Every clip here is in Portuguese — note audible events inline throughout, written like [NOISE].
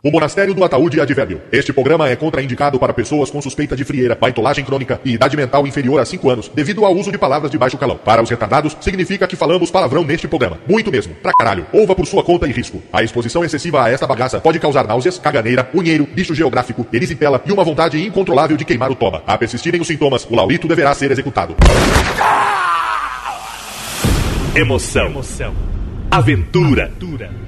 O Monastério do Ataúde Advérbio. Este programa é contraindicado para pessoas com suspeita de frieira, baitolagem crônica e idade mental inferior a 5 anos, devido ao uso de palavras de baixo calão. Para os retardados, significa que falamos palavrão neste programa. Muito mesmo. Pra caralho. Ouva por sua conta e risco. A exposição excessiva a esta bagaça pode causar náuseas, caganeira, unheiro, bicho geográfico, erisipela e uma vontade incontrolável de queimar o toba. A persistirem os sintomas, o laurito deverá ser executado. Emoção. Emoção. Aventura. Aventura.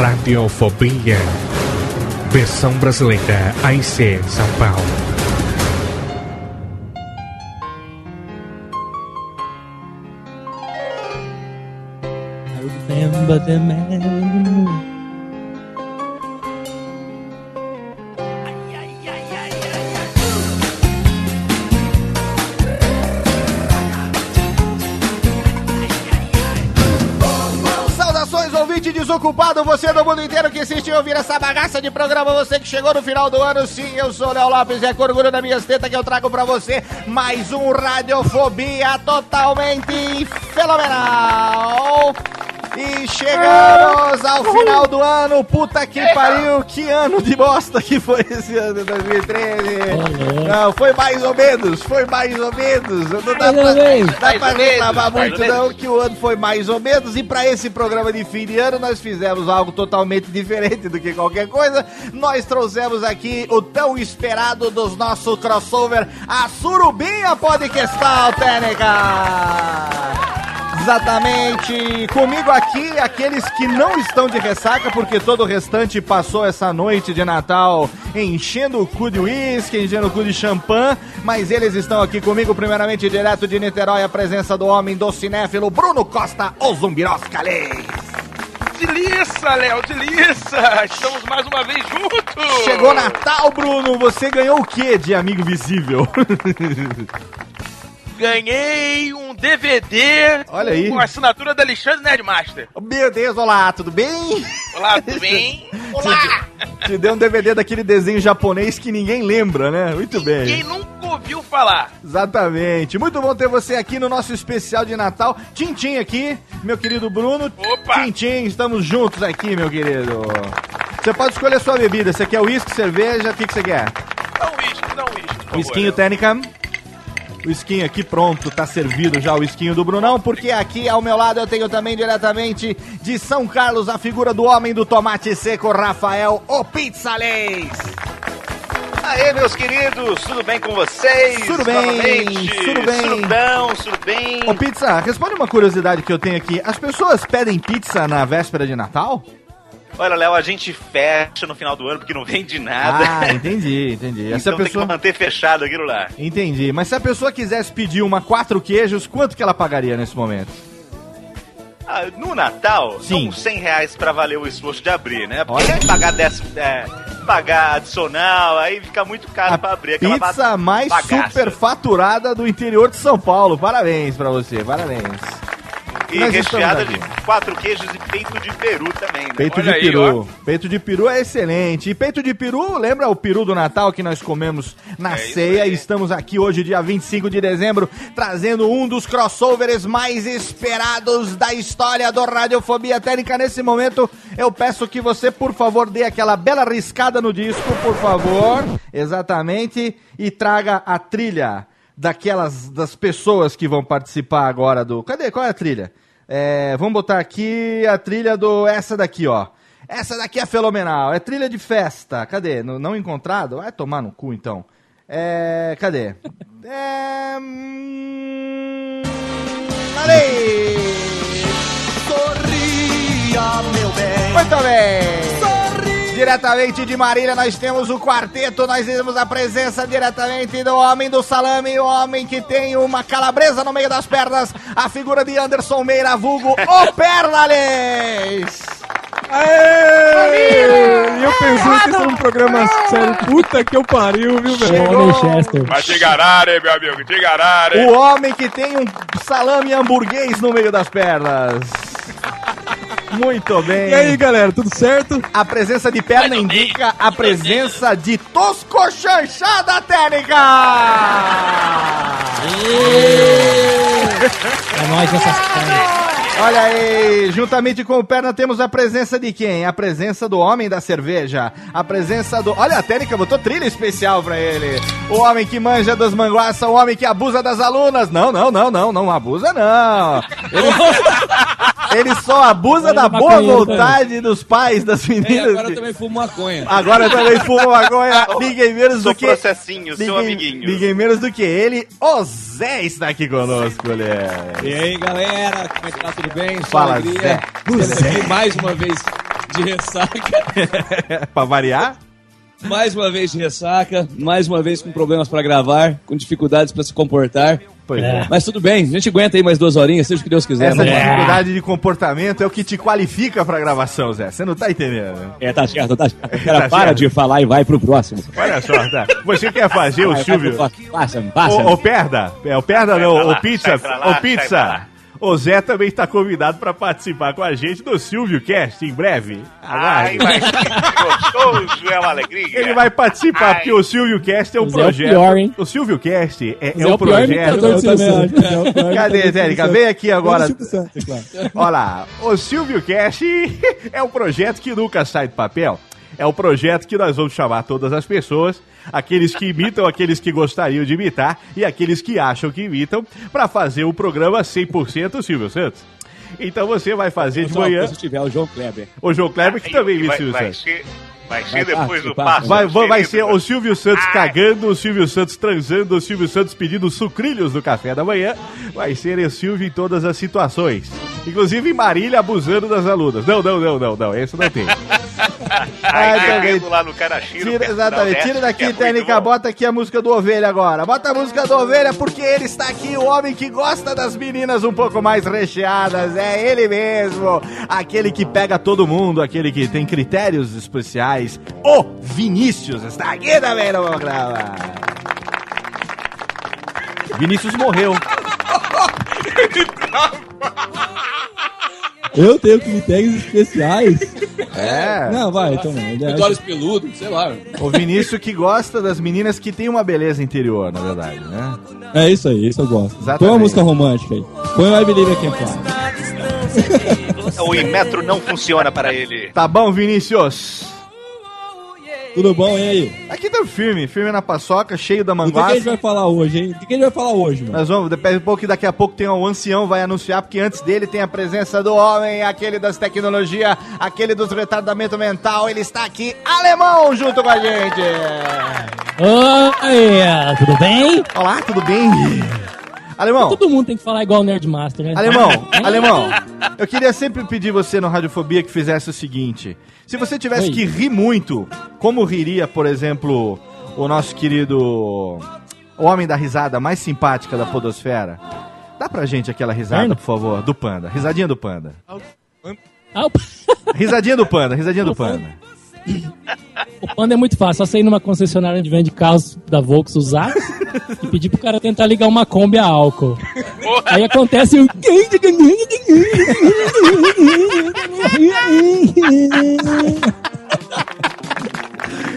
Radiofobia. Versão brasileira AIC São Paulo. Remember the man desocupado, você do mundo inteiro que assistiu ouvir essa bagaça de programa, você que chegou no final do ano, sim, eu sou Léo Lopes e é com orgulho das minhas tetas que eu trago pra você mais um Radiofobia totalmente fenomenal. E chegamos ao final do ano, puta que pariu, que ano de bosta que foi esse ano de 2013. Não, foi mais ou menos, foi mais ou menos. Não dá pra, dá pra reclamar muito não, que o ano foi mais ou menos. E pra esse programa de fim de ano, nós fizemos algo totalmente diferente do que qualquer coisa. Nós trouxemos aqui o tão esperado dos nossos crossover, a Surubinha Podcastal Técnica. Exatamente. Comigo aqui, aqueles que não estão de ressaca, porque todo o restante passou essa noite de Natal enchendo o cu de uísque, enchendo o cu de champanhe, mas eles estão aqui comigo, primeiramente direto de Niterói, a presença do homem do cinéfilo Bruno Costa, o Zumbirosca Leis. Delícia, Léo, delícia! Estamos mais uma vez juntos! Chegou Natal, Bruno, você ganhou o que de amigo visível? [LAUGHS] Ganhei um DVD Olha aí. com a assinatura da Alexandre Nerdmaster. Meu Deus, olá, tudo bem? Olá, tudo bem? [LAUGHS] Olá! Te deu um DVD daquele desenho japonês que ninguém lembra, né? Muito bem. Quem nunca ouviu falar? Exatamente. Muito bom ter você aqui no nosso especial de Natal. Tintim aqui, meu querido Bruno. Opa! Tintim, estamos juntos aqui, meu querido. Você pode escolher a sua bebida. Você quer uísque, cerveja? O que, que você quer? Um uísque, um uísque. Whiskinho Léo. O esquinho aqui pronto, tá servido já o esquinho do Brunão, porque aqui ao meu lado eu tenho também diretamente de São Carlos a figura do homem do tomate seco, Rafael, o Pizza Leis. Aê, meus queridos, tudo bem com vocês? Tudo bem, Novamente? tudo bem. Surubão, tudo bem? Ô Pizza, responde uma curiosidade que eu tenho aqui. As pessoas pedem pizza na véspera de Natal? Olha, Léo, a gente fecha no final do ano porque não vende nada. Ah, entendi, entendi. então Essa tem pessoa... que manter fechado aquilo lá. Entendi. Mas se a pessoa quisesse pedir uma quatro queijos, quanto que ela pagaria nesse momento? Ah, no Natal, Sim. são 100 reais pra valer o esforço de abrir, né? Porque pagar décimo, é, pagar adicional, aí fica muito caro pra abrir aquela Pizza mais bagaça. superfaturada do interior de São Paulo. Parabéns pra você, parabéns. E Nós recheada de quatro queijos e peito de peru também, né? Peito Olha de aí, peru. Peito de peru é excelente. E peito de peru, lembra o peru do Natal que nós comemos na É ceia? aí. Estamos aqui hoje, dia 25 de dezembro, trazendo um dos crossovers mais esperados da história do Radiofobia Técnica. Nesse momento, eu peço que você, por favor, dê aquela bela riscada no disco, por favor. Exatamente. E traga a trilha daquelas das pessoas que vão participar agora do. Cadê? Qual é a trilha? É, vamos botar aqui a trilha do. Essa daqui, ó. Essa daqui é fenomenal. É trilha de festa. Cadê? No- não encontrado? Vai tomar no cu então. É. Cadê? É. hum! Sorria, meu bem. Muito bem. Diretamente de Marília, nós temos o quarteto. Nós temos a presença diretamente do homem do salame, o homem que tem uma calabresa no meio das pernas, a figura de Anderson Meira, vulgo o [LAUGHS] Pernales. E eu pensei que esse era um programa sério. Puta que eu pariu, viu, velho? Homem Chester. Mas te garare, meu amigo, te garare. O homem que tem um salame hamburguês no meio das pernas. Muito bem. E aí, galera, tudo certo? A presença de perna indica a presença de Tosco Chanchada Técnica! É nóis essas pernas. Olha aí, juntamente com o Perna temos a presença de quem? A presença do homem da cerveja. A presença do. Olha, a Técnica botou trilha especial pra ele. O homem que manja das manguaças, o homem que abusa das alunas. Não, não, não, não, não abusa não. Ele, [LAUGHS] ele só abusa é da boa vontade dos pais das É, meninas. agora eu que- também fumo maconha. Agora também fuma maconha. [LAUGHS] Ninguém menos Sou do que. processinho, seu Ninguém, amiguinho. ninguém menos do que ele, o Zé está aqui conosco, mulher. E aí, galera, como é que tá? Tudo bem? Só Fala, alegria. Zé. Aqui mais uma vez de ressaca. [LAUGHS] pra variar? Mais uma vez de ressaca. Mais uma vez com problemas pra gravar, com dificuldades pra se comportar. Pois É. Mas tudo bem, a gente aguenta aí mais duas horinhas, seja o que Deus quiser. Essa lá. dificuldade de comportamento é o que te qualifica pra gravação, Zé. Você não tá entendendo? É, tá certo, tá certo. [LAUGHS] Cara, Tá para certo. de falar e vai pro próximo. Olha só, tá. Você quer fazer o Silvio? Passa, passa. Ô, Perda, é o Perda não, o Pizza, pra Pizza. O Zé também está convidado para participar com a gente do Silvio Cast em breve. Ai, mas que gostoso, é uma alegria. Ele vai participar, Ai. porque o Silvio Cast é um O Zé é o projeto. pior, hein? O Silvio Cast é, é é um o pior projeto. imitador de Silvio Santos. Cadê, Térica? Vem aqui agora. É. Olha lá, o Silvio Cast [LAUGHS] é um projeto que nunca sai do papel. É um projeto que nós vamos chamar todas as pessoas, aqueles que imitam, aqueles que gostariam de imitar e aqueles que acham que imitam, para fazer o programa 100% Silvio Santos. Então você vai fazer de manhã Se tiver o João Kleber. o João Kleber, que também imita o vai, Silvio vai Santos. ser, vai ser depois do passo. Vai, vai, ser o Silvio Santos Ai. cagando, o Silvio Santos transando, o Silvio Santos pedindo sucrilhos no café da manhã. Vai ser o Silvio em todas as situações. Inclusive em Marília abusando das alunas. Não, não, não, não, não. Esse não tem. [LAUGHS] [LAUGHS] Ai, Ai, bebendo lá no Carachiro. Tira, exatamente, tira daqui, que é técnica, bota aqui a música do Ovelha agora. Bota a música do Ovelha porque ele está aqui, o homem que gosta das meninas um pouco mais recheadas. É ele mesmo, aquele que pega todo mundo, aquele que tem critérios especiais. O Vinícius está aqui também no programa. Vinícius morreu. [LAUGHS] Eu tenho critérios especiais. É. Não, vai, então. Os olhos peludos, sei lá. O Vinícius que gosta das meninas que tem uma beleza interior, na verdade, né? É isso aí, isso eu gosto. Exatamente. Põe uma música romântica aí. Põe o I Believe I Can Fly. O Inmetro não funciona para ele. Tá bom, Vinícius? Tudo bom, e aí? Aqui tá firme, firme na paçoca, cheio da Do que, que a manguaça. gente vai falar hoje, hein? Do que, que a gente vai falar hoje, mano? Nós vamos, depende um pouco que daqui a pouco tem um ancião vai anunciar, porque antes dele tem a presença do homem, aquele das tecnologias, aquele dos retardamento mental, ele está aqui, alemão, junto com a gente. Oi, tudo bem? Olá, tudo bem? Alemão, Todo mundo tem que falar igual o Nerdmaster, né? alemão, [LAUGHS] alemão, eu queria sempre pedir você no Radiofobia que fizesse o seguinte, se você tivesse Oi. que rir muito, como riria, por exemplo, o nosso querido, homem da risada mais simpática da podosfera, dá pra gente aquela risada, por favor, do panda, risadinha do panda. [LAUGHS] Risadinha do panda, risadinha do panda. O Panda é muito fácil, só você ir numa concessionária onde vende carros da Volks usados e pedir pro cara tentar ligar uma Kombi a álcool. Aí acontece o. [LAUGHS]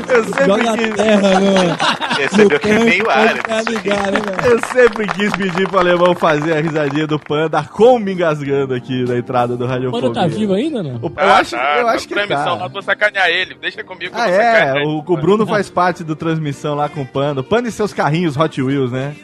Eu sempre Joga quis... terra, né? Recebeu [LAUGHS] que meio. Tá ligado, né? Eu sempre quis pedir pro alemão fazer a risadinha do panda como me engasgando aqui na entrada do O Radiofobia. Panda tá vivo ainda, não? O- Eu Ah, acho, tá, eu tá acho que transmissão lá tá. pra sacanear ele. Deixa comigo que Ah, eu vou é, o, o Bruno faz parte do transmissão lá com o Panda. O Panda e seus carrinhos Hot Wheels, né?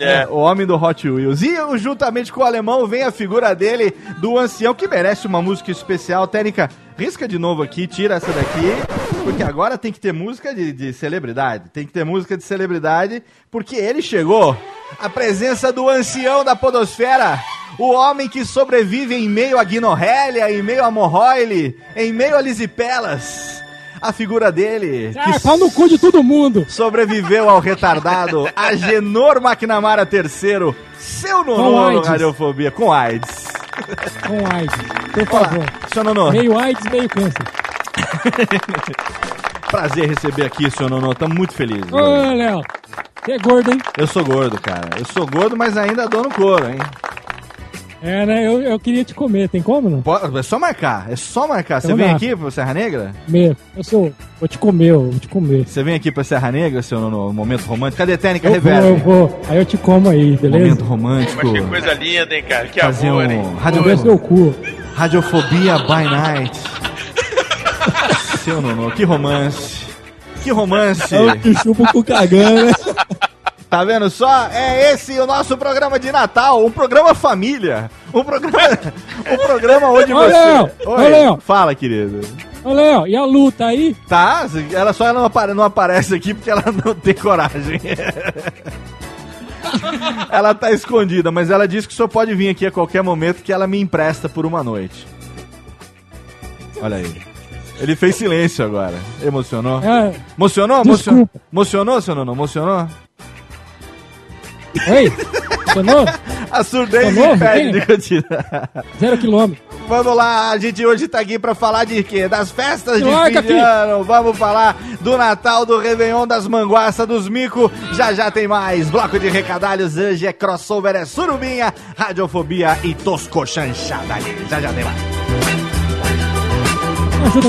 É. O homem do Hot Wheels. E juntamente com o alemão vem a figura dele, do ancião, que merece uma música especial. Técnica, risca de novo aqui, tira essa daqui, porque agora tem que ter música de, de celebridade. Tem que ter música de celebridade, porque ele chegou. A presença do ancião da podosfera. O homem que sobrevive em meio a guinorrélia, em meio a morroile, em meio a lisipelas. A figura dele, que Ah, pau no cu de todo mundo. sobreviveu ao retardado Agenor McNamara III, seu nono no. Radiofobia, com AIDS. Com AIDS. Por favor. Seu nono, Meio AIDS, meio câncer. [LAUGHS] prazer receber aqui, seu nono, estamos muito felizes. Ô, Léo. Você é gordo, hein? Eu sou gordo, cara. Eu sou gordo, mas ainda dou no couro, hein? É, né? Eu, eu queria te comer. Tem como, não? Po- É só marcar, é só marcar. Você vem aqui pra Serra Negra? Comer. Eu sou. Vou te comer, eu vou te comer. Você vem aqui pra Serra Negra, seu nono, momento romântico? Cadê a técnica Eu vou, eu vou. Aí eu te como aí, beleza? Momento romântico. Mas que coisa linda, hein, cara? Que Fazer amor, um hein? radio- seu cu. Radiofobia by night. Seu nono, que romance. Que romance. É o que chupa o cu cagando, né? Tá vendo só? É esse o nosso programa de Natal, um programa família. Um programa, [LAUGHS] um programa onde Ô, você. Léo! Ô, Léo! Fala, querido. Ô, Léo, e a luta aí? Tá, ela só não, apare- não aparece aqui porque ela não tem coragem. [LAUGHS] ela tá escondida, mas ela disse que senhor pode vir aqui a qualquer momento que ela me empresta por uma noite. Olha aí. Ele fez silêncio agora. Emocionou? É, Emocionou? Desculpa. Emocionou, seu nono? Emocionou? Oi? Funcionou? [LAUGHS] A surdez impede de continuar. Zero quilômetro. Vamos lá, a gente hoje tá aqui pra falar de quê? Das festas de Larga fim de ano. Vamos falar do Natal, do Réveillon, das manguaças, dos mico. Já já tem mais. Bloco de recadalhos, hoje é crossover, é surubinha, radiofobia e tosco chanchada ali. Já já tem mais. Ajuda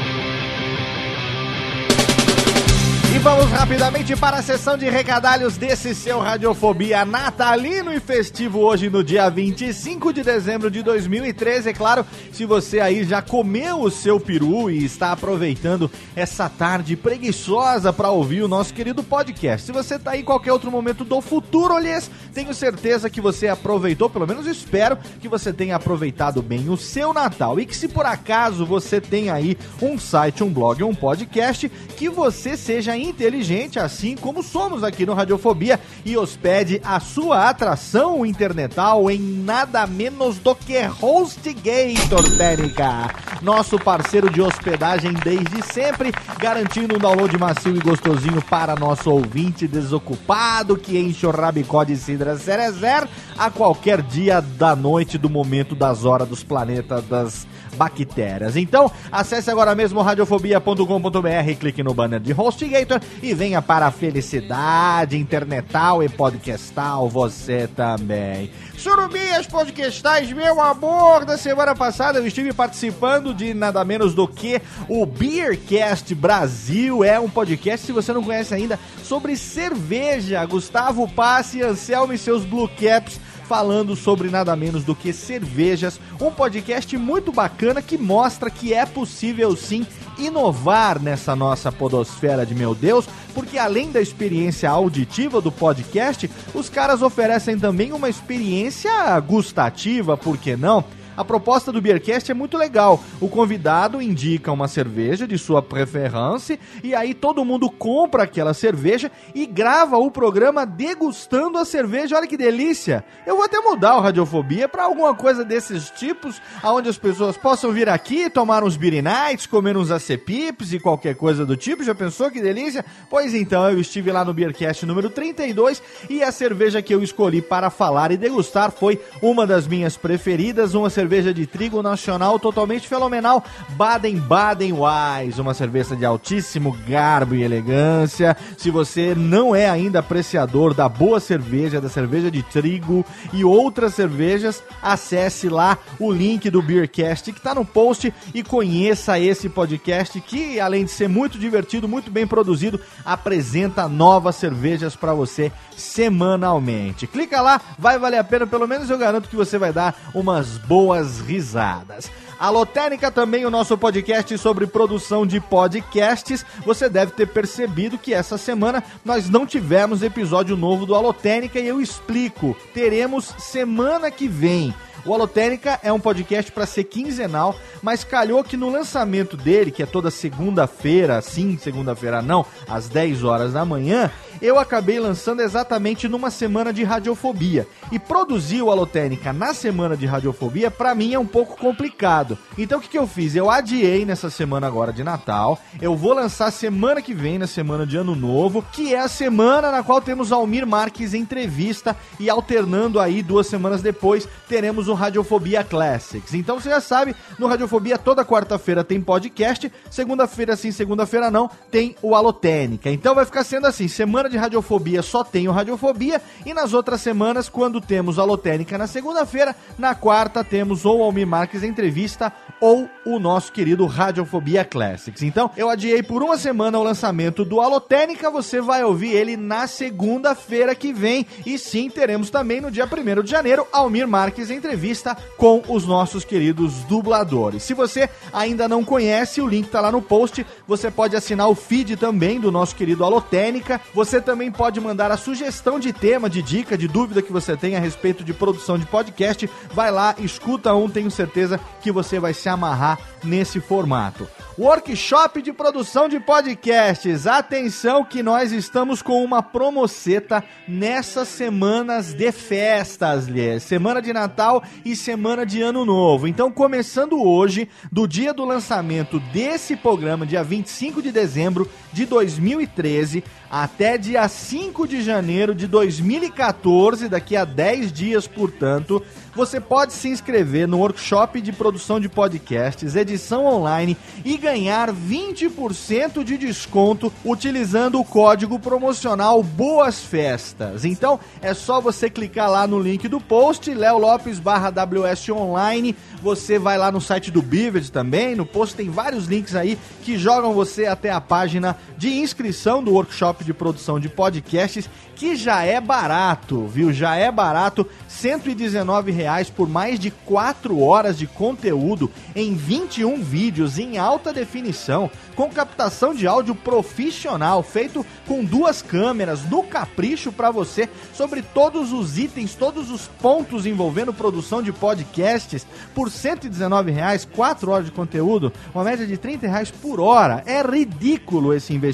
E vamos rapidamente para a sessão de recadalhos desse seu Radiofobia natalino e festivo hoje no dia 25 de dezembro de 2013. É claro, se você aí já comeu o seu peru e está aproveitando essa tarde preguiçosa para ouvir o nosso querido podcast. Se você está aí em qualquer outro momento do futuro, aliás, tenho certeza que você aproveitou, pelo menos espero que você tenha aproveitado bem o seu Natal e que se por acaso você tem aí um site, um blog, um podcast, que você seja inteligente, assim como somos aqui no Radiofobia, e hospede a sua atração internetal em nada menos do que HostGator, Técnica. Nosso parceiro de hospedagem desde sempre, garantindo um download macio e gostosinho para nosso ouvinte desocupado que enche o rabicó de Cidra Cerezer a qualquer dia da noite, do momento, das horas, dos planetas, das bactérias. Então, acesse agora mesmo radiofobia.com.br, clique no banner de HostGator e venha para a felicidade internetal e podcastal você também. Surubinhas podcastais, meu amor, da semana passada eu estive participando de nada menos do que o Beercast Brasil. É um podcast, se você não conhece ainda, sobre cerveja. Gustavo Passe, Anselmo e seus Blue Caps falando sobre nada menos do que cervejas. Um podcast muito bacana que mostra que é possível sim inovar nessa nossa podosfera de meu Deus, porque além da experiência auditiva do podcast, os caras oferecem também uma experiência gustativa, por que não? A proposta do Beercast é muito legal. O convidado indica uma cerveja de sua preferência e aí todo mundo compra aquela cerveja e grava o programa degustando a cerveja. Olha que delícia! Eu vou até mudar o Radiofobia para alguma coisa desses tipos, aonde as pessoas possam vir aqui, tomar uns beer nights, comer uns acepipes e qualquer coisa do tipo. Já pensou que delícia? Pois então, eu estive lá no Beercast número 32 e a cerveja que eu escolhi para falar e degustar foi uma das minhas preferidas, uma cerveja cerveja de trigo nacional totalmente fenomenal, Baden-Baden Wise, uma cerveja de altíssimo garbo e elegância. Se você não é ainda apreciador da boa cerveja, da cerveja de trigo e outras cervejas, acesse lá o link do Beercast que está no post e conheça esse podcast que, além de ser muito divertido, muito bem produzido, apresenta novas cervejas para você semanalmente. Clica lá, vai valer a pena, pelo menos eu garanto que você vai dar umas boas risadas. A Lotérica também, o nosso podcast sobre produção de podcasts. Você deve ter percebido que essa semana nós não tivemos episódio novo do Alotênica e eu explico. Teremos semana que vem. O Alotênica é um podcast para ser quinzenal, mas calhou que no lançamento dele, que é toda segunda-feira, sim, segunda-feira não, às 10 horas da manhã, eu acabei lançando exatamente numa semana de radiofobia. E produzir o Alotênica na semana de radiofobia, para mim é um pouco complicado. Então o que, que eu fiz? Eu adiei nessa semana agora de Natal. Eu vou lançar semana que vem, na semana de Ano Novo, que é a semana na qual temos Almir Marques entrevista e alternando aí duas semanas depois teremos o Radiofobia Classics. Então você já sabe, no Radiofobia toda quarta-feira tem podcast, segunda-feira sim, segunda-feira não, tem o Alotênica. Então vai ficar sendo assim, semana de Radiofobia só tem o Radiofobia e nas outras semanas, quando temos a Alotênica na segunda-feira, na quarta temos ou Almir Marques entrevista ou o nosso querido Radiofobia Classics. Então, eu adiei por uma semana o lançamento do Alotênica, você vai ouvir ele na segunda-feira que vem. E sim, teremos também no dia 1 de janeiro Almir Marques entrevista com os nossos queridos dubladores. Se você ainda não conhece, o link tá lá no post. Você pode assinar o feed também do nosso querido Alotênica. Você também pode mandar a sugestão de tema, de dica, de dúvida que você tem a respeito de produção de podcast. Vai lá, escuta um, tenho certeza que você vai se amarrar nesse formato. Workshop de produção de podcasts. Atenção que nós estamos com uma promoceta nessas semanas de festas, lhe. Semana de Natal e semana de Ano Novo. Então, começando hoje, do dia do lançamento desse programa, dia 25 de dezembro de 2013, até dia 5 de janeiro de 2014, daqui a 10 dias, portanto, você pode se inscrever no workshop de produção de podcasts, edição online e ganhar 20% de desconto utilizando o código promocional Boas Festas. Então é só você clicar lá no link do post, Léo Lopes barra WS Online. Você vai lá no site do Bivet também, no post tem vários links aí que jogam você até a página de inscrição do workshop de produção de podcasts, que já é barato, viu? Já é barato, 119 reais por mais de 4 horas de conteúdo em 21 vídeos em alta definição, com captação de áudio profissional, feito com duas câmeras, no capricho para você, sobre todos os itens, todos os pontos envolvendo produção de podcasts, por 119 reais, 4 horas de conteúdo, uma média de 30 reais por hora. É ridículo esse investimento.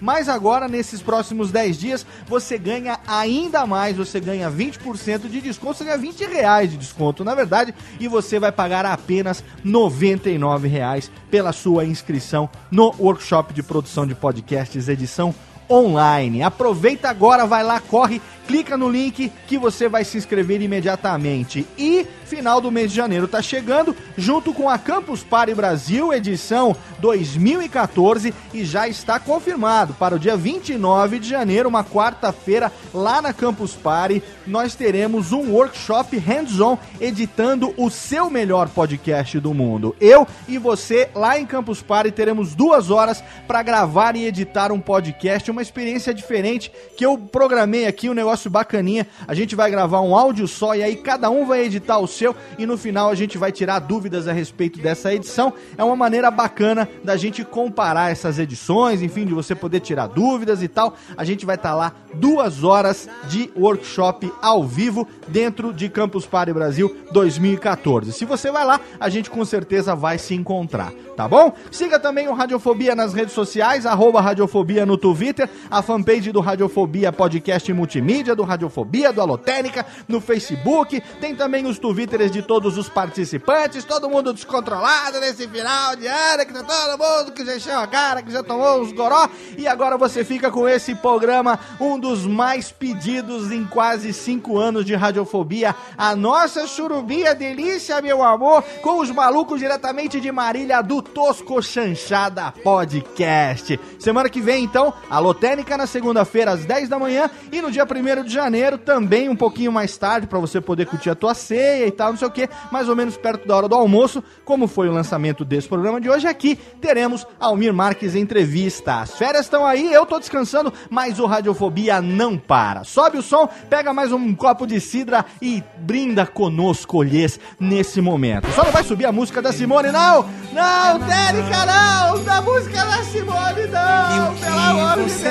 Mas agora, nesses próximos 10 dias, você ganha ainda mais, você ganha 20% de desconto, você ganha 20 reais de desconto, na verdade, e você vai pagar apenas 99 reais pela sua inscrição no workshop de produção de podcasts edição online. Aproveita agora, vai lá, corre, clica no link que você vai se inscrever imediatamente. E final do mês de janeiro tá chegando, junto com a Campus Party Brasil, edição 2014, e já está confirmado para o dia 29 de janeiro, uma quarta-feira, lá na Campus Party, nós teremos um workshop hands-on editando o seu melhor podcast do mundo. Eu e você lá em Campus Party teremos duas horas para gravar e editar um podcast, uma uma experiência diferente que eu programei aqui, um negócio bacaninha. A gente vai gravar um áudio só e aí cada um vai editar o seu e no final a gente vai tirar dúvidas a respeito dessa edição. É uma maneira bacana da gente comparar essas edições, enfim, de você poder tirar dúvidas e tal. A gente vai estar lá duas horas de workshop ao vivo dentro de Campus Party Brasil 2014. Se você vai lá, a gente com certeza vai se encontrar, tá bom? Siga também o Radiofobia nas redes sociais, arroba Radiofobia no Twitter, a fanpage do Radiofobia Podcast Multimídia, do Radiofobia, do Alotênica, no Facebook, tem também os Twitters de todos os participantes, todo mundo descontrolado nesse final de ano, que tá todo mundo que já encheu a cara, que já tomou uns goró, e agora você fica com esse programa, um dos mais pedidos em quase cinco anos de Radiofobia, a nossa churubia delícia, meu amor, com os malucos diretamente de Marília do Tosco Chanchada Podcast. Semana que vem, então, a Lotênica na segunda-feira às 10 da manhã e no dia 1 de janeiro, também um pouquinho mais tarde, para você poder curtir a tua ceia e tal, não sei o que, mais ou menos perto da hora do almoço, como foi o lançamento desse programa de hoje aqui, teremos Almir Marques Entrevista. As férias estão aí, eu tô descansando, mas o Radiofobia não para. Sobe o som, pega mais um copo de cidra e brinda conosco, lhes, nesse momento. Só não vai subir a música da Simone, não! Não, Térica, não! Da música da Simone, não! Pelo amor de Deus, O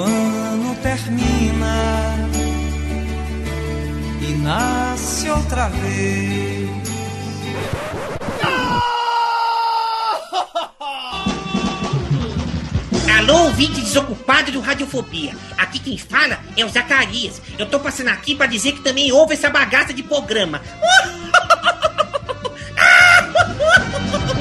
ano termina e nasce outra vez. Alô, ouvinte desocupado do Radiofobia. Aqui quem fala é o Zacarias. Eu tô passando aqui pra dizer que também houve essa bagaça de programa. [LAUGHS]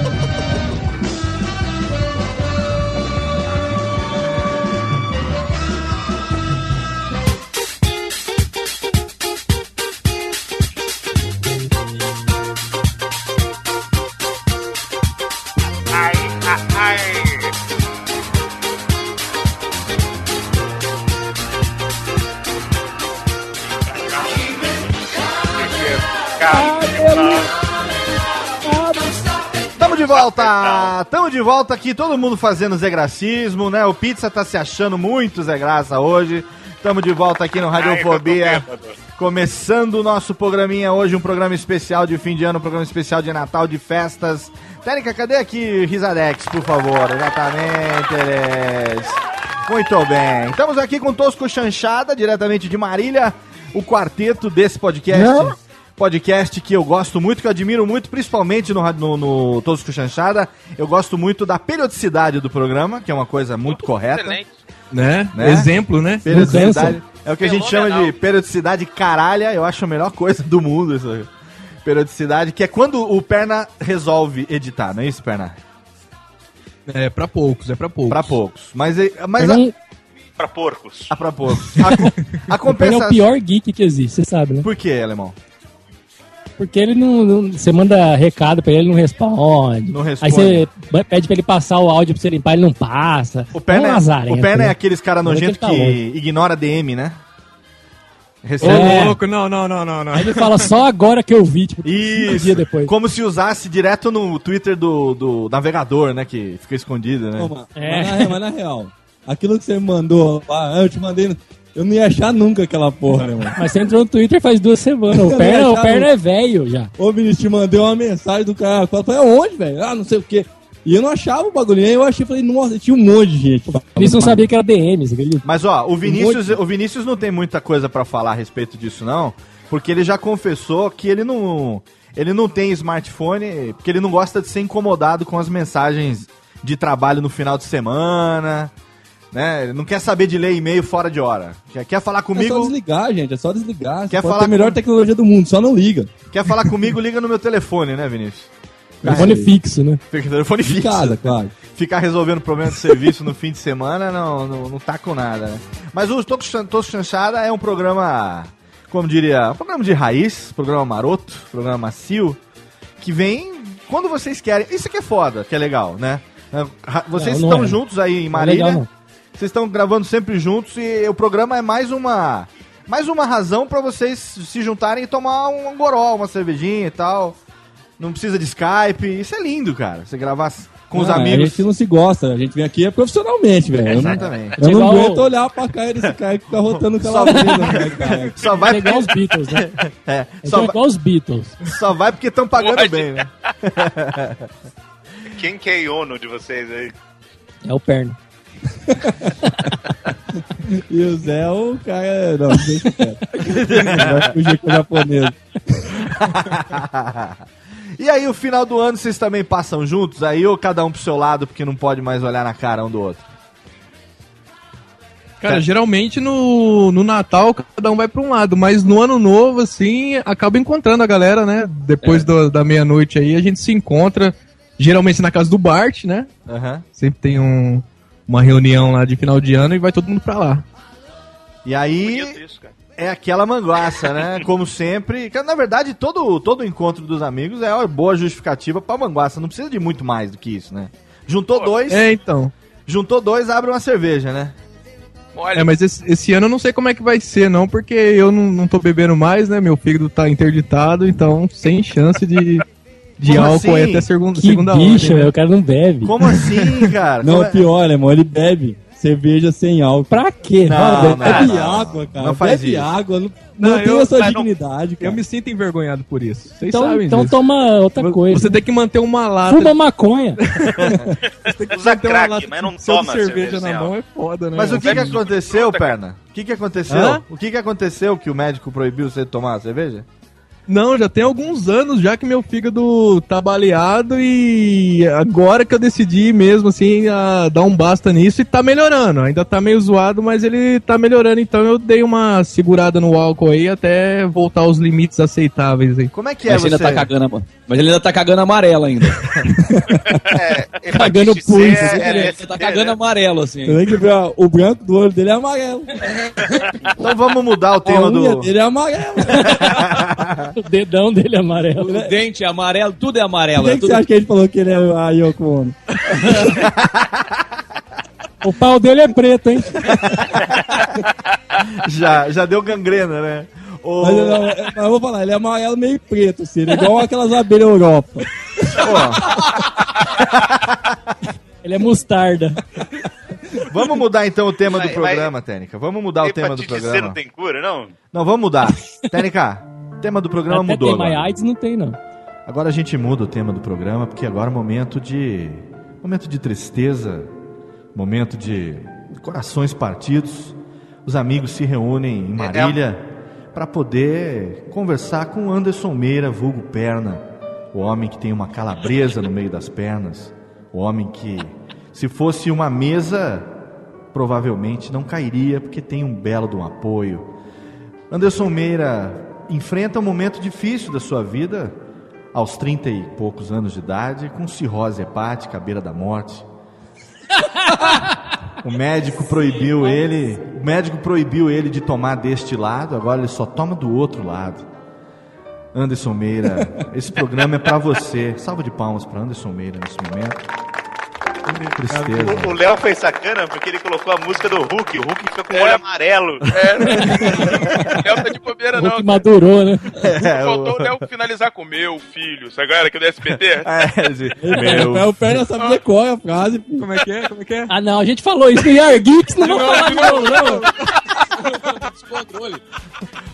volta! [LAUGHS] Tamo de volta aqui, todo mundo fazendo Zé Gracismo, né? O Pizza tá se achando muito Zé Graça hoje. Tamo de volta aqui no Radiofobia. Começando o nosso programinha hoje, um programa especial de fim de ano, um programa especial de Natal, de festas. Técnica, cadê aqui Risadex, por favor? Exatamente, eles. Muito bem. Estamos aqui com Tosco Chanchada, diretamente de Marília, o quarteto desse podcast. Não. Podcast que eu gosto muito, que eu admiro muito, principalmente no, no, no Tosco Chanchada. Eu gosto muito da periodicidade do programa, que é uma coisa muito correta. Excelente. Né? Né? Exemplo, né? Periodicidade. É o que a gente chama de periodicidade caralha. Eu acho a melhor coisa do mundo isso. aí. Periodicidade, que é quando o Perna resolve editar, não é isso, Perna? É pra poucos, é pra poucos. Pra poucos. Mas, é- mas a, Pra porcos. ah, pra poucos. A, co- [LAUGHS] a é o pior geek que existe, você sabe, né? Por que, alemão? Porque ele não, não- Você manda recado pra ele, ele não responde. Não responde. Aí você pede pra ele passar o áudio pra você limpar, ele não passa. O Perna, é é, lazarento, o Perna é aqueles caras que nojentos que, tá longe. ignora DM, né? Recebe. É. louco, não, não, não, não, não. Aí ele fala só agora que eu vi, tipo, cinco Isso. dias depois. Como se usasse direto no Twitter do, do navegador, né? Que fica escondido, né? Ô, mas, É. mas, na, real- mas na real, aquilo que você me mandou, ah, eu te mandei, no- eu não ia achar nunca aquela porra, né, mano? Mas você entrou no Twitter faz duas semanas. Eu O não Perna, o Perna é velho já. Ô, Vinícius, te mandei uma mensagem do cara, eu falei, aonde, velho? Ah, não sei o quê. E eu não achava o bagulho, aí eu achei, falei, nossa, tinha um monte de gente. Eles não sabiam que era DM, você acredita? Mas ó, o Vinícius, monte- o Vinícius não tem muita coisa pra falar a respeito disso não, porque ele já confessou que ele não, ele não tem smartphone, porque ele não gosta de ser incomodado com as mensagens de trabalho no final de semana, né? Ele não quer saber de ler e-mail fora de hora. Quer, quer falar É só comigo? desligar, gente, é só desligar. Quer falar ter a melhor com- tecnologia do mundo, só não liga. Quer falar comigo? Liga no meu telefone, né, Vinícius? [LAUGHS] Telefone fixo, né? Telefone fixo. casa, claro. Ficar resolvendo problema de serviço no fim de semana não, não, não tá com nada, né? Mas o Toco Tosco Chanchada é um programa, como diria, um programa de raiz, programa maroto, programa macio, que vem quando vocês querem. Isso que é foda, que é legal, né? Ra- Vocês Não, não estão é. juntos aí em Não é Marília, legal. Vocês estão gravando sempre juntos e o programa é mais uma mais uma razão pra vocês se juntarem e tomar um goró, uma cervejinha e tal. Não precisa de Skype. Isso é lindo, cara. Você gravar com os Ah, amigos. A gente não se gosta, a gente vem aqui é profissionalmente, velho. Eu não- Exatamente. Eu não aguento olhar pra cara desse cara que fica rotando Só- calabresa, né? [LAUGHS] Só É vai, igual os Beatles, né? [LAUGHS] é, É só, vai, igual os Beatles. só vai porque estão pagando Pode. bem, né? [LAUGHS] Quem que é Iono de vocês aí? É o perno. E o Zé é o cara. Não, deixa quieto. Vai fugir com o japonês. e aí, o final do ano vocês também passam juntos? Aí ou cada um pro seu lado porque não pode mais olhar na cara um do outro? Cara, geralmente no, no Natal cada um vai pra um lado, mas no Ano Novo, assim, acaba encontrando a galera, né? Depois do- da meia-noite aí, a gente se encontra, geralmente na casa do Bart, né? Aham. Sempre tem um, uma reunião lá de final de ano e vai todo mundo pra lá. E aí Isso, é aquela manguaça, né? [LAUGHS] Como sempre. Que, Na verdade, todo, todo encontro dos amigos é uma boa justificativa pra manguaça. Não precisa de muito mais do que isso, né? Juntou dois, É, então. juntou dois, abre uma cerveja, né? Olha, É, mas esse, esse ano eu não sei como é que vai ser, não, porque eu não, não tô bebendo mais, né? Meu fígado tá interditado, então sem chance de, de Como álcool aí assim? até segunda, Que segunda bicho, ordem. né? o cara não bebe. Como assim, cara? Não, Como é- pior, irmão, ele bebe cerveja sem álcool. Pra quê? Não, Fala, não. Bebe não. água, cara. Não faz Bebe isso. água. Não, Não, não tem mas não- dignidade, cara. Eu me sinto envergonhado por isso. Vocês Então, sabem então disso. toma outra coisa. Você tem que manter uma lata. Fuma maconha. [LAUGHS] Usa manter uma crack, lata mas não toma cerveja cerveja na mão álcool. é foda, né? Mas o que, que aconteceu, perna? O que, que aconteceu? Hã? O que, que aconteceu que o médico proibiu você de tomar a cerveja? Não, já tem alguns anos já que meu fígado tá baleado e agora que eu decidi mesmo assim a dar um basta nisso e tá melhorando. Ainda tá meio zoado, mas ele tá melhorando, então eu dei uma segurada no álcool aí até voltar aos limites aceitáveis aí. Como é que é Mas você? ele ainda tá cagando, mas ele ainda tá cagando amarelo ainda. [LAUGHS] É, [LAUGHS] Cagando pus, é- ele, é ele tá cagando né? amarelo, assim. Você tem que ver, ó, o branco do olho dele é amarelo. Então vamos mudar o A tema unha do. dele é amarela. [LAUGHS] O dedão dele é amarelo. O dente é amarelo, tudo é amarelo. Por é que, que tudo- você acha que a gente falou que ele é a Yoko Ono? [LAUGHS] O pau dele é preto, hein? [LAUGHS] Já, já deu gangrena, né? O... Mas, não, mas eu vou falar, ele é amarelo meio preto, assim, ele é igual aquelas abelhas Europa. Ele é mostarda. Vamos mudar então o tema do Mas- programa, Tênica. Vamos mudar o tema do programa. não tem cura, não? Não, vamos mudar. Tênica, tema do programa Até mudou tem, mas agora. AIDS não tem, não. Agora a gente muda o tema do programa, porque agora é momento de. Momento de tristeza, momento de corações partidos. Os amigos se reúnem em Marília para poder conversar com Anderson Meira, vulgo Perna, o homem que tem uma calabresa no meio das pernas, o homem que, se fosse uma mesa, provavelmente não cairia, porque tem um belo de um apoio. Anderson Meira enfrenta um momento difícil da sua vida, aos 30 e poucos anos de idade, com cirrose hepática à beira da morte. O médico proibiu ele, o médico proibiu ele de tomar deste lado, agora ele só toma do outro lado. Anderson Meira, esse programa é pra você. Salva de palmas pra Anderson Meira nesse momento. Tristeza. O- O Léo foi sacana porque ele colocou a música do Hulk. O Hulk fica com o olho amarelo. É, [LAUGHS] o Léo tá de bobeira, O não. que madurou, né? É, Faltou o- o Léo finalizar com meu filho. Essa galera aqui do SBT. [LAUGHS] É, de- Meu. O Perna sabe decorar a frase. Como é que é? Como é que é? Ah, não, a gente falou isso no Yar Geeks, não falar de novo, não. Descontrole.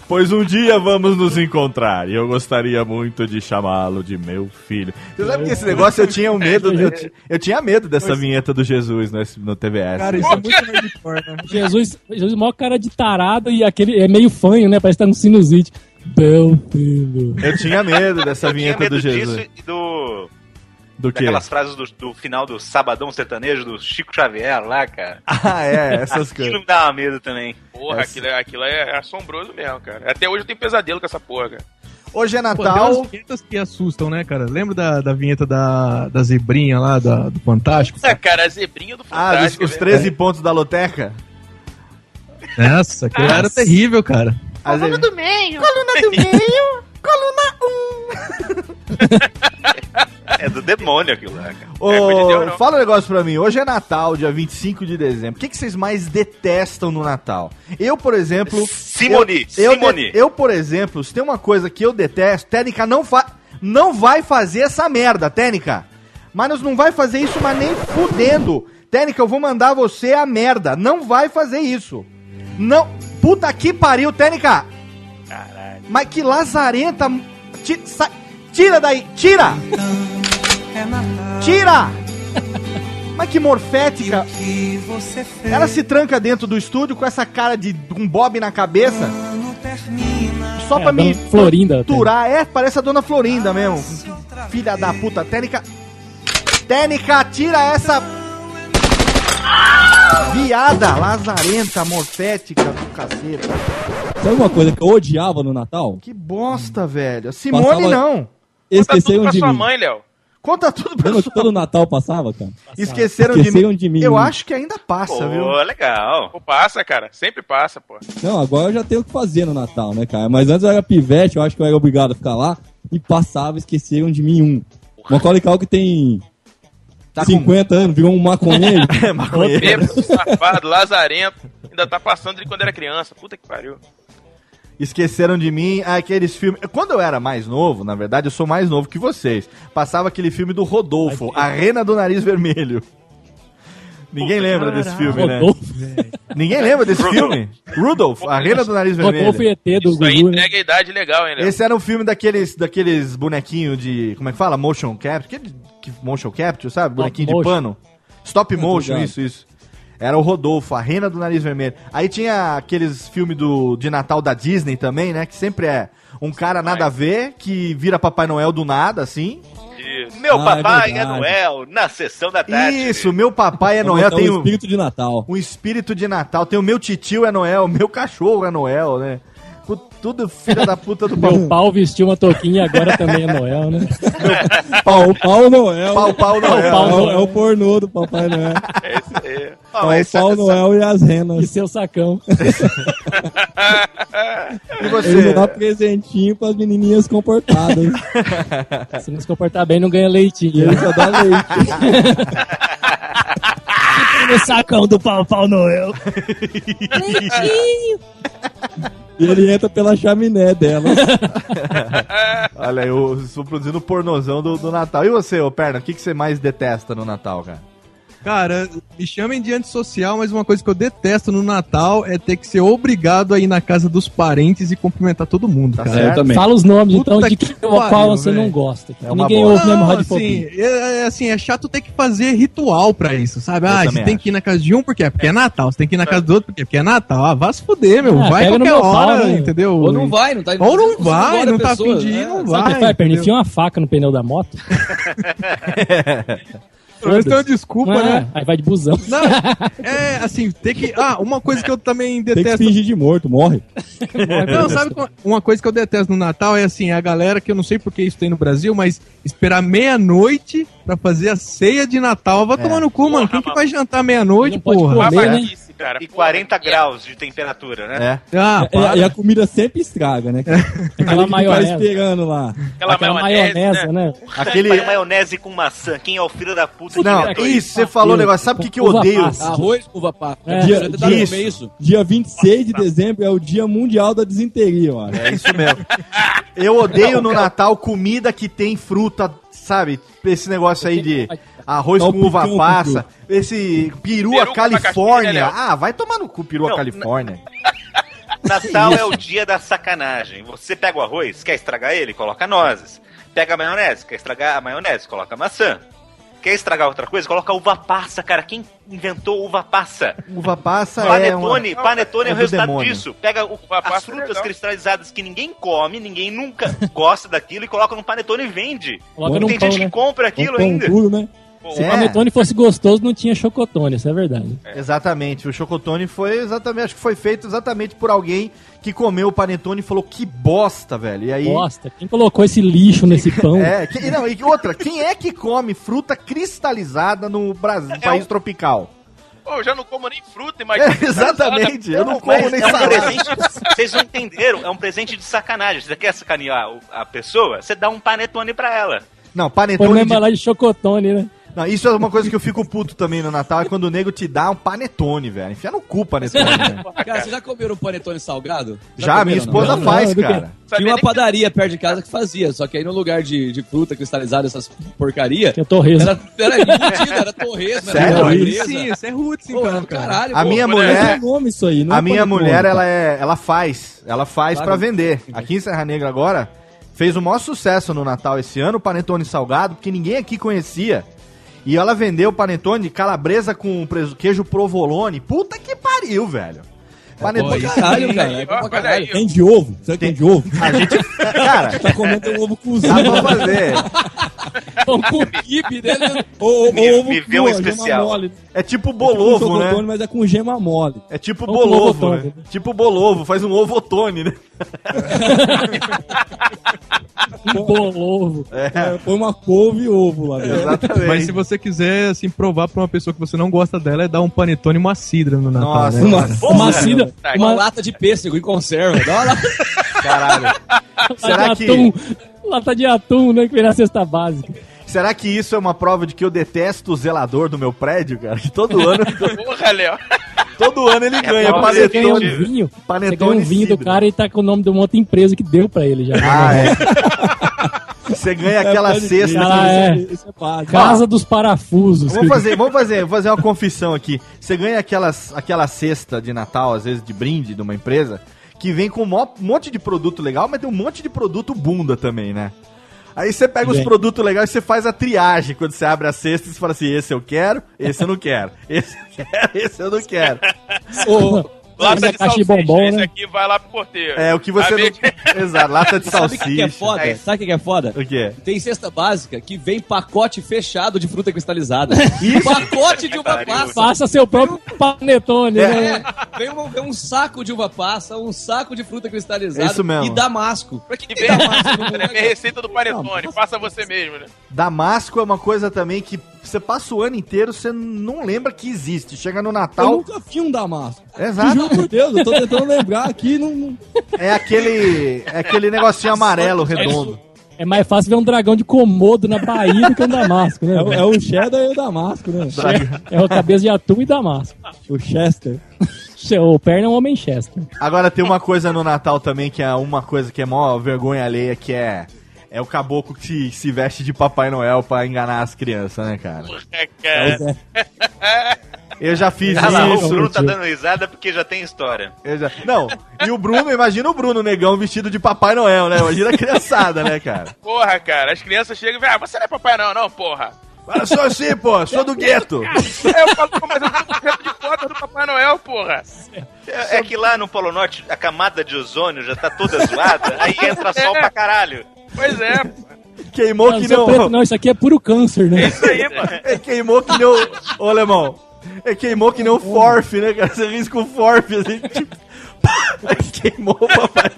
Pois um dia vamos nos encontrar e eu gostaria muito de chamá-lo de meu filho. Você sabe que esse negócio eu tinha um [LAUGHS] medo, eu, eu tinha medo dessa vinheta do Jesus no, no TVS. Cara, isso é muito né? Jesus, Jesus, maior cara de tarado e aquele é meio fanho, né? Parece que tá no sinusite. Meu filho. Eu tinha medo dessa Eu tinha vinheta medo do Jesus. disso e do. Do quê? Daquelas frases do, do final do Sabadão Sertanejo do Chico Xavier lá, cara. [LAUGHS] Ah, é, essas [LAUGHS] Aquilo coisas. me dava medo também. Porra, Essa- aquilo, é, aquilo é assombroso mesmo, cara. Até hoje eu tenho pesadelo com essa porra, cara. Hoje é Pô, tem Natal. umas vinhetas que assustam, né, cara? Lembra da, da vinheta da, da zebrinha lá, da, do Fantástico? É, cara, a zebrinha do Ah, os, Fantástico. os né? 13 pontos da loteca? Nossa, aquilo era terrível, cara. As- do meio. Coluna do [LAUGHS] meio, coluna 1. É do demônio aquilo lá, cara. Ô, É, fala um negócio pra mim. Hoje é Natal, dia 25 de dezembro. O que, que vocês mais detestam no Natal? Eu, por exemplo. Simone, eu, eu, Simone. eu, por exemplo, se tem uma coisa que eu detesto, Técnica não, fa não vai fazer essa merda, Técnica. Mas não vai fazer isso, mas nem fudendo. Técnica, eu vou mandar você a merda. Não vai fazer isso. Não. Puta que pariu, Técnica. Caralho. Mas que lazarenta. Ti- sa- Tira daí. Tira. Tira. Mas que morfética. Ela se tranca dentro do estúdio com essa cara de um bob na cabeça. Só É, pra me Florinda, torturar. É, parece a dona Florinda mesmo. Filha da puta. Técnica. Técnica, tira essa. Viada, lazarenta, morfética do caceta. Sabe uma coisa que eu odiava no Natal? Que bosta, velho. Simone Passava- não. Esqueceram pra de sua mim. mãe, Léo. Conta tudo pra Lembra sua que todo Natal passava, cara? Esqueceram, Esqueceram de, de mim. mim. Eu acho que ainda passa, Pô, viu? legal. Pô, passa, cara. Sempre passa, pô. Não, agora eu já tenho o que fazer no Natal, né, cara? Mas antes eu era pivete, eu acho que eu era obrigado a ficar lá e passava, esqueceram de mim um. Macaulay Culkin tem Tá 50 anos, virou um maconheiro. [LAUGHS] Maconheiro. Bêbado, safado, lazarento. Ainda tá passando de quando era criança. Puta que pariu. Esqueceram de mim aqueles filmes. Quando eu era mais novo, na verdade, eu sou mais novo que vocês. Passava aquele filme do Rodolfo, A Rena do Nariz Vermelho. Ninguém lembra desse filme, né? Rodolfo. Ninguém lembra desse filme? Rudolph, A Rena do Nariz Rodolfo Vermelho. e ET do Isso aí Gugu, né? entrega a idade legal, hein, Léo? Esse era um filme daqueles, daqueles bonequinhos de. Como é que fala? Motion capture? Que, que motion capture, sabe? Bonequinho de motion. pano. Stop motion, ligado. isso, isso. Era o Rodolfo, a rena do nariz vermelho. Aí tinha aqueles filmes do, de Natal da Disney também, né? Que sempre é um cara nada a ver, que vira Papai Noel do nada, assim. Isso. Meu Ah, é papai é, verdade. Noel, na sessão da tarde. Isso, meu papai é Noel, tem o um, espírito de Natal. um espírito de Natal. Tem o meu titio é Noel, meu cachorro é Noel, né? Tudo filha da puta do Meu pau vestiu uma touquinha e agora também é Noel, né? [LAUGHS] Pau, pau Noel. Pau, pau Noel. É o- É o pornô do Papai Noel. É isso aí. Ó, É o mas pau Noel e as E renas. seu sacão. [LAUGHS] E Ele você? dá presentinho pras menininhas comportadas. [LAUGHS] Se não se comportar bem, não ganha E leitinho. ele só dá leite. no sacão do pau, pau Noel. E ele entra pela chaminé dela. [LAUGHS] Olha, eu estou produzindo o pornozão do, do Natal. E você, ô Perna, o que, que você mais detesta no Natal, cara? Cara, me chamem de antissocial, mas uma coisa que eu detesto no Natal é ter que ser obrigado a ir na casa dos parentes e cumprimentar todo mundo, Tá cara. certo? Eu também. Fala os nomes, Puta então, de que qual pariu, você velho. não gosta. É Ninguém ouve mesmo radiofobia. assim, é, é, assim, é chato ter que fazer ritual pra isso, sabe? Eu ah, você tem acho. que ir na casa de um porque é, porque é Natal. Você tem que ir na casa do outro porque, porque é Natal. Ah, vá se fuder, meu. Ah, vai qualquer meu pau, hora, né? entendeu? Ou não vai, não tá Ou não vai, não tá pessoa, afim de ir, né? não Sabe o vai. que entendeu? Enfia uma faca no pneu da moto. [LAUGHS] Pelo menos tem uma desculpa, é? né? Aí vai de busão. Não, é assim, tem que. Ah, uma coisa que eu também Tem que detesto. fingir de morto, morre. Não, sabe uma coisa que eu detesto no Natal é assim, a galera que eu não sei porque isso tem no Brasil, mas esperar meia-noite pra fazer a ceia de Natal. Vai É. tomar no cu, mano. Quem que vai jantar meia-noite, porra? comer, né? Cara. E Porra, 40 graus de temperatura, né? É. Ah, E, para. e a comida sempre estraga, né? [LAUGHS] Aquela Tá maionese. esperando lá. Aquela, Aquela maionese, maionese, né? né? Aquele. Aquele maionese com maçã. Quem é o filho da puta que Não, inventou isso, você falou o negócio. Sabe o que, que eu odeio? passa. Arroz com uva passa. É. Dia, tá Isso. comer isso? Dia 26 de dezembro é o Dia Mundial da Desinteria, ó. É isso mesmo. Eu odeio no Natal comida que tem fruta, sabe? Esse negócio aí de arroz um com uva passa, esse perua Peru com Califórnia. né? Ah, vai tomar no cu, perua Não, Califórnia. [LAUGHS] Natal é o dia da sacanagem. Você pega o arroz, quer estragar ele? Coloca nozes. Pega a maionese, quer estragar a maionese? Coloca maçã. Quer estragar outra coisa? Coloca uva passa, cara. Quem inventou uva passa? Uva passa é Panetone, uma... panetone é, é o do resultado demônio. disso. Pega o- Uva as é frutas legal. cristalizadas que ninguém come, ninguém nunca [LAUGHS] gosta daquilo e coloca no panetone e vende. Coloca tem pão, gente né? que compra Um aquilo pão ainda. duro, né? Se o É. panetone fosse gostoso, não tinha chocotone, isso é verdade. Exatamente, o chocotone foi exatamente, acho que foi feito exatamente por alguém que comeu o panetone e falou que bosta, velho. E aí Bosta, quem colocou esse lixo nesse pão? [LAUGHS] É, que- não, e outra, quem é que come fruta cristalizada no Brasil, É país tropical? Pô, eu já não como nem fruta, imagina. É, exatamente, eu não como Mas nem é um salada. presente, vocês não entenderam, é um presente de sacanagem. Você quer sacanear o- a pessoa? Você dá um panetone pra ela. Não, Põe panetone mesmo de, lá de chocotone, né? Não, isso é uma coisa que eu fico puto também no Natal, é quando o nego te dá um panetone, velho. Enfia no cu o panetone. [LAUGHS] né? Cara, vocês já comeram um panetone salgado? Já, minha comeram, esposa não? faz, Não, do quê? cara. Tinha uma padaria perto de casa que fazia, só que aí no lugar de, de fruta cristalizada, essas porcaria. Que é torresmo. Era, era embutido, era torresmo, Sério? era Isso? Sim, isso é roots, então, caralho, A pô, minha mulher, É nome isso aí, não a é minha panetone, mulher, cara. ela é, ela faz, ela faz Claro. pra vender. Aqui em Serra Negra agora fez o maior sucesso no Natal esse ano, o panetone salgado, porque ninguém aqui conhecia. E ela vendeu panetone de calabresa com queijo provolone. Puta que pariu, velho. Panetone caralho, cara. É bom pra Olha caralho. Tem de ovo? Será que tem de ovo? A gente, cara, [LAUGHS] Tá comendo um ovo cozido. dá pra fazer. [LAUGHS] Pão com kibe dele. Ou, ovo me vê um cru, ó, gema especial. mole. É tipo É bolovo, tipo um né? mas é com gema mole. É tipo Ou bolovo, né? né? Tipo bolovo, faz um ovotone, né? [LAUGHS] Um bolovo. É, põe uma couve e ovo lá dentro. Exatamente. Mas se você quiser, assim, provar pra uma pessoa que você não gosta dela, é dar um panetone e uma cidra no Natal, Nossa, né? nossa. Uma cidra. Uma Uma lata de pêssego em conserva. Dá uma lata. [LAUGHS] Caralho. Será lata que, de atum. Lata de atum, né? Que vem na cesta básica. será que isso é uma prova de que eu detesto o zelador do meu prédio, cara? Que todo ano, Porra, Léo. todo ano ele ganha bom, Você ganha um panetone. vinho. Você ganha Panetone um vinho do cara e tá com o nome de uma outra empresa que deu pra ele já. Ah, é. [LAUGHS] Você ganha aquela pode cesta. Ah, é. Isso é, é. Casa dos parafusos. Vamos fazer, vamos fazer, vou fazer uma confissão aqui. Você ganha aquelas, aquela cesta de Natal, às vezes de brinde de uma empresa, que vem com um monte de produto legal, mas tem um monte de produto bunda também, né? Aí você pega os Vem. produtos legais e você faz a triagem quando você abre a cesta e você fala assim: esse eu quero, esse eu não quero, esse eu quero, esse eu não quero. Ô, Lata Essa de caixa de salsicha, bombom, esse né? aqui vai lá pro porteiro. É, o que você não. [LAUGHS] Exato, lata de Sabe o que, que é salsicha. foda? É. Sabe o que que é foda? O quê? Tem cesta básica que vem pacote fechado de fruta cristalizada. [LAUGHS] Pacote de uva passa. Faça seu próprio panetone, né? É, vem, um, vem um saco de uva passa, um saco de fruta cristalizada É isso mesmo. e damasco. Pra que que vem damasco [LAUGHS] é né, minha receita do panetone. Faça você mesmo, né? Damasco é uma coisa também que você passa o ano inteiro, você não lembra que existe. Chega no Eu Natal. nunca vi um Damasco. Exato. Juro por Deus, eu tô tentando lembrar aqui. Não, É aquele. É aquele negocinho amarelo redondo. É mais fácil ver um dragão de Komodo na Bahia do que um Damasco, né? É, o- é o cheddar e o Damasco, né? É o cabeça de atum e Damasco. O Chester. O perna é um homem Chester. Agora tem uma coisa no Natal também que é uma coisa que é mó vergonha alheia, que é. É o caboclo que se, se veste de Papai Noel pra enganar as crianças, né, cara? É, É cara. o Zé. Eu já fiz Ah lá, o isso. Bruno tá dando risada porque já tem história. Eu já- Não, e o Bruno, imagina o Bruno negão vestido de Papai Noel, né? Imagina a criançada, né, cara? Porra, cara. As crianças chegam e falam, ah, você não é papai não, não, porra. Fala, sou assim, pô, sou do gueto. É, eu falo, pô, mas eu tô com de foto do Papai Noel, porra. É, é que lá no Polo Norte a camada de ozônio já tá toda zoada, aí entra sol pra caralho. Pois é, pô. Queimou Não, que isso é não. preto, não, isso aqui é puro câncer, né? Isso aí, mano. É queimou que nem o. Ô, alemão. É queimou que nem o Forf, né, cara? Você risca o Forf, assim, tipo. [LAUGHS] Queimou o papai.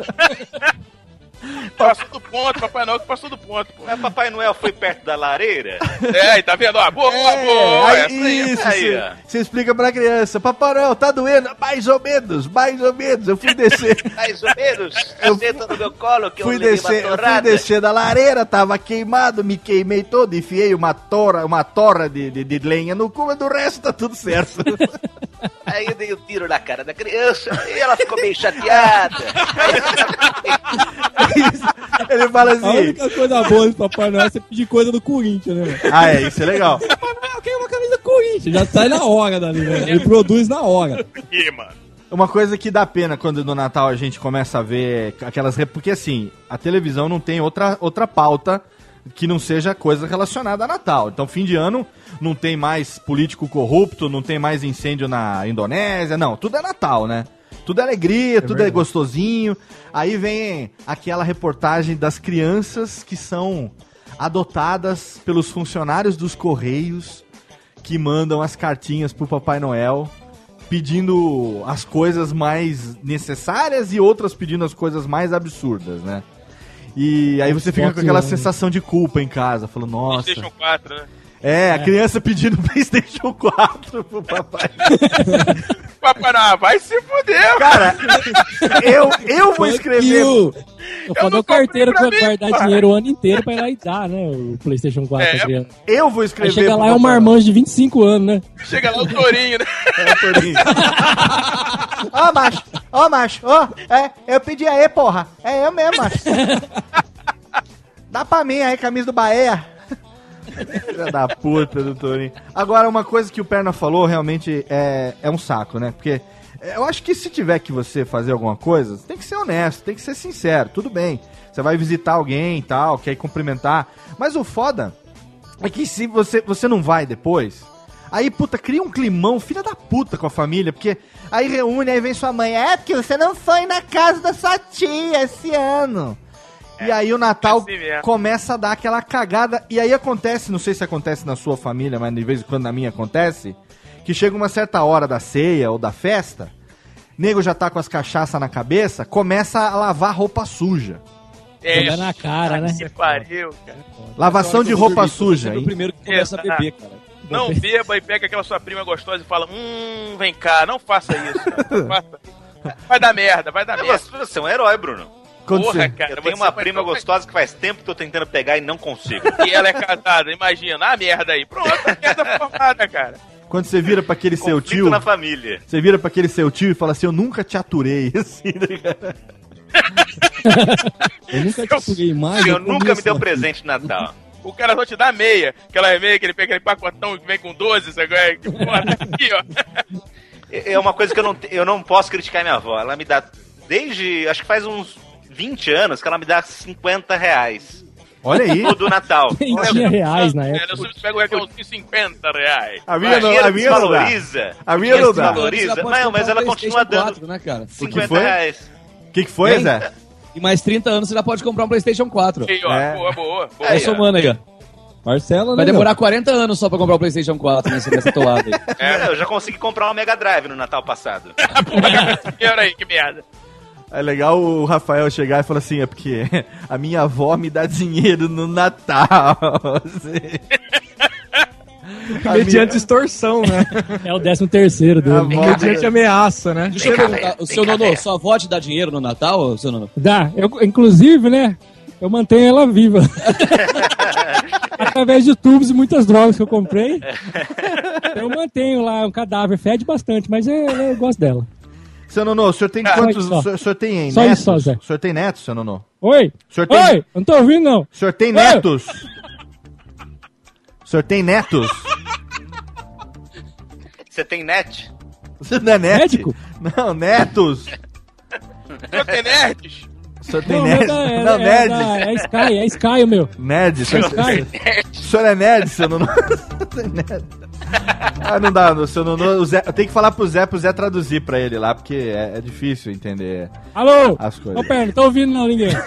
[LAUGHS] Passou do ponto, Papai Noel que passou do ponto, pô. Mas Papai Noel foi perto da lareira? [LAUGHS] É, e tá vendo? Ó, boa, boa, boa. aí, essa aí. isso, Aí, você, ó. você explica pra criança. Papai Noel, tá doendo? Mais ou menos, mais ou menos. Eu fui descer. [LAUGHS] Mais ou menos. Senta no meu colo que Fui eu descer, uma eu fui descer da lareira, tava queimado, me queimei todo, enfiei uma tora, uma torra de, de, de lenha no cu, mas do resto tá tudo certo. Aí eu dei um tiro na cara da criança e ela ficou meio chateada. [LAUGHS] Ele fala A assim. única coisa boa do Papai Noel é você pedir coisa do Corinthians, né, mano? Ah, é, isso é legal. Eu quero uma camisa do Corinthians. Já sai na hora dali, né? Ele produz na hora. Ih, mano. Uma coisa que dá pena quando no Natal a gente começa a ver aquelas. Porque assim, a televisão não tem outra, outra pauta que não seja coisa relacionada a Natal. Então, fim de ano, não tem mais político corrupto, não tem mais incêndio na Indonésia, não. Tudo é Natal, né? Tudo é alegria, tudo é gostosinho. Aí vem aquela reportagem das crianças que são adotadas pelos funcionários dos Correios que mandam as cartinhas pro Papai Noel pedindo as coisas mais necessárias e outras pedindo as coisas mais absurdas, né? E aí você fica com aquela sensação de culpa em casa, falando, nossa. PlayStation 4, né? É, a criança pedindo [LAUGHS] PlayStation 4 pro papai. [LAUGHS] Papai Noel, vai se fuder, Cara, eu, eu vou escrever. Eu vou dar carteira pra pra mim, guardar pai. dinheiro o ano inteiro pra ir lá e dar, né? O PlayStation 4 É, pra criança. Eu vou Aí escrever. chega pro lá é um papai marmanjo de 25 anos, né? Chega lá o tourinho, né? É o Torinho. Ó, [LAUGHS] macho, ó, macho, ó, é, eu pedi aí, porra. É eu mesmo, macho. Dá pra mim aí, camisa do Bahia. Filha da puta do Torinho. Agora, uma coisa que o Perna falou realmente é, é um saco, né? Porque eu acho que se tiver que você fazer alguma coisa, tem que ser honesto, tem que ser sincero, tudo bem. Você vai visitar alguém e tal, quer cumprimentar. Mas o foda é que se você, você não vai depois, aí, puta, cria um climão, filha da puta com a família, porque aí reúne, aí vem sua mãe, é porque você não foi na casa da sua tia esse ano. E aí o Natal assim começa a dar aquela cagada, e aí acontece, não sei se acontece na sua família, mas de vez em quando na minha acontece, que chega uma certa hora da ceia ou da festa, nego já tá com as cachaças na cabeça, começa a lavar roupa suja. É, Jogar na cara, né? Que pariu, cara. Lavação de roupa suja. É o primeiro que começa a beber, cara. Não beba e pega aquela sua prima gostosa e fala: Hum, vem cá, não faça isso. cara, não faça. Vai dar merda, vai dar É, merda. Você você é um herói, Bruno. Porra, você- cara. Eu tenho uma prima gostosa que faz tempo que eu tô tentando pegar e não consigo. [LAUGHS] E ela é casada, imagina. Ah, merda aí. Pronto, a merda formada, cara. Quando você vira pra aquele seu tio. na família. Você vira pra aquele seu tio e fala assim: Eu nunca te aturei. [LAUGHS] Assim, né, cara? [LAUGHS] Eu nunca te aturei mais. Eu eu nunca me deu presente de Natal. O cara só te dá meia. Aquela meia que ele pega aquele pacotão que vem com 12, sabe? é? Que porra, tá aqui, ó. É uma coisa que eu não, eu não posso criticar minha avó. Ela me dá, desde, acho que faz uns 20 anos, que ela me dá 50 reais. Olha aí. Todo Natal. Nem [LAUGHS] tinha reais na É, época. você pega o real de 50 reais. A minha não, a minha não dá. desvaloriza. A minha não dá. Desvaloriza. Não, mas ela continua dando 4, né, cara? 50 foi? reais. O que, que foi? Zé? E mais 30 anos você já pode comprar um PlayStation 4. Aí, ó, É. boa, boa. boa. Vai somando aí, ó. Parcela, Vai né? demorar 40 anos só pra comprar o PlayStation 4 nessa, nessa toada aí. [LAUGHS] É, eu já consegui comprar uma Mega Drive no Natal passado. [LAUGHS] Dinheiro aí, que merda. É legal o Rafael chegar e falar assim: É porque [LAUGHS] a minha avó me dá dinheiro no Natal. [LAUGHS] Mediante extorsão, né? [LAUGHS] É o 13 terceiro minha- dele. Mediante ameaça, né? Deixa eu perguntar, o seu Nono, sua avó te dá dinheiro no Natal, seu Nono? Dá. Eu, inclusive, né? Eu mantenho ela viva. [LAUGHS] Através de tubos e muitas drogas que eu comprei. Eu mantenho lá um cadáver. Fede bastante, mas eu, eu gosto dela. Seu Nono, o senhor tem Só quantos. isso, só. O senhor, o senhor tem Só netos? isso, só, Zé. O senhor tem netos, seu Nono? Oi? O senhor tem, Oi? Não tô ouvindo, não. o senhor tem Oi? netos? O senhor tem netos? Você tem net? Você não é net? Médico? Não, netos. Eu tenho nerds. O senhor tem Não, nerd? meu é, Não, é, nerd. É, é Sky, é Sky o meu. Nerd. O senhor, Sky. o senhor é nerd, seu? [LAUGHS] Tem nerd. Ah, não dá, o seu Nono. O Zé, eu tenho que falar pro Zé, pro Zé traduzir pra ele lá, porque é, é difícil entender Alô? as coisas. Ô, Perna, tô ouvindo não, ninguém. [LAUGHS]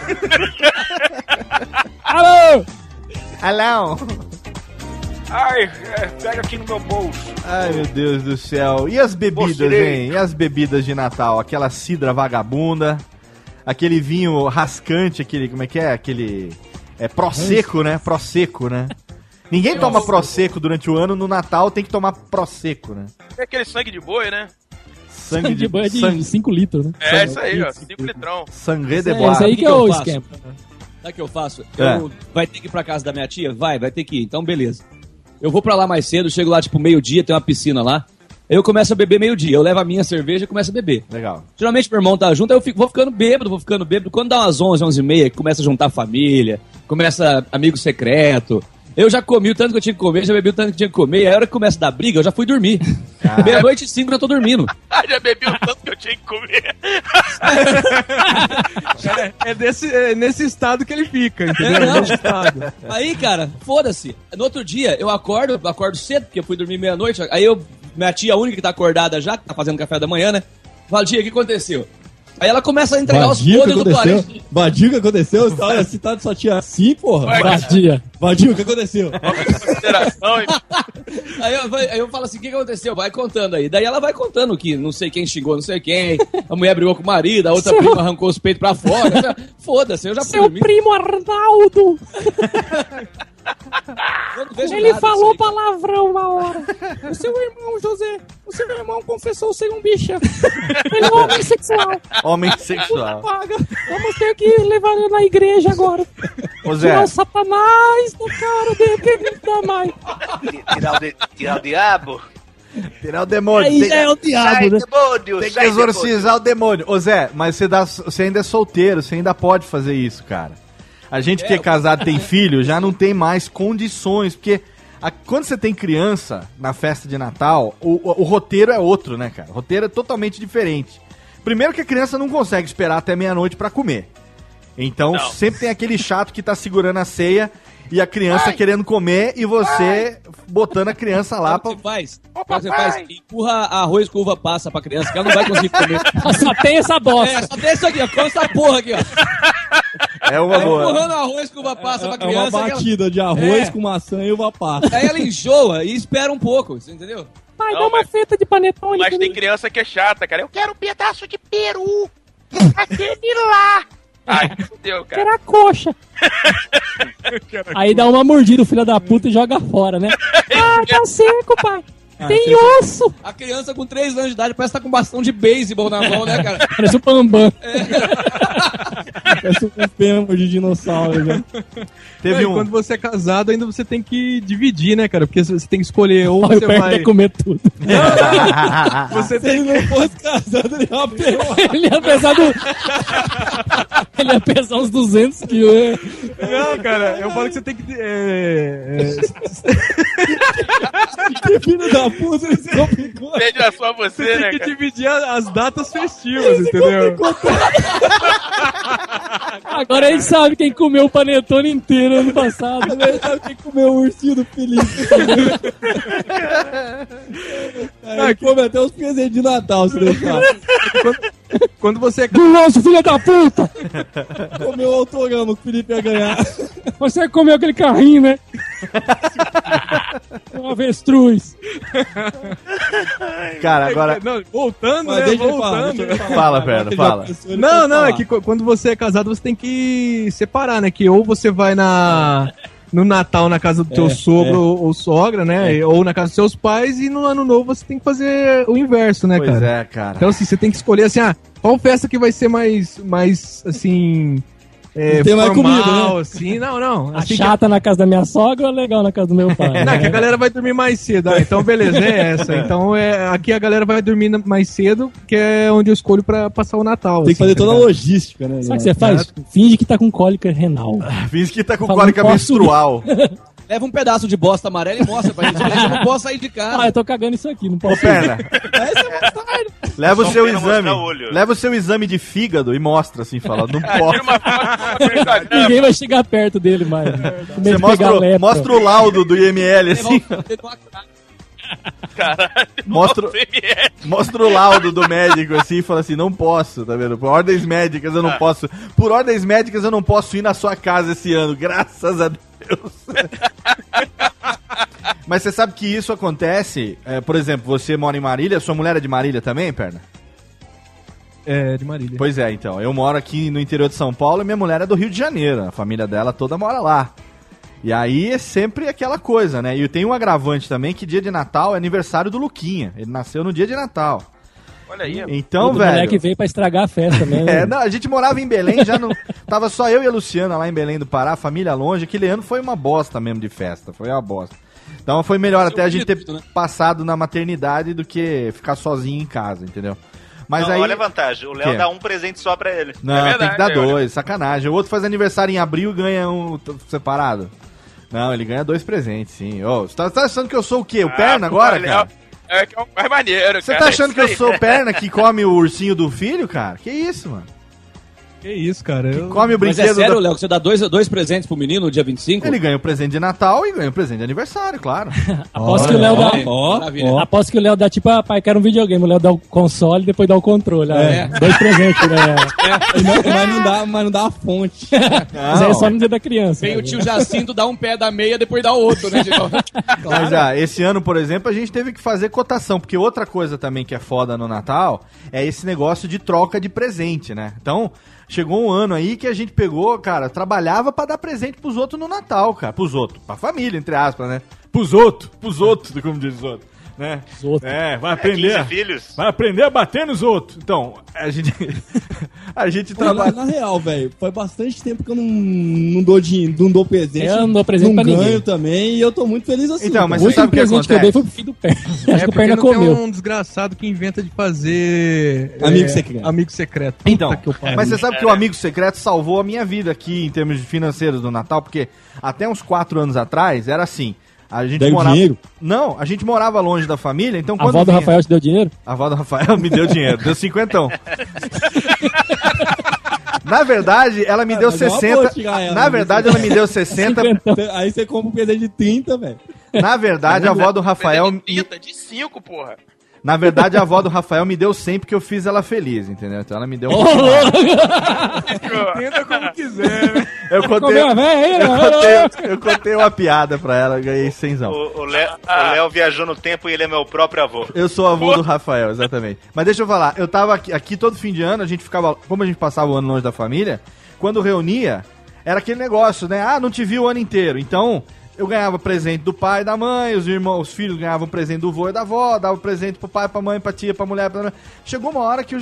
Alô? Alão! Ai, é, pega aqui no meu bolso. Ai, meu Deus do céu. E as bebidas, hein? E as bebidas de Natal? Aquela cidra vagabunda, aquele vinho rascante, aquele. Como é que é? Aquele. É prosecco, né? Prosecco, né? Ninguém toma prosecco durante o ano, no Natal tem que tomar prosecco, né? É aquele sangue de boi, né? Sangue de banho de sangue, 5 litros, né? É isso aí, ó. 5 litrão. sangue de É, bois. isso aí que é que eu o faço? esquema. Sabe o que eu faço? É. Eu, vai ter que ir pra casa da minha tia? Vai, vai ter que ir. Então, beleza. Eu vou pra lá mais cedo, chego lá, tipo, meio-dia, tem uma piscina lá. Eu começo a beber meio-dia. Eu levo a minha cerveja e começo a beber. Legal. Geralmente meu irmão tá junto, aí eu fico, vou ficando bêbado, vou ficando bêbado. Quando dá umas 11, 11 e meia, começa a juntar família, começa amigo secreto. Eu já comi o tanto que eu tinha que comer, já bebi o tanto que tinha que comer. Aí a hora que começa a dar briga, eu já fui dormir. Meia-noite e cinco eu já tô dormindo. Ah, [LAUGHS] já bebi o tanto que eu tinha que comer. É, é desse, é nesse estado que ele fica, entendeu? É, não. nesse estado. Aí, cara, foda-se. No outro dia, eu acordo, eu acordo cedo, porque eu fui dormir meia-noite. Aí eu, minha tia, a única que tá acordada já, que tá fazendo café da manhã, né? Fala, tia, o que aconteceu? Aí ela começa a entregar os Vadio, o que podres do parente. Vadio, o que aconteceu? Você tá citado sua tia assim, porra? Vadia. Vadio, o que aconteceu? Aí eu, aí eu falo assim, o que aconteceu? Vai contando aí. Daí ela vai contando que não sei quem xingou não sei quem, a mulher brigou com o marido, a outra Seu- prima arrancou os peitos pra fora. Foda-se, eu já Seu primo Arnaldo. [LAUGHS] Ele falou palavrão uma hora. O seu irmão, José, o seu irmão confessou ser um bicha. Ele é um homossexual. Homem sexual. Paga. Vamos ter que levar ele na igreja agora. Ô, Zé. Tirar o satanás da cara dele que ele não dá mais. Tirar o, de- tirar o diabo? Tirar o demônio. Aí já é o diabo, Sai, né? demônio! Tem que exorcizar o demônio. Ô Zé, mas você, dá, você ainda é solteiro, você ainda pode fazer isso, cara. A gente que é casado e tem filho já não tem mais condições, porque a- quando você tem criança na festa de Natal, o, o- o roteiro é outro, né, cara? O roteiro é totalmente diferente. Primeiro que a criança não consegue esperar até meia-noite pra comer. Então Não. sempre tem aquele chato que tá segurando a ceia e a criança querendo comer e você botando a criança lá pra. que você faz? Sabe o que você faz? Empurra arroz com uva passa pra criança, que ela não vai conseguir comer. [LAUGHS] Só tem essa bosta. É, só tem isso aqui, ó. Come essa porra aqui, ó. É uma boa. empurrando arroz com uva passa pra É uma criança. que ela- batida de arroz É. com maçã e uva passa. Aí ela enjoa e espera um pouco, você entendeu? Pai, Não, dá uma mas- feta de panetone. Mas pra tem criança que é chata, cara. Eu quero Quero um pedaço de peru. [LAUGHS] Aquele lá. Ai, fudeu, cara. Quero a coxa. [LAUGHS] Aí dá uma mordida o filho da puta e joga fora, né? [LAUGHS] Ah, tá seco, pai. Tem osso. A criança com 3 anos de idade parece estar com um bastão de beisebol na mão, né, cara? [LAUGHS] Parece o Bambam. Parece um fêmur de dinossauro. Já. Teve E um. Quando você é casado, ainda você tem que dividir, né, cara? Porque você tem que escolher ou Olha, você vai. comer tudo. [LAUGHS] Você Se ele não fosse casado, ele ia pelar. Ele ia pesar do... Ele ia pesar uns 200 quilos. né? Não, cara, eu falo que você tem que. É, [LAUGHS] Que filho da puta, ele se complicou. Veja só você, você né, tem que cara? dividir as datas festivas, entendeu? Agora a gente sabe quem comeu o panetone inteiro ano passado. Ele sabe quem comeu o ursinho do Felipe. [LAUGHS] Aí come até os presentes de Natal, se deixar. [LAUGHS] Quando você é Do nosso filho da puta! Comeu o autograma que o Felipe ia ganhar. Você comeu aquele carrinho, né? [LAUGHS] Um avestruz. Cara, agora. Não, voltando, Mas né? deixa ele falar, Voltando. falar. Fala, que já fala. pensou, Não, não, é falar. que qu- quando você é casado, você tem que separar, né? Que ou você vai na. No Natal na casa do teu É, sogro é. ou, sogra, né? É. Ou na casa dos seus pais, e no ano novo você tem que fazer o inverso, né, Pois cara? é, cara. Então, assim, você tem que escolher assim, ah, qual festa que vai ser mais, mais assim. É, Tem mais formal, comida, né? assim, não, não. A Assim, que- chata na casa da minha sogra ou legal na casa do meu pai? [LAUGHS] Não, que a galera vai dormir mais cedo. Ah, então, beleza, é essa. Então, é, aqui a galera vai dormir mais cedo, que é onde eu escolho pra passar o Natal. Tem que assim, fazer tá toda a logística, né? Sabe o que você faz? Finge que tá com cólica renal. [LAUGHS] Finge que tá com Fala, cólica menstrual. [LAUGHS] Leva um pedaço de bosta amarela e mostra pra gente. A gente não pode sair de Ah, casa. eu tô cagando isso aqui, não Ô, posso. Perna, leva o seu exame. o. Leva o seu exame de fígado e mostra, assim, fala. Não [LAUGHS] verdade. [LAUGHS] Ninguém vai chegar perto dele mais. Você mostra, mostra o laudo do IML, assim. Caralho. Mostra, mostra o laudo do médico, assim, e fala assim, não posso, tá vendo? Por ordens médicas eu não Ah. posso. Por ordens médicas eu não posso ir na sua casa esse ano, graças a Deus. Mas você sabe que isso acontece, é, por exemplo, você mora em Marília, sua mulher é de Marília também, Perna? É, de Marília. Pois é, então. Eu moro aqui no interior de São Paulo e minha mulher é do Rio de Janeiro. A família dela toda mora lá. E aí é sempre aquela coisa, né? E tem um agravante também que dia de Natal é aniversário do Luquinha. Ele nasceu no dia de Natal. Olha aí. Então, o velho. moleque veio pra estragar a festa mesmo. [LAUGHS] É, não, a gente morava em Belém, já não. [LAUGHS] Tava só eu e a Luciana lá em Belém do Pará, família longe. Aquele ano foi uma bosta mesmo de festa. Foi uma bosta. Então foi melhor até a gente ter né? passado na maternidade do que ficar sozinho em casa, entendeu? Mas Não, aí. Olha a vantagem, o Léo dá um presente só pra ele. Não, É tem que verdade, dar né, olha. dois, sacanagem. O outro faz aniversário em abril e ganha um separado. Não, ele ganha dois presentes, sim. Ô, você tá, tá achando que eu sou o quê? O perna Ah, agora, olha, cara? É que é o mais maneiro, Você cara. tá achando que eu sou perna que come o ursinho do filho, cara? Que isso, mano? Que isso, cara. Eu... Come o Mas brinquedo é sério, da- Léo, que você dá dois, dois presentes pro menino no dia 25? Ele ganha o presente de Natal e ganha o presente de aniversário, claro. [LAUGHS] Aposto que o Léo dá. Ó, maravilha. Aposto que o Léo dá tipo, ah, pai, quero um videogame. O Léo dá o console e depois dá o controle. Ah, É. Dois presentes, né? Não, mas, não dá, mas não dá a fonte. [LAUGHS] Mas aí é só no dia da criança. Vem o tio Jacinto dá um pé da meia, depois dá o outro, né? Tipo, [LAUGHS] Mas ah, esse ano, por exemplo, a gente teve que fazer cotação, porque outra coisa também que é foda no Natal é esse negócio de troca de presente, né? Então, chegou um ano aí que a gente pegou, cara, trabalhava pra dar presente pros outros no Natal, cara. Pros outros. Pra família, entre aspas, né? Pros outros. Pros outros, como diz os outros. Né? É, vai aprender. 15 filhos. Vai aprender a bater nos outros. Então, a gente. [LAUGHS] a gente Pô, trabalha. na real, velho, faz bastante tempo que eu não, não dou dinheiro, não dou presente. Eu não dou presente não pra ganho ninguém. também e eu tô muito feliz assim. Então, mas você sabe o que presente que eu dei foi pro filho do Perna. [LAUGHS] Acho que o É, Perna não tem comeu. um desgraçado que inventa de fazer... Amigo é, secreto. Amigo secreto. Puta Então, que eu pariu. mas você sabe que o amigo secreto salvou a minha vida aqui em termos de financeiros do Natal, porque até uns quatro anos atrás era assim. A gente Deu morava. dinheiro? Não, a gente morava longe da família, então A quando. avó do vinha- Rafael te deu dinheiro? A avó do Rafael me deu dinheiro, deu cinquentão. [LAUGHS] Na verdade, ela me deu é uma 60. boa tirar ela, Na né? verdade, ela me deu 60. Aí você compra um presente de 30, velho. Na verdade, a avó do Rafael. De 30, de 5, porra. Na verdade, a avó do Rafael me deu 100 porque eu fiz ela feliz, entendeu? Então ela me deu um. Entenda como quiser, né? Eu contei, eu, né? contei, eu contei uma piada pra ela, ganhei 100. O, o Léo o Léo viajou no tempo e ele é meu próprio avô. Eu sou avô do Rafael, exatamente. Mas deixa eu falar, eu tava aqui, aqui todo fim de ano, a gente ficava. Como a gente passava o ano longe da família, quando reunia, era aquele negócio, né? Ah, não te vi o ano inteiro. Então, eu ganhava presente do pai e da mãe, os irmãos, os filhos ganhavam presente do vô e da avó, dava presente pro pai, pra mãe, pra tia, pra mulher. Pra... Chegou uma hora que eu,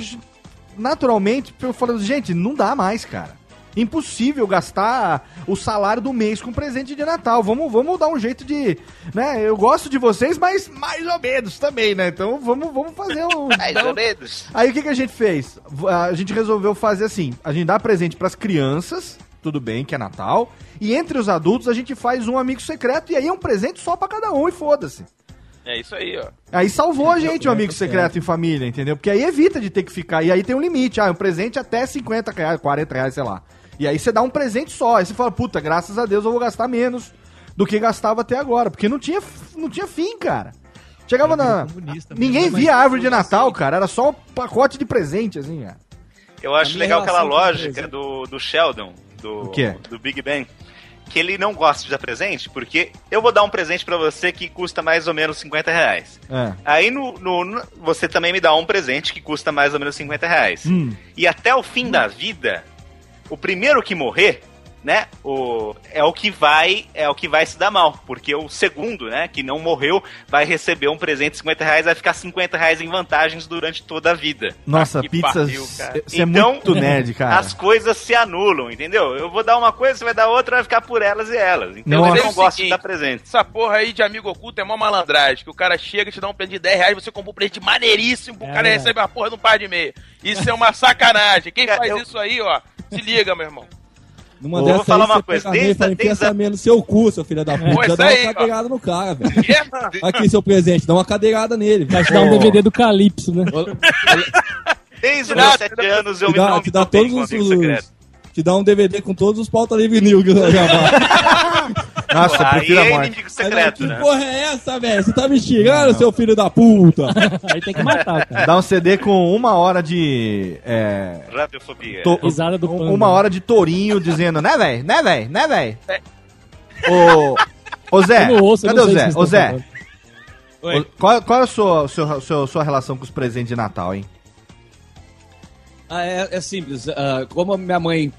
naturalmente, eu falei, gente, não dá mais, cara. Impossível gastar o salário do mês com presente de Natal. Vamos, vamos dar um jeito de. Né? Eu gosto de vocês, mas mais ou menos também, né? Então vamos, vamos fazer um. [LAUGHS] Mais ou menos. Aí o que, que a gente fez? A gente resolveu fazer assim: a gente dá presente pras crianças, tudo bem, que é Natal, e entre os adultos a gente faz um amigo secreto, e aí é um presente só pra cada um, e foda-se. É isso aí, ó. Aí salvou a gente o amigo secreto em família, entendeu? Porque aí evita de ter que ficar. E aí tem um limite. Ah, um presente até 50 reais, 40 reais, sei lá. E aí você dá um presente só. Aí você fala, puta, graças a Deus eu vou gastar menos do que gastava até agora. Porque não tinha, não tinha fim, cara. Chegava na. Ninguém via árvore de Natal, cara. Era só um pacote de presente, assim, cara. Eu acho A legal aquela lógica do, do Sheldon, do, do Big Bang, que ele não gosta de dar presente, porque eu vou dar um presente pra você que custa mais ou menos 50 reais. É. Aí no, no- no- você também me dá um presente que custa mais ou menos 50 reais. Hum. E até o fim da vida, o primeiro que morrer, né, o, é o que vai é o que vai se dar mal, porque o segundo, né, que não morreu, vai receber um presente de 50 reais, vai ficar 50 reais em vantagens durante toda a vida. Nossa, Ah, que pizzas. pariu, cara. Você é Então, muito [LAUGHS] nerd, cara. As coisas se anulam, entendeu? Eu vou dar uma coisa, você vai dar outra, vai ficar por elas e elas. Então Nossa. eu não É o gosto de dar presente. Essa porra aí de amigo oculto é mó malandragem. Que o cara chega, te dá um presente de 10 reais, você compra um presente maneiríssimo, o É cara verdade. recebe a porra de um par de meia. Isso é uma sacanagem. Quem faz isso aí, ó, se liga, meu irmão. Numa Eu vou dessa falar aí, uma você coisa, desde- desde essa a- meia no seu cu, seu filho da puta. Pois Já dá aí, uma ó. cadeirada no cara, velho. É. Aqui, seu presente, dá uma cadeirada nele. Vai te dar um DVD do Calypso, né? Desde os meus 7 anos eu me dá, não te dá todos os, secreto. Te dá um DVD com todos os pauta livre vinil que eu já [LAUGHS] Nossa, prefiro a é morte. inimigo secreto, Que né? porra é essa, velho? Você tá me xingando, seu filho da puta? [LAUGHS] Aí tem que matar, cara. Dá um CD com uma hora de. É, Radiofobia. to- Risada do um- panda. uma hora de tourinho dizendo, né, velho? Né, velho? Né, velho? Ô, ô Zé, ouço, cadê o Zé? Ô Zé, ô, qual, qual é a sua, sua, sua, sua relação com os presentes de Natal, hein? Ah, é, é simples. Ah, como a minha mãe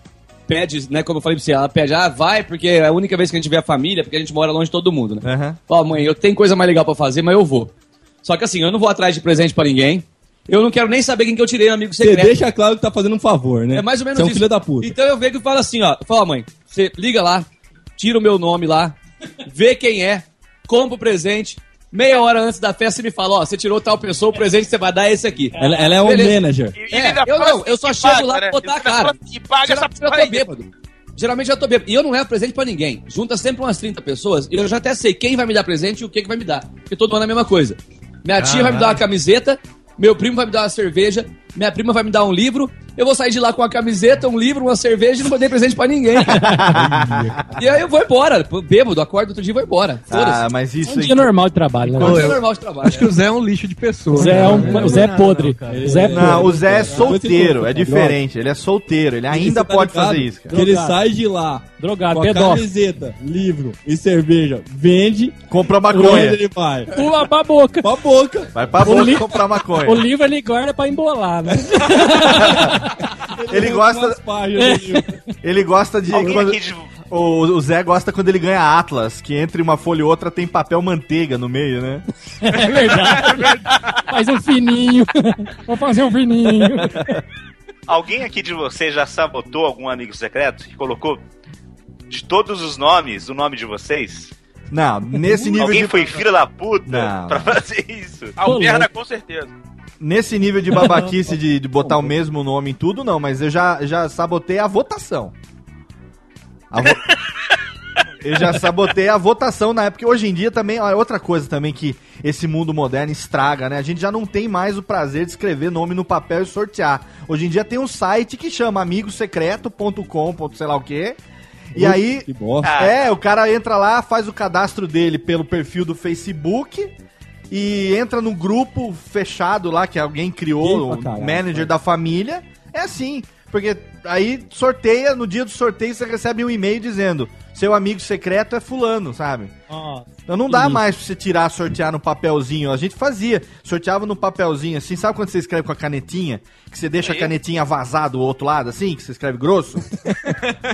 pede, né? Como eu falei pra você, ela pede, ah, vai, porque é a única vez que a gente vê a família, porque a gente mora longe de todo mundo, né? Aham. Ó, mãe, eu tenho coisa mais legal pra fazer, mas eu vou. Só que assim, eu não vou atrás de presente pra ninguém. Eu não quero nem saber quem que eu tirei amigo Você secreto. deixa claro que tá fazendo um favor, né? É mais ou menos Você é um isso. filho da puta. Então eu vejo e falo assim, ó. Fala, mãe, você liga lá, tira o meu nome lá, vê quem é, compra o presente. Meia hora antes da festa, você me fala, ó, você tirou tal pessoa, o presente que você vai dar é esse aqui. Ela, ela é um Beleza. manager. E, É, ele ainda eu não, eu só chego paga, lá né? pra botar a cara. E paga essa eu porra tô aí. bêbado. Geralmente eu tô bêbado. E eu não levo presente pra ninguém. Junta sempre umas 30 pessoas e eu já até sei quem vai me dar presente e o que, que vai me dar. Porque todo ano é a mesma coisa. Minha tia vai me dar uma camiseta, meu primo vai me dar uma cerveja, minha prima vai me dar um livro, eu vou sair de lá com uma camiseta, um livro, uma cerveja e não vou dar presente pra ninguém. [LAUGHS] e aí eu vou embora. Bêbado, acordo outro dia e vou embora. Ah, mas É isso um aí. dia normal de trabalho, né? É um dia normal de trabalho. Acho que o Zé é um lixo de pessoa. O Zé é, um, né? o Zé é podre. O Zé é podre. Não, o Zé é solteiro, é diferente. Ele é solteiro, ele ainda tá pode ligado fazer isso, cara. Que ele sai de lá Drogado, com a pedófilo. camiseta, livro e cerveja, vende, Compra maconha. ele vai? Pula pra boca. Pra boca. Vai pra O boca li- comprar maconha. O livro ele guarda pra embolar, né? [LAUGHS] Ele gosta. Ele gosta de. Quando- de- o, o Zé gosta quando ele ganha Atlas, que entre uma folha e outra tem papel manteiga no meio, né? É verdade. Faz um fininho. Vou fazer um fininho. Alguém aqui de vocês já sabotou algum amigo secreto e colocou de todos os nomes o nome de vocês? Não, nesse nível Alguém de. foi filho da puta Não. pra fazer isso? Alberna, com certeza. Nesse nível de babaquice [LAUGHS] de, de botar o mesmo nome em tudo, não, mas eu já, já sabotei a votação. A vo- [LAUGHS] Eu já sabotei a votação na época. Hoje em dia também, ó, é outra coisa também que esse mundo moderno estraga, né? A gente já não tem mais o prazer de escrever nome no papel e sortear. Hoje em dia tem um site que chama amigosecreto.com, ponto sei lá o quê. E Ui, aí, que bosta. é, o cara entra lá, faz o cadastro dele pelo perfil do Facebook e entra no grupo fechado lá que alguém criou, o manager da família. É assim, porque aí sorteia, no dia do sorteio você recebe um e-mail dizendo: seu amigo secreto é fulano, sabe? Então não dá mais pra você tirar, sortear no papelzinho. A gente fazia, sorteava no papelzinho assim. Sabe quando você escreve com a canetinha? Que você deixa a canetinha vazar do outro lado, assim? Que você escreve grosso? [LAUGHS]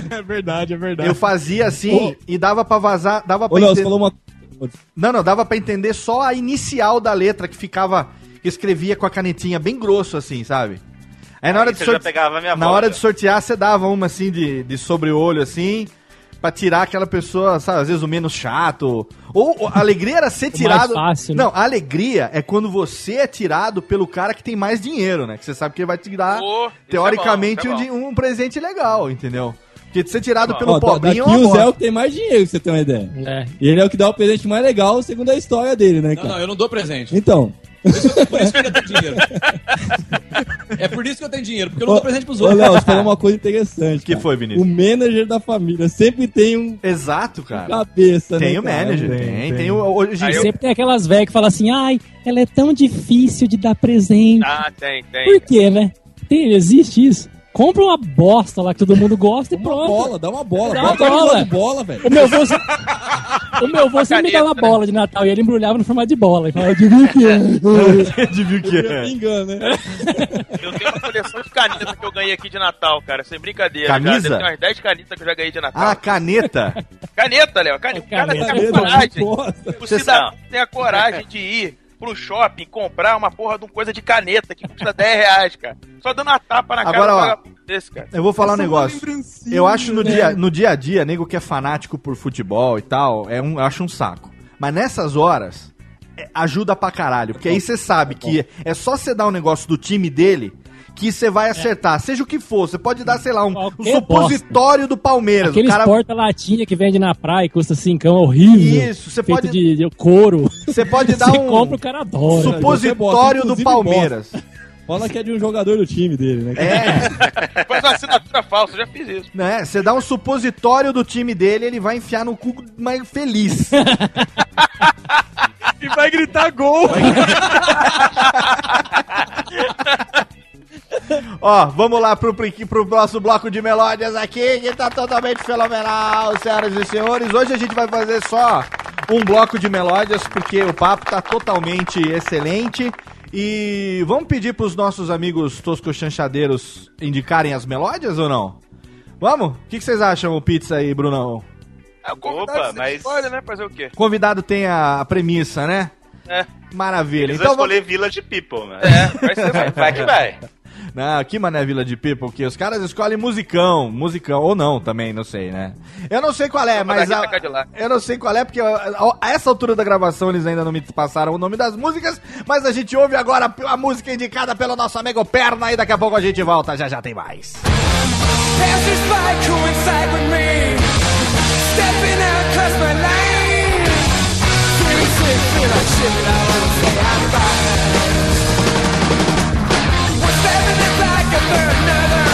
É verdade, é verdade. Eu fazia assim e dava pra vazar, dava pra Ô, Léo, você entender- falou uma. Não, não, dava pra entender só a inicial da letra que ficava que escrevia com a canetinha bem grosso assim, sabe? Aí na hora Aí de sorte- pegava a minha Na hora de sortear, você dava uma assim de, de sobre-olho assim, pra tirar aquela pessoa, sabe, às vezes o menos chato. Ou ou a alegria era ser tirado. mais fácil, né? Não, a alegria é quando você é tirado pelo cara que tem mais dinheiro, né? Que você sabe que ele vai te dar isso teoricamente é bom, um, é di- um presente legal, entendeu? Porque ser tirado Ó, pelo Ó, pobrinho daqui o Zé é o que tem mais dinheiro, pra você ter uma ideia. É. E ele é o que dá o presente mais legal, segundo a história dele, né, Não, cara? não, eu não dou presente. Então. Por isso que eu tenho dinheiro. É por isso que eu tenho dinheiro, porque eu não Ô, dou presente pros Ô, outros. Léo, você falou uma coisa interessante. [LAUGHS] Que cara. foi, Vinícius? O manager da família sempre tem um Exato, cara. cabeça, né? Tem o cara? manager, tem, tem, o. Hoje, Aí eu- Sempre tem aquelas velhas que falam assim, ai, ela é tão difícil de dar presente. Ah, tem, tem. Por quê, né? Tem, existe isso. Compra uma bosta lá que todo mundo gosta e Uma pronto. bola, dá uma bola. Dá uma bola. bola, velho. O meu avô, se- o meu avô sempre me dava né? bola de Natal e ele embrulhava no formato de bola. E falava, adivinha o que é? [LAUGHS] Adivinha o que é? Engano, né? Eu tenho uma coleção de canetas que eu ganhei aqui de Natal, cara. Sem brincadeira. Camisa? Deve ter umas 10 canetas que eu já ganhei de Natal. Ah, caneta. Caneta, Léo. Caneta. O cara Caneta. tem a coragem. O cidadão tem a coragem de ir pro shopping comprar uma porra de uma coisa de caneta que custa [LAUGHS] 10 reais, cara. Só dando uma tapa na Agora, cara ó, desse, cara. Eu vou falar um Essa é uma negócio. Eu acho no né? dia, no dia a dia, nego que é fanático por futebol e tal, é um, eu acho um saco. Mas nessas horas, é, ajuda pra caralho. Porque aí você sabe que é só você dar um negócio do time dele que você vai acertar. Seja o que for, você pode dar, sei lá, um, um supositório do Palmeiras. Aqueles cara, porta-latinha que vende na praia e custa cincão, é horrível. Isso, você pode- de, de couro. você pode [LAUGHS] dar um compra, o cara adora. supositório do Palmeiras. Fala que é de um jogador do time dele, né? É, [LAUGHS] Faz uma assinatura falsa, eu já fiz isso. né? Você dá um supositório do time dele, ele vai enfiar no cu mais feliz. [LAUGHS] E vai gritar gol. [LAUGHS] Ó, vamos lá pro, pro, próximo bloco de melódias aqui, que tá totalmente fenomenal, senhoras e senhores. Hoje a gente vai fazer só um bloco de melódias, porque o papo tá totalmente excelente. E vamos pedir pros nossos amigos toscos chanchadeiros indicarem as melódias ou não? Vamos? O que, que vocês acham, o Pizza e Brunão? É, Opa, mas- escolhe, né? Fazer o quê? Convidado tem a, premissa, né? É. Maravilha. Eles então vão vamos... escolher Village People, né? É, vai ser Vai, vai que vai. Não, que mané Vila de People, que os caras escolhem musicão, musicão, ou não também, não sei, né? Eu não sei qual é, mas a, eu não sei qual é, porque a, a- essa altura da gravação eles ainda não me passaram o nome das músicas, mas a gente ouve agora a música indicada pelo nosso amigo Perna e daqui a pouco a gente volta, já já tem mais. Another.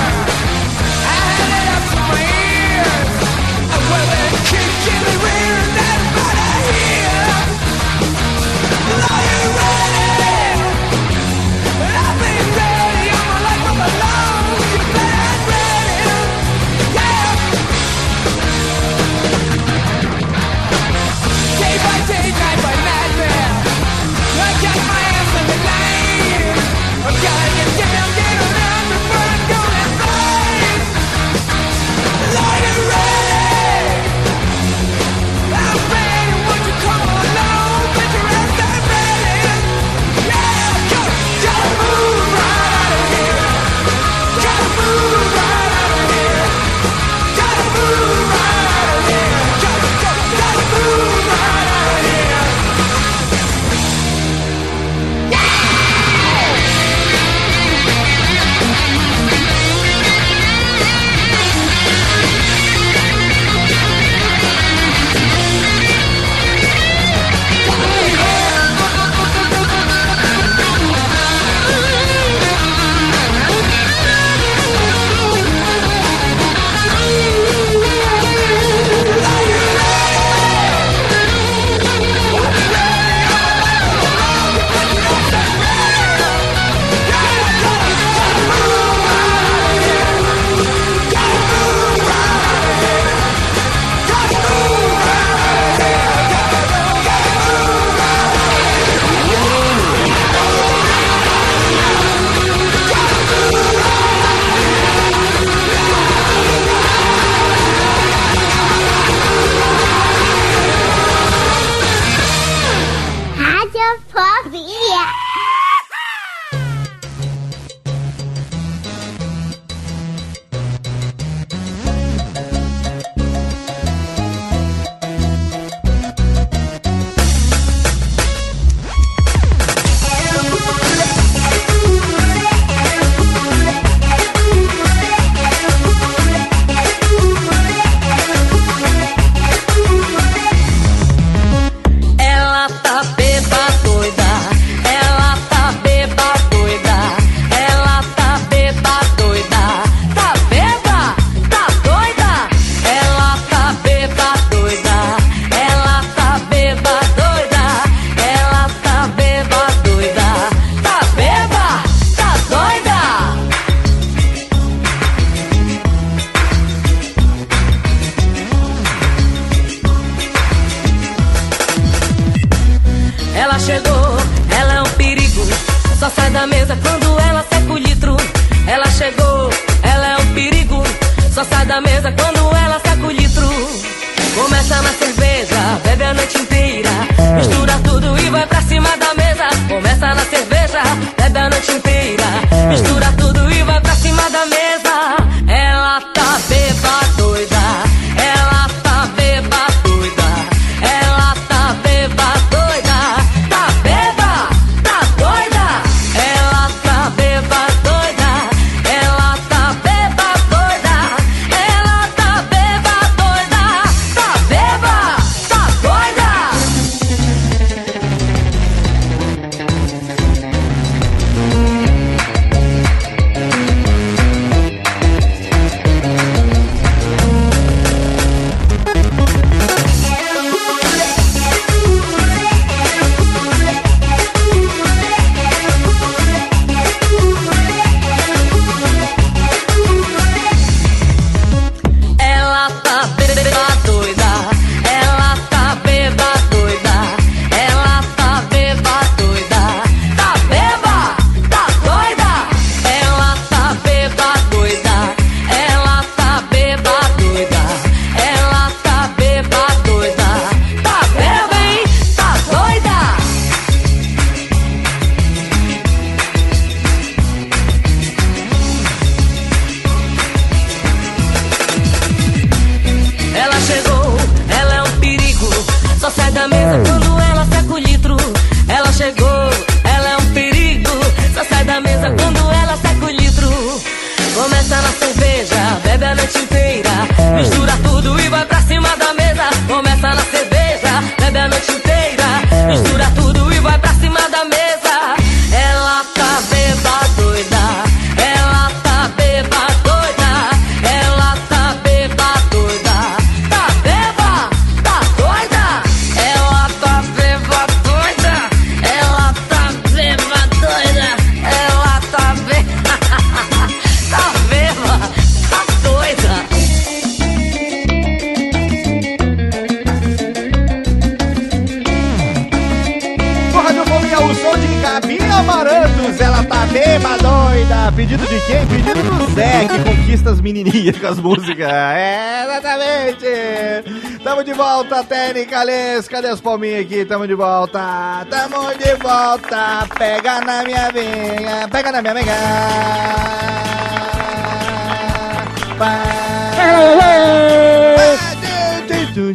Cadê as palminhas aqui? Tamo de volta. Tamo de volta. Pega na minha venha, pega na minha venha.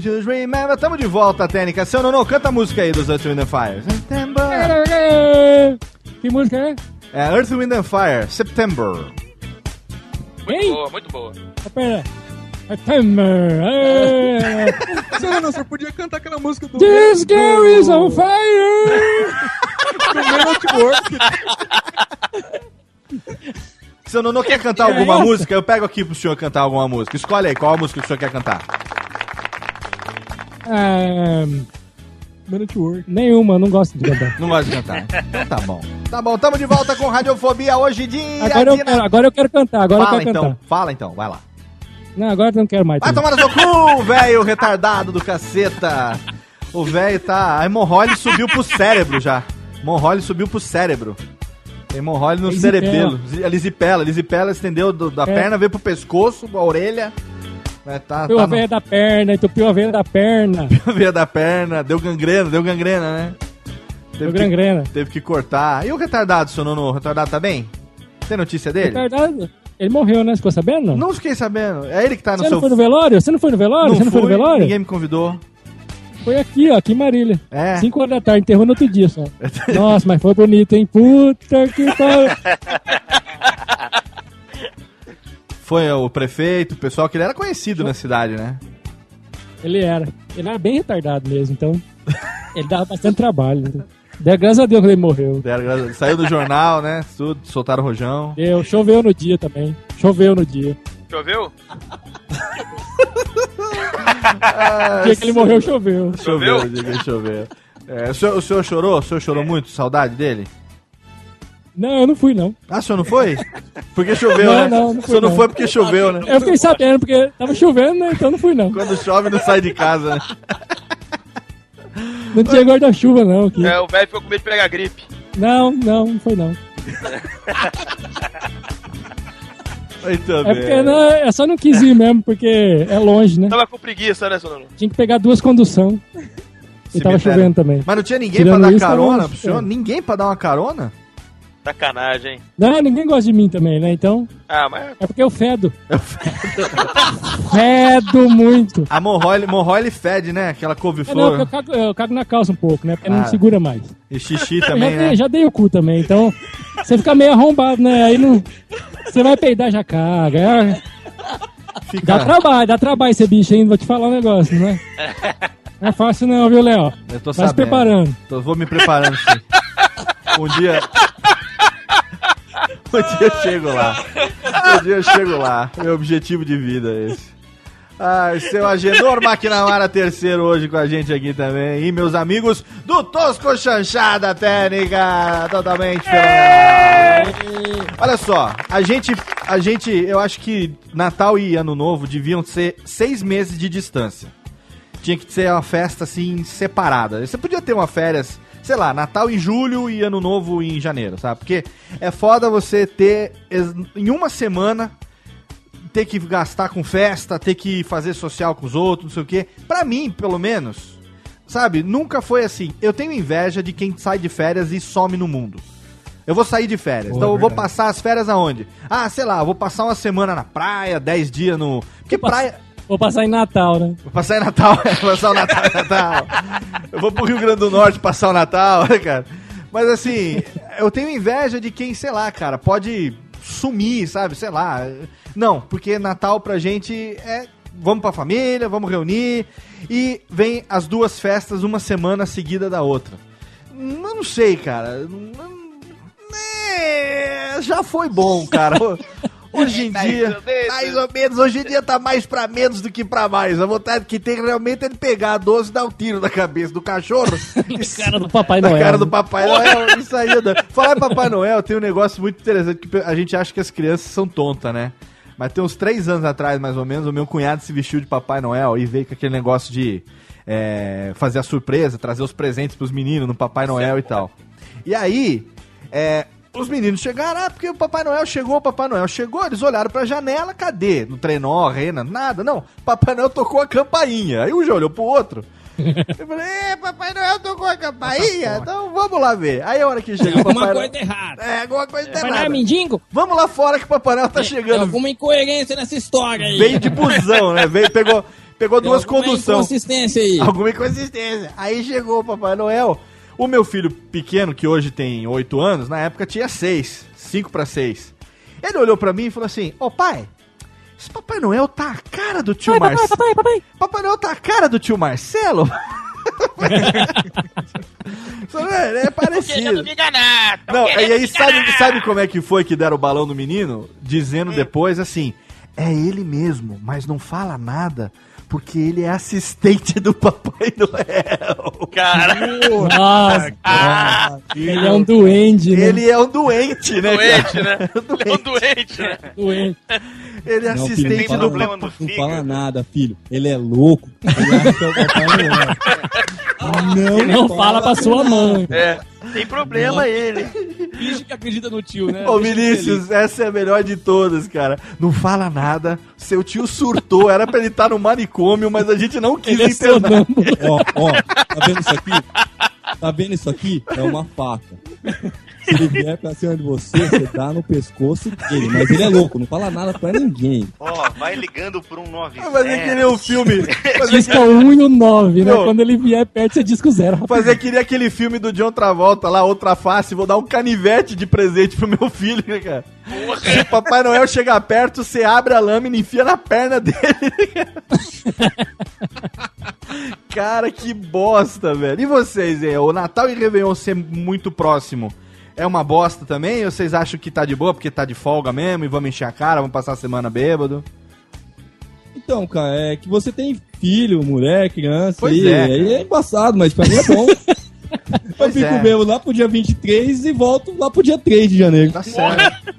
Just remember. Tamo de volta, Técnica. Seu Nono, canta a música aí dos Earth, Wind and Fire. September. Que música é? É Earth, Wind and Fire, September. Muito boa, muito boa. Pera. September. É. Você não, você podia cantar aquela música do. This girl is on fire. [LAUGHS] do Man at Work. Seu Nono quer cantar É alguma essa? música? Eu pego aqui pro senhor cantar alguma música. Escolhe aí, qual a música que o senhor quer cantar? Ah, Man at Work. Nenhuma, não gosto de cantar. Não gosta de cantar. Então tá bom. Tá bom, tamo de volta com Radiofobia hoje dia Agora eu quero, agora eu quero cantar, agora Fala eu quero então, cantar. fala então, vai lá. Não, agora eu não quero mais. Vai tomar no seu cu, [LAUGHS] velho retardado do caceta. O velho tá. A hemorroide subiu pro cérebro já. Hemorroide subiu pro cérebro. Hemorroide no Lisipela. cerebelo. A lisipela. A lisipela estendeu do- da É. perna, veio pro pescoço, a orelha. É, tá, Entupiu tá a veia da perna, entupiu a veia da perna. [LAUGHS] no veio da perna, deu gangrena, deu gangrena, né? Teve Deu gangrena. Que, teve que cortar. E o retardado, seu nono? O retardado tá bem? Tem notícia dele? Retardado. Ele morreu, né? Ficou sabendo? Não fiquei sabendo. É ele que tá no Você seu. não foi no velório? Você não foi no velório? Você não foi no velório? Ninguém me convidou. Foi aqui, ó, aqui em Marília. É. 5 horas da tarde, enterrou no outro dia só. [LAUGHS] Nossa, mas foi bonito, hein? Puta que pariu. [LAUGHS] Foi o prefeito, o pessoal que ele era conhecido na cidade, né? Ele era. Ele era bem retardado mesmo, então. [LAUGHS] Ele dava bastante trabalho. Então. Deu graças a Deus que ele morreu. Saiu do jornal, né? Tudo, soltaram o rojão. Deu, choveu no dia também. Choveu no dia. Choveu? Ah, O dia que ele morreu, choveu. Choveu? o ele choveu. É, o, senhor, o senhor chorou? O senhor chorou muito? Saudade dele? Não, eu não fui, não. Ah, o senhor não foi? Porque choveu, Não, né? não, não o fui, senhor não não. foi porque choveu, né? Eu fiquei sabendo, porque tava chovendo, né? Então não fui, não. Quando chove, não sai de casa, né? Não tinha guarda-chuva, não. Aqui. É, o velho ficou com medo de pegar gripe. Não, não, não foi não. É porque não, é só não quis ir mesmo, porque é longe, né? Tava com preguiça, né, Sonoro? Tinha que pegar duas condução. E tava chovendo também. Mas não tinha ninguém Tirando pra dar isso, carona tava- pro senhor? é. Ninguém pra dar uma carona? Sacanagem, hein? Não, ninguém gosta de mim também, né? Então, Ah, mas. é porque eu fedo. [LAUGHS] fedo muito. A Monroy, Monroy fede, né? Aquela É, não, couve-flor. porque eu cago, eu cago na calça um pouco, né? Porque Ah. não segura mais. E xixi Eu também, já, né? dei, já dei o cu também, então você fica meio arrombado, né? Aí não. Você vai peidar, já caga. É- Dá trabalho, dá trabalho esse bicho ainda, vou te falar um negócio, né? Não é fácil não, viu, Léo? Eu tô Vai se sabendo. preparando. Tô- vou me preparando, sim. Um dia... Um dia eu chego lá. Um dia eu chego lá. Meu objetivo de vida é esse. Ai, seu Agenor Maquinamara terceiro hoje com a gente aqui também. E meus amigos do Tosco Chanchada Técnica. Totalmente fenomenal. Olha só, a gente, a gente, eu acho que Natal e Ano Novo deviam ser seis meses de distância. Tinha que ser uma festa assim separada. Você podia ter uma férias, sei lá, Natal em julho e Ano Novo em janeiro, sabe? Porque é foda você ter em uma semana ter que gastar com festa, ter que fazer social com os outros, não sei o quê. Pra mim, pelo menos, sabe, nunca foi assim. Eu tenho inveja de quem sai de férias e some no mundo. Eu vou sair de férias. Pô, então eu vou verdade. passar as férias aonde? Ah, sei lá, vou passar uma semana na praia, 10 dias no. Porque praia. Vou passar em Natal, né? Vou passar em Natal, [LAUGHS] passar o Natal em Natal. Eu vou pro Rio Grande do Norte passar o Natal, [LAUGHS] né, cara? Mas assim, eu tenho inveja de quem, sei lá, cara, pode sumir, sabe? Sei lá. Não, porque Natal pra gente é. Vamos pra família, vamos reunir. E vem as duas festas uma semana seguida da outra. Hum, Eu não sei, cara. Não- É, já foi bom, cara. [LAUGHS] Hoje em [LAUGHS] dia, mais ou menos, hoje em dia tá mais pra menos do que pra mais. A vontade que tem realmente é de pegar a 12 e dar um tiro na cabeça do cachorro. [LAUGHS] cara do Papai Na Noel. cara do Papai Noel. Isso aí, é Falar em Papai Noel, tem um negócio muito interessante que a gente acha que as crianças são tontas, né? Mas tem uns três anos atrás, mais ou menos, o meu cunhado se vestiu de Papai Noel e veio com aquele negócio de é, fazer a surpresa, trazer os presentes pros meninos no Papai Noel e tal. E aí, é, os meninos chegaram, ah, porque o Papai Noel chegou, o Papai Noel chegou, eles olharam pra janela, cadê? No trenó, rena, nada, não. Papai Noel tocou a campainha. Aí um já olhou pro outro. Eu falei, "É, Papai Noel tocou a campainha? Então vamos lá ver. Aí a hora que chega o Alguma Papai Noel... coisa errada. É, alguma coisa Papai errada. Noel é mendigo? Vamos lá fora que o Papai Noel tá Tem chegando. alguma incoerência nessa história aí. Veio de busão, né? Veio, pegou, pegou Tem duas alguma condução. inconsistência aí. Alguma inconsistência. Aí chegou o Papai Noel. O meu filho pequeno, que hoje tem 8 anos, na época tinha 6. 5 para 6. Ele olhou pra mim e falou assim: Ô pai, esse Papai Noel tá a cara do tio Papai, Marcelo. papai, papai, Papai Noel tá a cara do tio Marcelo? [LAUGHS] Falei, é parecido. Não e aí sabe, sabe como é que foi que deram o balão no menino? Dizendo depois assim: é ele mesmo, mas não fala nada, porque ele é assistente do Papai Noel. Cara, Nossa, ele é um duende, né? Ele é um doente, né? doente, cara? né? [LAUGHS] É um doente, né? Doente. Ele é Não, filho, assistente não do fala, problema no Não fala nada, filho. Ele é louco. Ele é o Papai Noel. [LAUGHS] Não, Não fala pra sua mãe. É. Tem problema ele. Finge que acredita no tio, né? Ô Deixa Vinícius, essa é a melhor de todas, cara. Não fala nada. Seu tio surtou. Era pra ele estar no manicômio, mas a gente não quis Ele é internar. Ó, ó, tá vendo isso aqui? Tá vendo isso aqui? É uma faca. Se ele vier pra cima de você, você dá no pescoço dele. Mas ele é louco, não fala nada pra ninguém. Ó, vai ligando pro um 90. Fazer que nem o filme. [LAUGHS] Disca 1 e o 9, né? Não. Quando ele vier perto, você disca o 0. Fazer que nem aquele filme do John Travolta lá, Outra Face, vou dar um canivete de presente pro meu filho, né, cara? Se o Papai Noel chegar perto, você abre a lâmina e enfia na perna dele, né, cara? [LAUGHS] Cara, que bosta, velho. E vocês, hein? O Natal e Réveillon ser muito próximo é uma bosta também? Ou vocês acham que tá de boa porque tá de folga mesmo e vamos encher a cara, vamos passar a semana bêbado? Então, cara, é que você tem filho, mulher, criança, Pois aí, é, aí é embaçado, mas pra mim é bom. [LAUGHS] Eu fico é. mesmo lá pro dia 23 e volto lá pro dia 3 de janeiro. Tá certo.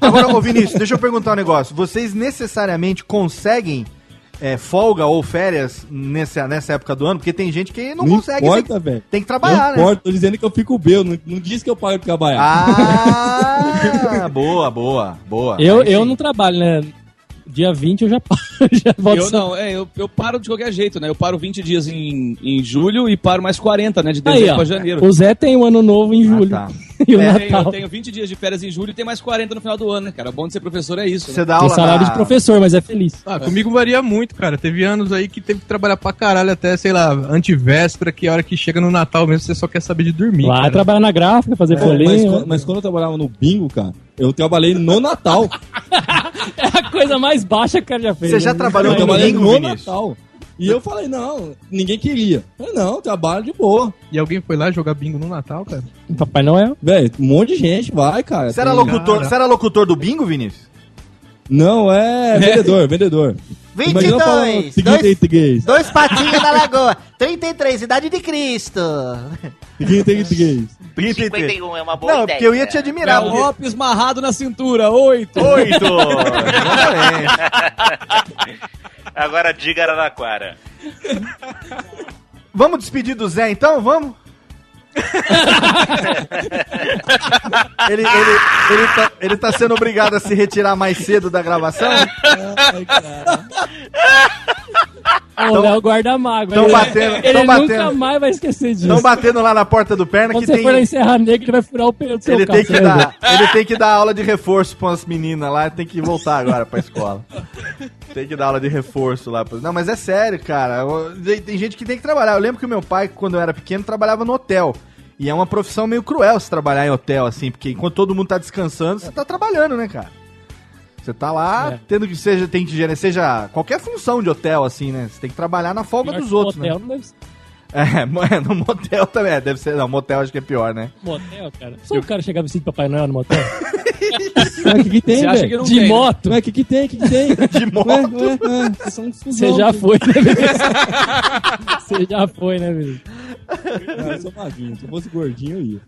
Agora, ô Vinícius, deixa eu perguntar um negócio. Vocês necessariamente conseguem é, folga ou férias nessa, nessa época do ano? Porque tem gente que não, Não consegue. importa, tem, tem que trabalhar, não né? importa, tô dizendo que eu fico bem, não, não diz que eu paro de trabalhar. Ah, [LAUGHS] boa, boa, boa. Eu, Aí eu sim. não trabalho, né? Dia 20 eu já paro. [LAUGHS] Já Eu não, é, eu, eu paro de qualquer jeito, né? Eu paro 20 dias em, em julho e paro mais 40, né? De Aí, dezembro ó, pra janeiro. o Zé tem o ano novo em julho. tá. [LAUGHS] E o É, eu tenho- Natal. eu tenho 20 dias de férias em julho e tem mais 40 no final do ano, né, cara? O bom de ser professor é isso. Você né? dá Tem aula salário na- de professor, mas é feliz. Ah, comigo varia muito, cara. Teve anos aí que teve que trabalhar pra caralho até, sei lá, antivéspera, que a hora que chega no Natal mesmo você só quer saber de dormir. Lá cara. trabalhar na gráfica, fazer É, mas, folhinha. quando- mas quando eu trabalhava no bingo, cara, eu trabalhei no Natal. [LAUGHS] É a coisa mais baixa que ela já fez. Você já né? trabalhou eu no bingo, no Vinícius? Natal. E eu falei, não, ninguém queria. Eu falei, não, trabalho de boa. E alguém foi lá jogar bingo no Natal, cara? Papai Noel. Velho, um monte de gente vai, cara. Você era, Tem- locutor, você era locutor do bingo, Vinícius? Não, é [LAUGHS] vendedor, vendedor. Imagina eu falando 22, seguinte dois- português. Dois patinhos na lagoa. 33, idade de Cristo. Seguinte português. 51 é uma boa Não, ideia. porque eu ia te admirar. Porque- Lopes marrado na cintura, oito. Oito! [LAUGHS] Exatamente. Agora diga Araraquara. Vamos despedir do Zé então? Vamos? [LAUGHS] ele, ele, ele, tá, ele tá sendo obrigado a se retirar mais cedo da gravação? [LAUGHS] o Léo guarda mágoa. tão Ele- batendo- Ele nunca batendo. mais vai esquecer disso. Estão batendo lá na porta do perna Quando que você tem. for na Serra Negra, ele vai furar o pneu do seu Ele carro. tem, que dar, ele tem que dar aula de reforço para as meninas lá, tem que voltar agora pra escola. Tem que dar aula de reforço lá. Não, mas é sério, cara. Tem gente que tem que trabalhar. Eu lembro que o meu pai, quando eu era pequeno, trabalhava no hotel. E é uma profissão meio cruel se trabalhar em hotel, assim, porque enquanto todo mundo tá descansando, você tá trabalhando, né, cara? Você tá lá, É. tendo que seja, tem que gerir, seja qualquer função de hotel, assim, né? Você tem que trabalhar na folga Pior dos outros, motel né? não deve ser. É, [LAUGHS] é, no motel também, é, deve ser. Não, motel acho que é pior, né? Motel, cara. Só o cara chegar vestido de Papai Noel no motel? [LAUGHS] Mas o que, que tem, velho? De tem, né? moto? Ué, o que, que tem? O que, que tem? [LAUGHS] De moto. Ué, ué, ué, são uns Você já foi, né? Você já foi, né? Ah, eu sou magrinho. Se eu fosse gordinho, eu ia.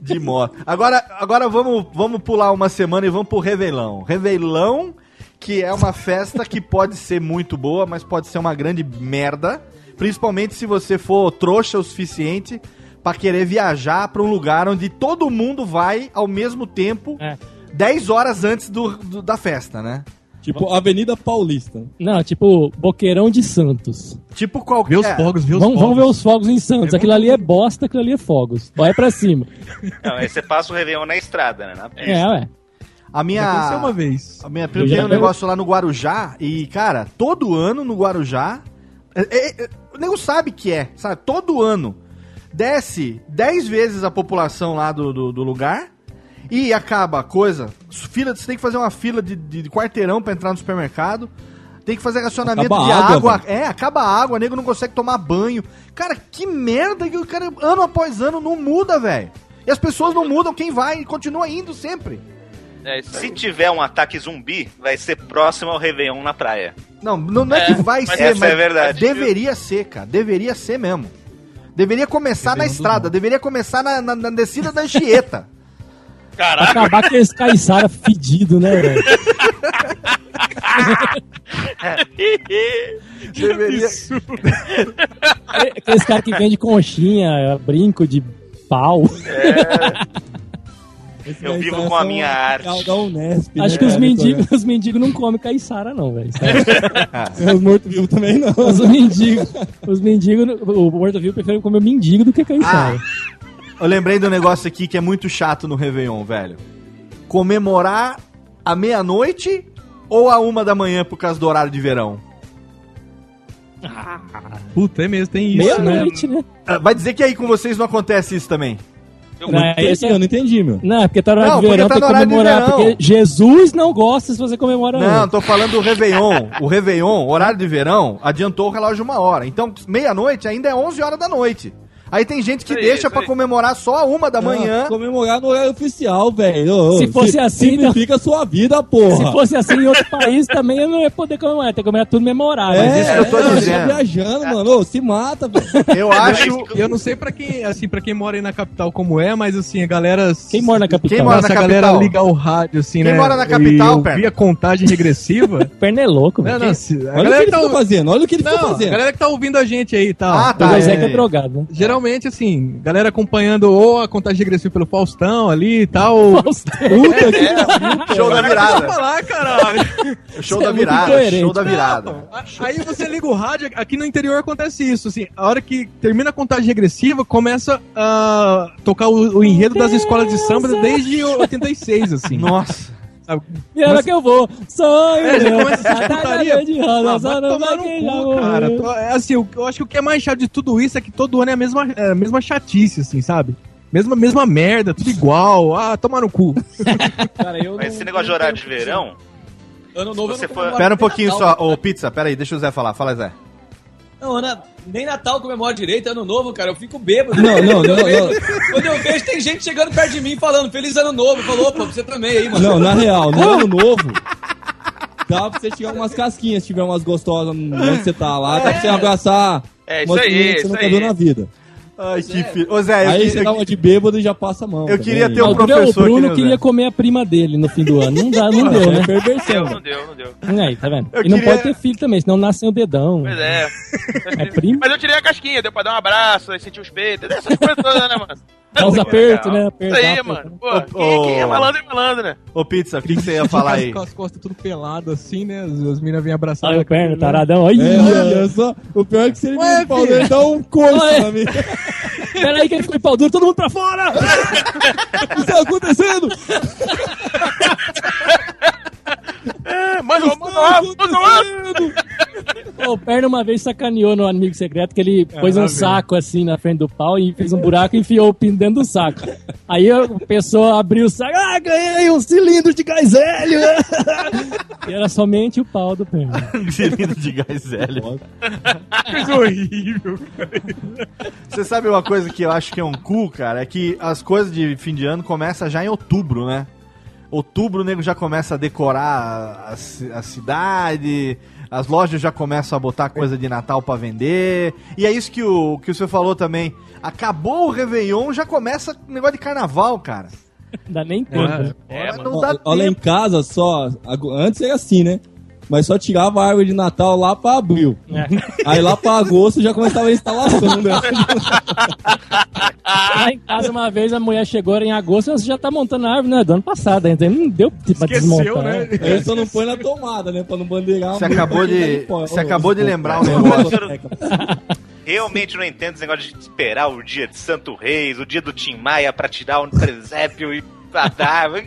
De moto. Agora, agora vamos, vamos pular uma semana e vamos pro Réveillon. Réveillon, que é uma festa que pode ser muito boa, mas pode ser uma grande merda. Principalmente se você for trouxa o suficiente pra querer viajar pra um lugar onde todo mundo vai ao mesmo tempo, É. 10 horas antes do, do- da festa, né? Tipo, Avenida Paulista. Não, tipo, Boqueirão de Santos. Tipo qualquer. Vê os fogos, vê os Vamos, fogos. vamos ver os fogos em Santos. Aquilo ali é bosta, aquilo ali é fogos. Vai pra cima. [LAUGHS] Não, aí você passa o Réveillon na estrada, né? Na pista. É, ué. A minha. Já aconteceu uma vez. A minha prima tem um negócio lá no Guarujá e, cara, todo ano no Guarujá. é- é- é- o nego sabe que é, sabe? Todo ano desce 10 vezes a população lá do, do, do lugar e acaba a coisa. Fila, você tem que fazer uma fila de, de, de quarteirão pra entrar no supermercado. Tem que fazer racionamento Acaba de água, água. é, acaba a água, o nego não consegue tomar banho. Cara, que merda que o cara, ano após ano, não muda, velho. E as pessoas não mudam, quem vai continua indo sempre. É isso Se tiver um ataque zumbi, vai ser próximo ao Réveillon na praia. Não, não, não é, É, que vai mas ser, essa mas é verdade. deveria ser, cara. Deveria ser mesmo. Deveria começar na estrada, deveria começar na, na- na descida da Anchieta. Caraca, acabar com esse caiçara fedido, né, velho? [LAUGHS] deveria... [LAUGHS] Aqueles caras que vendem conchinha, brinco de pau. Esse Eu vivo é com a minha arte. Unesp, Acho né, que os mendigos, [LAUGHS] os mendigos não comem caiçara, não, velho. Os mortos-vivos também não. Os mendigos, os mendigos, o morto-vivo prefere comer mendigo do que caiçara. Eu lembrei do negócio aqui que é muito chato no Réveillon, velho. Comemorar à meia-noite ou à uma da manhã por causa do horário de verão? Puta, é mesmo, tem isso, né? Meia-noite, né? Ah, Vai dizer que aí com vocês não acontece isso também. eu Não, esse é- Eu não entendi, meu. Não, é porque tá no horário Não, de verão, tá tem no que horário de comemorar. verão. Porque Jesus não gosta se você comemora Não, antes. tô falando do Réveillon. O Réveillon, horário de verão, adiantou o relógio uma hora. Então, meia-noite ainda é 11 horas da noite. Aí tem gente que aí, deixa aí. comemorar só a uma da manhã. Ah, comemorar no horário oficial, velho. Se fosse si- assim, Simplifica a sua vida, porra. Se fosse assim em outro país também, eu não ia poder comemorar. Tem que comemorar tudo memorável. É, isso que eu tô é, dizendo. tá viajando, mano. Ô, se mata, velho. Eu Eu não sei pra quem, assim, para quem mora aí na capital como é, mas assim, a galera. Quem mora na capital? Quem mora Nossa, na a galera capital? liga o rádio, assim, Quem né? mora na capital, e ouvir a contagem regressiva. [LAUGHS] Perna é louco, Não, velho. não, se- Olha o que ele tá fazendo, olha o que ele ficou Não, a fazendo. galera que tá ouvindo a gente aí e tal. Ah, tá. O Zé é. que é drogado, né? Geralmente, assim, galera acompanhando ou a contagem regressiva pelo Faustão ali e tal. [LAUGHS] Faustão. Puta que É, show da Deixa eu virada. falar, caralho. Show da é virada. Show da virada. Aí você liga o rádio, aqui no interior acontece isso, assim, a hora que termina a contagem regressiva, começa a tocar o, o enredo das escolas de samba desde 86, assim. Nossa. E era que eu vou. Sonho. É, já começa essa putaria. de roda, Ah, só vai não tomar vai no cu, cara. Tô- é, assim, eu, eu acho que o que é mais chato de tudo isso é que todo ano é a mesma, é a mesma chatice, assim, sabe? Mesma, mesma merda, tudo igual. Ah, tomar no cu. [LAUGHS] Cara, eu Mas não- esse negócio de horário de verão, Ano novo você eu não for- Pera um pouquinho Natal. só. Ô, Pizza, pera aí, deixa o Zé falar. Fala, Zé. Não, Ana, nem Natal eu comemoro direito, ano novo, cara. Eu fico bêbado. Não, não, não, [LAUGHS] vejo- Quando eu vejo, tem gente chegando perto de mim falando Feliz Ano Novo. Falou, opa, você também aí, mano. Não, na real, no ano [LAUGHS] novo, dá pra você tirar umas casquinhas, se tiver umas gostosas onde você tá lá, dá pra você abraçar É, isso aí, meninas que você isso nunca aí. viu na vida. Ai, que filho. Ô, Zé, eu, Aí que- você dá uma de bêbado e já passa a mão. Eu também. queria ter um o Bruno- professor o Bruno o queria Zé. comer a prima dele no fim do ano. Não dá, não [LAUGHS] deu, né? perversão. Não deu, não deu. Aí, tá vendo? Eu e não queria- pode ter filho também, senão nasce o dedão. Pois é. É primo? Mas eu tirei a casquinha, deu pra dar um abraço, aí sentir os peitos, essas coisas todas, né, mano? Dá uns apertos, né? Isso Apertar, aí, apertar. mano. Pô, Ô, quem, quem é malandro é malandro, né? Ô, Pizza, o que, que você ia falar aí? [LAUGHS] Com as costas tudo pelado assim, né? As, as minas vêm abraçar. Olha o perna, né? taradão. Olha. É, olha só, o pior é que se ele Ué, me pau dele dá um coice Ué. na minha. [LAUGHS] Pera aí que ele ficou em pau duro, todo mundo pra fora! [LAUGHS] O que tá acontecendo? É, manda lá, manda lá, manda lá. Pô, o Perna uma vez sacaneou no Amigo Secreto que ele pôs um saco assim na frente do pau e fez um buraco e enfiou o pino dentro do saco. Aí a pessoa abriu o saco, ah, ganhei um cilindro de gás hélio! e era somente o pau do Perna. [LAUGHS] Cilindro de gás hélio. [LAUGHS] Coisa horrível. Você sabe uma coisa que eu acho que é um cu, cara? É que as coisas de fim de ano começam já em outubro, né? Outubro o nego já começa a decorar a, a cidade, as lojas já começam a botar coisa de Natal pra vender. E é isso que o, que o senhor falou também. Acabou o Réveillon, já começa o negócio de carnaval, cara. Não dá nem tempo. É, mano. Não dá Olha em tempo. casa só. Antes era assim, né? Mas só tirava a árvore de Natal lá pra abril. É. Aí lá pra agosto já começava a instalação, né? Lá em casa, uma vez, a mulher chegou era em agosto e você já tá montando a árvore, né? Do ano passado ainda. Não deu tipo, pra Esqueceu, desmontar. né? Aí só não põe na tomada, né? Pra não bandeirar. Você acabou de, você acabou de lembrar um ô, negócio. realmente não entendo esse negócio de esperar o dia de Santo Reis, o dia do Tim Maia pra tirar um presépio e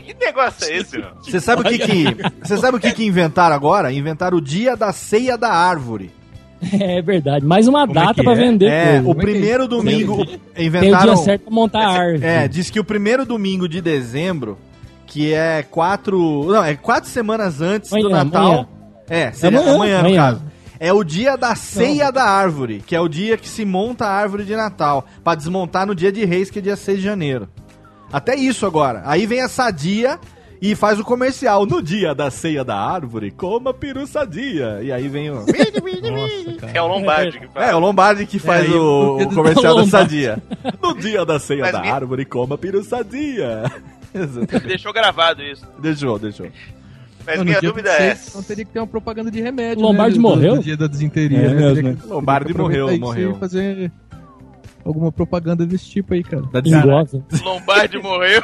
Que negócio é esse, mano? Você sabe o que que, você sabe o que que inventaram agora? Inventaram o dia da ceia da árvore. É verdade. Mais uma Como é data é? vender. É, coisa. o primeiro domingo Tem o inventaram. dia certo pra montar a árvore. É, diz que o primeiro domingo de dezembro, que é quatro. Não, é quatro semanas antes do Amanhã, Natal. amanhã. É, seria amanhã, Amanhã, no amanhã. caso. É o dia da ceia da árvore, que é o dia que se monta a árvore de Natal, Pra desmontar no dia de Reis, que é dia 6 de janeiro. Até isso agora. Aí vem a Sadia e faz o comercial. No dia da ceia da árvore, coma peru sadia. E aí vem o. Nossa. É o Lombardi que fala. É, o Lombardi que faz É, o, o- comercial da. Sadia. No dia da ceia Mas da me- árvore, coma peru sadia. [LAUGHS] Deixou gravado isso. Deixou, deixou. Mas Não, no minha dia dúvida é. 26, Então teria que ter uma propaganda de remédio. Lombardi né, morreu? Do dia da desinteria. É né? né? Lombardi morreu, morreu. Fazer alguma propaganda desse tipo aí, cara. Igual, [LAUGHS] Lombardi morreu.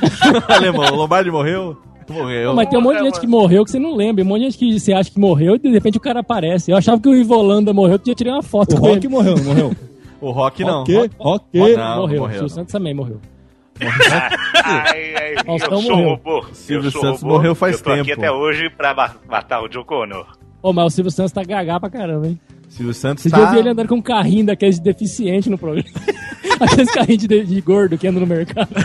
[LAUGHS] Alemão, o Lombardi morreu? Morreu. Não, mas tem um monte de gente que morreu que você não lembra. Um monte de gente que você acha que morreu e de repente o cara aparece. Eu achava que o Ivo Holanda morreu, porque eu tirei uma foto O com Rock ele. morreu, não morreu? [LAUGHS] O Rock não. Rock, Rock. Não, morreu. morreu, O. Santos também morreu. Ai, ai, eu Faustão sou morreu. robô. Silvio Santos robô. morreu faz eu tô aqui tempo. até hoje pra ma- matar o John Connor. Ô, mas o Silvio Santos tá gagá pra caramba, hein? Silvio Santos Você tá... já viu ele andando com um carrinho daqueles de deficiente no programa? [LAUGHS] Aqueles carrinhos de, de gordo que andam no mercado. [LAUGHS]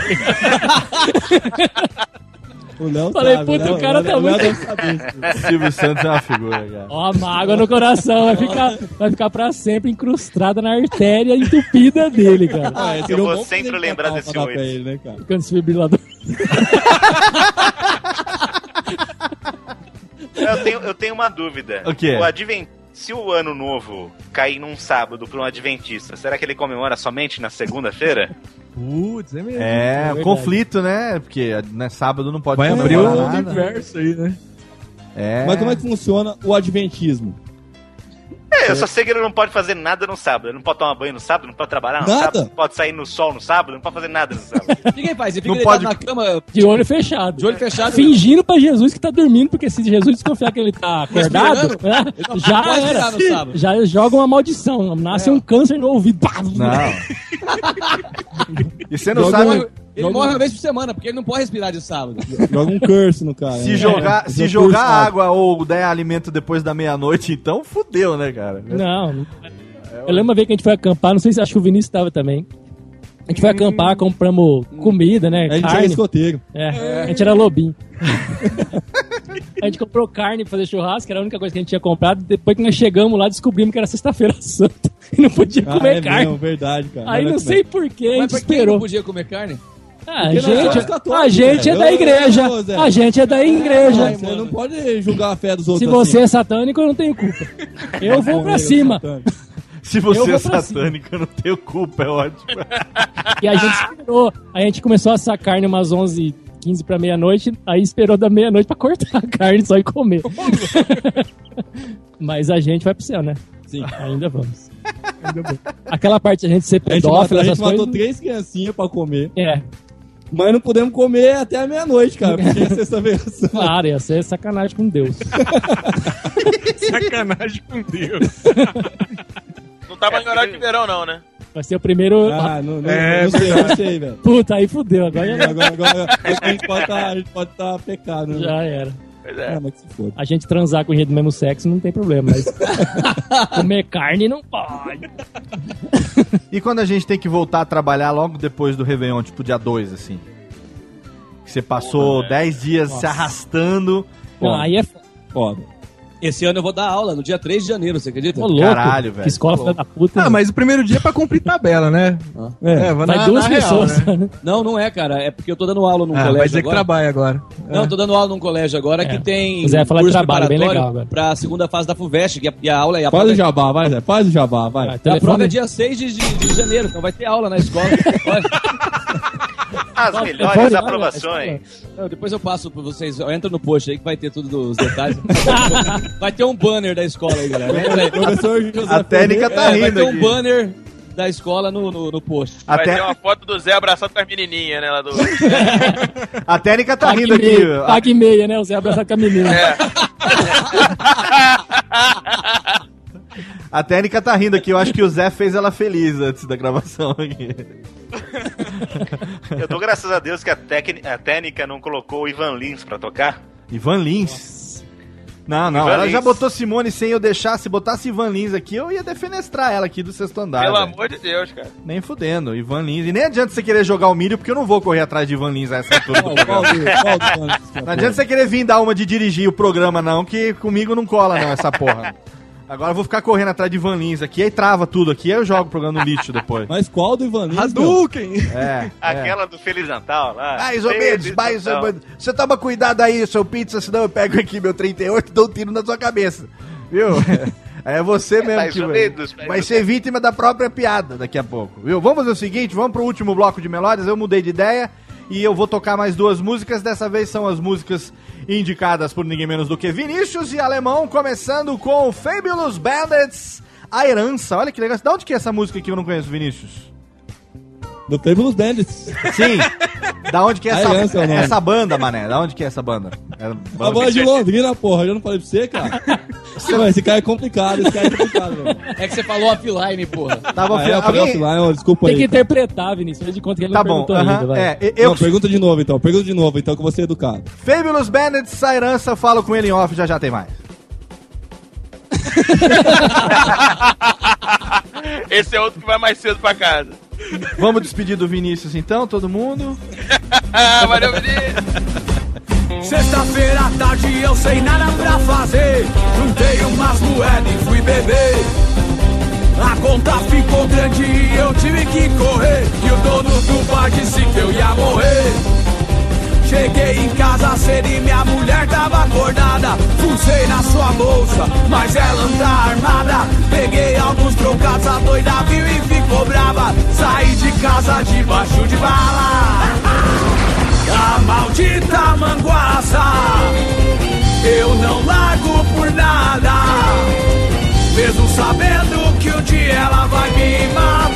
O Léo Falei, sabe, puta, Léo- o cara Léo- tá muito-. Silvio Santos é uma figura, cara. Ó, a mágoa no coração. Vai ficar, vai ficar pra sempre incrustada na artéria entupida dele, cara. Ah, Eu vou sempre lembrar desse pra oito. ele, né, cara? Ficando desfibrilador. Eu tenho, eu tenho uma dúvida. O quê? O adven... Se o ano novo cair num sábado para um adventista, será que ele comemora somente na segunda-feira? Putz, é mesmo. É, verdade. conflito, né? Porque né, sábado não pode Vai abrir o nada. universo aí, né? É. Mas como é que funciona o adventismo? É, eu só sei que ele não pode fazer nada no sábado. Ele não pode tomar banho no sábado, não pode trabalhar no Nada? sábado, não pode sair no sol no sábado, não pode fazer nada no sábado. O que que ele faz? Ele fica Não deitado pode- na cama, De olho fechado. de olho fechado. Fingindo pra Jesus que tá dormindo, porque se Jesus desconfiar que ele tá acordado, né, já era. Já joga uma maldição. Nasce um câncer no ouvido. Não. [LAUGHS] e você não Joga sabe. um- Ele Joga morre um- uma vez por semana, porque ele não pode respirar de sábado. [LAUGHS] Joga um curse no cara. Se né? jogar, É, se jogar curse água ou der alimento depois da meia-noite, então fudeu, né, cara? Não. não- Eu lembro uma vez que a gente foi acampar, não sei se acho que o Vinícius tava também. A gente foi acampar, compramos comida, né? A gente era carne. escoteiro. É, a gente era lobinho. [LAUGHS] a gente comprou carne pra fazer churrasco, era a única coisa que a gente tinha comprado. Depois que nós chegamos lá, descobrimos que era sexta-feira [LAUGHS] santa. E não podia Ah, comer é carne. mesmo, verdade, cara. Aí não como sei é. porquê, a Mas gente pra quem não esperou. podia comer carne? Ah, a Porque nós gente, católicos, a gente é da igreja. A gente é da igreja. Você não pode julgar a fé dos Se outros você assim. é satânico, eu não tenho culpa. Eu vou pra cima. Se você é satânico, eu não tenho culpa, é ótimo. E a gente esperou. A gente começou a assar carne umas 11 15 pra meia-noite, aí esperou da meia-noite pra cortar a carne só e comer. Mas a gente vai pro céu, né? Sim. Ainda vamos. Ainda. Aquela parte a gente ser A gente, pedófilo, matou, a gente matou coisas. três criancinhas pra comer. É, Mas não podemos comer até a meia-noite, cara, porque é sexta-feira. [LAUGHS] claro, ia ser sacanagem com Deus. [LAUGHS] Sacanagem com Deus. Não tava em horário de verão, não, né? Vai ser o primeiro. Ah, não, não, É, não sei, não sei, velho. Puta, aí fudeu. Agora já, Agora, agora, agora a gente pode estar tá, pecado, né? já era. Pois é. Ah, mas que se foda. A gente transar com gente do mesmo sexo não tem problema, mas [LAUGHS] comer carne não pode. [LAUGHS] E quando a gente tem que voltar a trabalhar logo depois do Réveillon, tipo dia 2, assim? Que você passou 10 dias se Nossa. arrastando. Não, aí é Foda. Esse ano eu vou dar aula, no dia 3 de janeiro, você acredita? Ô, louco. Caralho, velho. Que escola filha da puta. Ah, mas o primeiro dia é pra cumprir tabela, né? É, vai Vai na- duas na real, pessoas. né? né? Não, não é, cara. É porque eu tô dando aula num Ah, colégio vai dizer que agora. trabalha agora. Não, eu tô dando aula num colégio agora É. que tem Zé falar de trabalho, bem preparatório legal agora. pra segunda fase da FUVEST, e a, e a aula é a Faz prova o é- jabá, vai, Zé. Faz o jabá, vai. Vai, a prova é dia 6 de, de- de janeiro, então vai ter aula na escola. [LAUGHS] As melhores olha, aprovações. não, depois eu passo pra vocês. Entra no post aí que vai ter tudo os detalhes. [LAUGHS] vai ter um banner da escola aí, galera. Entra aí. Professor José A técnica tá É, vai rindo ter um aqui. banner da escola no, no, no post. Vai Até- ter uma foto do Zé abraçado com as menininhas, né? Lá do... [LAUGHS] A técnica tá Pague rindo aqui. meia, pague meia, né? O Zé abraçado com a menina. É. [LAUGHS] A técnica tá rindo aqui. Eu acho que o Zé fez ela feliz antes da gravação aqui. Eu dou graças a Deus que a, a técnica não colocou o Ivan Lins pra tocar. Ivan Lins. Não, não, Ivan ela Lins. já botou Simone sem eu deixar. Se botasse Ivan Lins aqui, eu ia defenestrar ela aqui do sexto andar. Pelo velho. amor de Deus, cara. Nem fudendo, Ivan Lins. E nem adianta você querer jogar o milho, porque eu não vou correr atrás de Ivan Lins a essa altura do programa. Não adianta você querer vir dar uma de dirigir o programa, não, que comigo não cola, não, essa porra. [LAUGHS] Agora eu vou ficar correndo atrás de Ivan Lins aqui, aí trava tudo aqui, aí eu jogo o programa no lixo depois. [LAUGHS] Mas qual do Ivan Lins? Hadouken! É. [LAUGHS] é. Aquela do Feliz Natal lá. Mais ou menos, mais ou menos. Você toma cuidado aí, seu pizza, senão eu pego aqui meu 38 e dou um tiro na sua cabeça. Viu? [LAUGHS] É você mesmo mais que ou vai, vai ser vítima da própria piada daqui a pouco, viu? Vamos fazer o seguinte, vamos pro último bloco de melódias, eu mudei de ideia e eu vou tocar mais duas músicas, dessa vez são as músicas indicadas por ninguém menos do que Vinícius e Alemão, começando com Fabulous Bandits, A Herança. Olha que legal, de onde que é essa música que eu não conheço, Vinícius? Do Fabulous Bandits. Sim. Da onde que é essa, Herança é nome. essa banda, mané? Da onde que é essa banda? É A banda- voz de Londrina, porra. Eu não falei pra você, cara. [LAUGHS] Esse cara é complicado, esse cara é complicado, velho. É que você falou offline, porra. Tava Ah, é, alguém- offline, ó, desculpa Tem que aí. interpretar, Vinícius. Faz de conta que ele Tá não bom, perguntou aham, ainda, vai. é, eu Não, pergunta de novo então, pergunta de novo então, que você é educado. Fabulous Bandits, essa herança, falo com ele em off, já já tem mais. [LAUGHS] Esse é outro que vai mais cedo pra casa. Vamos despedir do Vinícius então, todo mundo. [LAUGHS] Valeu, Vinícius! Sexta-feira à tarde eu sem nada pra fazer. Juntei umas moedas e fui beber. A conta ficou grande e eu tive que correr. E o dono do bar disse que eu ia morrer. Cheguei em casa cedo e minha mulher tava acordada. Fusei na sua bolsa, mas ela anda tá armada. Peguei alguns trocados, a doida viu e ficou brava. Saí de casa debaixo de bala. [LAUGHS] A maldita manguaça, eu não largo por nada. Mesmo sabendo que um dia ela vai me matar.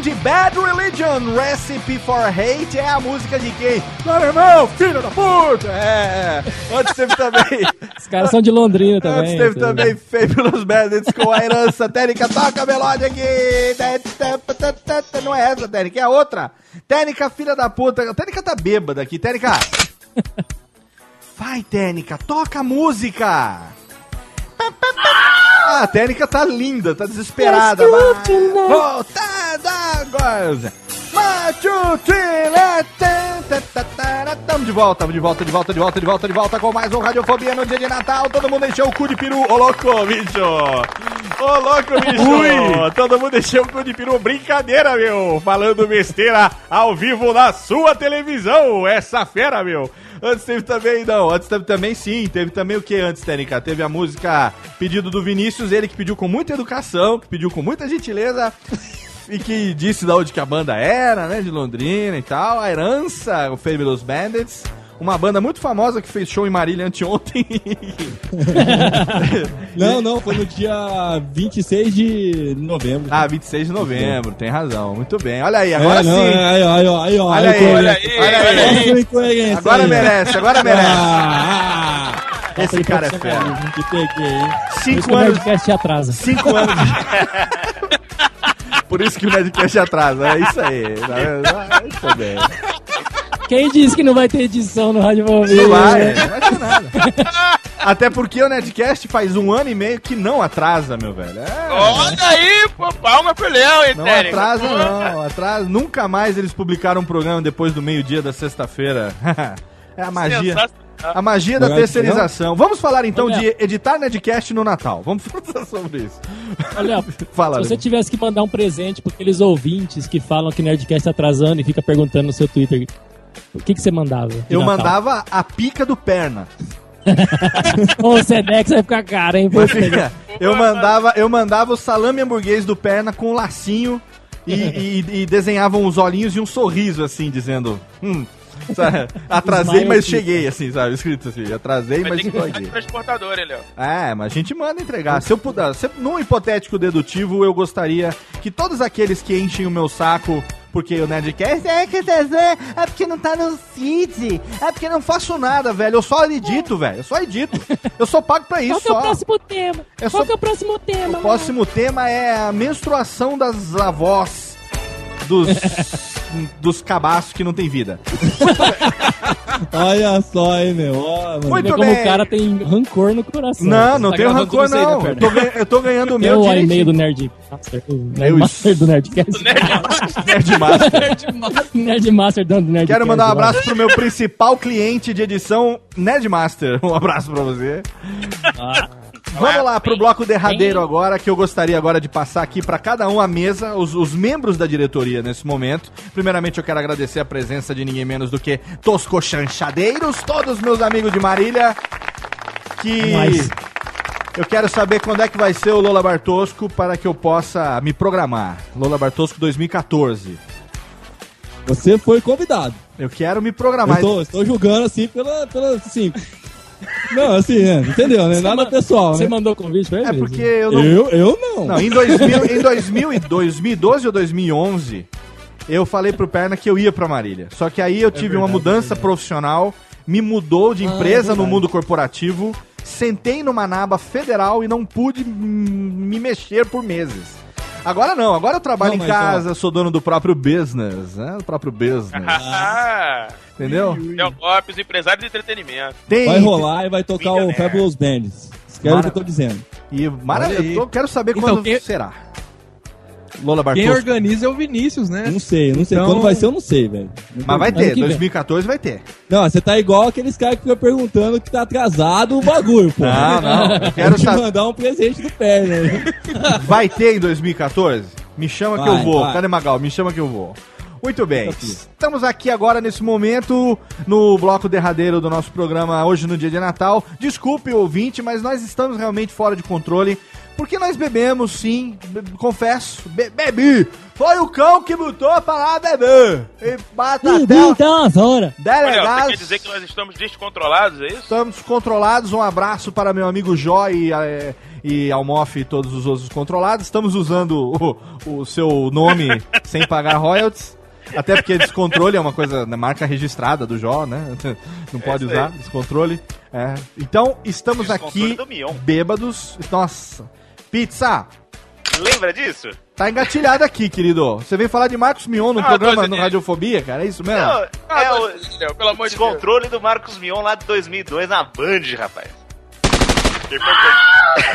De Bad Religion, Recipe for Hate, é a música de quem? Irmão, filho da puta! É, antes teve também... Os caras são de Londrina também. Antes teve também Fabulous Bandits com a herança. Técnica, toca a melódia aqui! Não é essa, Técnica, é a outra. Técnica, filha da puta. Técnica tá bêbada aqui. Técnica... Vai, Técnica, toca a música! Ah, a Técnica tá linda, tá desesperada. Vai. Agora! Machu Tamo de volta, de volta, de volta, de volta, de volta, de volta com mais um Radiofobia no dia de Natal. Todo mundo encheu o cu de peru. Ô, louco, bicho! Ô, louco, bicho! Ui. Todo mundo encheu o cu de peru. Brincadeira, meu! Falando besteira ao vivo na sua televisão. Essa fera, meu! Antes teve também, não, antes teve também sim, teve também o que antes, Tênica? Teve a música Pedido do Vinícius, ele que pediu com muita educação, que pediu com muita gentileza e que disse da onde que a banda era, né, de Londrina e tal, a herança, o Fabulous Bandits, uma banda muito famosa que fez show em Marília anteontem. [LAUGHS] Não, não, foi no dia 26 de novembro. Ah, 26 de novembro, tem razão, muito bem. Olha aí, agora É, não, sim. aí, aí, aí, Olha aí, olha aí, olha aí. Agora merece, agora merece. Ah, ah. Esse cara é fera. Cinco o anos- Nerdcast te atrasa. Cinco anos. [LAUGHS] Por isso que o Nerdcast atrasa, é isso aí. bem. Quem disse que não vai ter edição no Rádio Movimento? Não vai, não vai ter nada. Até porque o Nerdcast faz um ano e meio que não atrasa, meu velho. É, Olha aí, pô, palma pro Léo, hein, não atrasa, Pô. não. Atrasa. Nunca mais eles publicaram um programa depois do meio-dia da sexta-feira. [LAUGHS] é a magia. Sensacional. A magia da terceirização. Vamos falar então de editar Nerdcast no Natal. Vamos [LAUGHS] falar sobre isso. Olha, Fala, se você Léo. tivesse que mandar um presente para aqueles ouvintes que falam que Nerdcast tá atrasando e fica perguntando no seu Twitter, o que, que você mandava? Eu Natal? mandava a pica do perna. [LAUGHS] Ô, o Sedex vai ficar caro, hein? Fica, eu mandava, eu mandava o salame hamburguês do perna com um lacinho e, e- e desenhavam os olhinhos e um sorriso, assim, dizendo. Hum, sabe, atrasei, mas cheguei, assim, sabe? Escrito assim, atrasei, mas cheguei. transportador, Léo? É, mas a gente manda entregar. Se eu puder, se, num hipotético dedutivo, eu gostaria que todos aqueles que enchem o meu saco porque o Nerdcast é que é porque não tá no feed, é porque não faço nada, velho. Eu só edito, velho. Eu só edito. Eu sou pago pra isso Qual que é o próximo tema? Eu Qual sou- que é o próximo tema? O próximo tema é a menstruação das avós dos, dos cabaços que não tem vida. [LAUGHS] Olha só, hein, meu. Ó, mano. Muito Vê como bem. o cara tem rancor no coração. Não, não Tá tenho rancor, não. né, Eu tô, ganha- eu tô ganhando o Tem meu o direitinho. e-mail do Nerd Master, o Eu- Nerdmaster do Nerdcast. Nerdmaster. Nerdmaster do Nerdcast. Quero mandar um abraço pro meu principal cliente de edição, Nerdmaster. Um abraço pra você. Vamos lá pro bloco derradeiro agora, que eu gostaria agora de passar aqui pra cada um a mesa, os, os membros da diretoria nesse momento. Primeiramente eu quero agradecer a presença de ninguém menos do que Tosco Chanchadeiros, todos meus amigos de Marília, que Nice. eu quero saber quando é que vai ser o Lola Bartosco para que eu possa me programar. Lola Bartosco 2014. Você foi convidado. Eu quero me programar. Eu tô, estou julgando assim pela, pela assim. Não, assim, né? Entendeu, né? Você Nada pessoal, Você né? mandou convite pra ele? É mesmo? porque eu não... Eu, eu não. Não, em, 2000, em 2000, e 2012 ou 2011, eu falei pro Perna que eu ia pra Marília. Só que aí eu tive uma verdade, mudança profissional, me mudou de Ah, empresa é no mundo corporativo sentei numa naba federal e não pude me mexer por meses. Agora não, agora eu trabalho Não, em casa, sou dono do próprio business, né? Do próprio business. [LAUGHS] Ah, Entendeu? Léo Lopes, empresário de entretenimento. Tem- Vai rolar e vai tocar o. Fabulous Bands. Esquece o que eu tô dizendo. E maravilha, eu tô- quero saber Então, quando será. Lola Quem organiza é o Vinícius, né? Não sei, não sei. Então- Quando vai ser, eu não sei, velho. Mas vai ter, que vem. 2014 vai ter. Não, você tá igual aqueles caras que ficam perguntando que tá atrasado o bagulho, pô. Não, não, eu quero que saber. mandar um presente do pé, né? [LAUGHS] Vai ter em 2014? Me chama que Vai, eu vou. vai. Cadê Magal? Me chama que eu vou. Muito bem. Estamos aqui agora nesse momento no bloco derradeiro do nosso programa hoje no dia de Natal. Desculpe ouvinte, mas nós estamos realmente fora de controle. Porque nós bebemos, sim, be- confesso, be- bebi. Foi o cão que botou pra lá beber. E bata até então, umas horas. Olha, delegados. quer dizer que nós estamos descontrolados, é isso? Estamos controlados. Um abraço para meu amigo Jó e, eh, e Almof e todos os outros controlados. Estamos usando o, o seu nome [LAUGHS] sem pagar royalties. Até porque descontrole é uma coisa na marca registrada do Jó, né? [LAUGHS] Não pode usar descontrole. É. Então, estamos Descontrole aqui bêbados. Nossa. Pizza, Lembra disso? tá engatilhado aqui, querido. Você veio falar de Marcos Mion no Ah, programa no. Radiofobia, cara? É isso mesmo? Não, Ah, é o Deus pelo amor de Deus. descontrole do Marcos Mion lá de 2002 na Band, rapaz.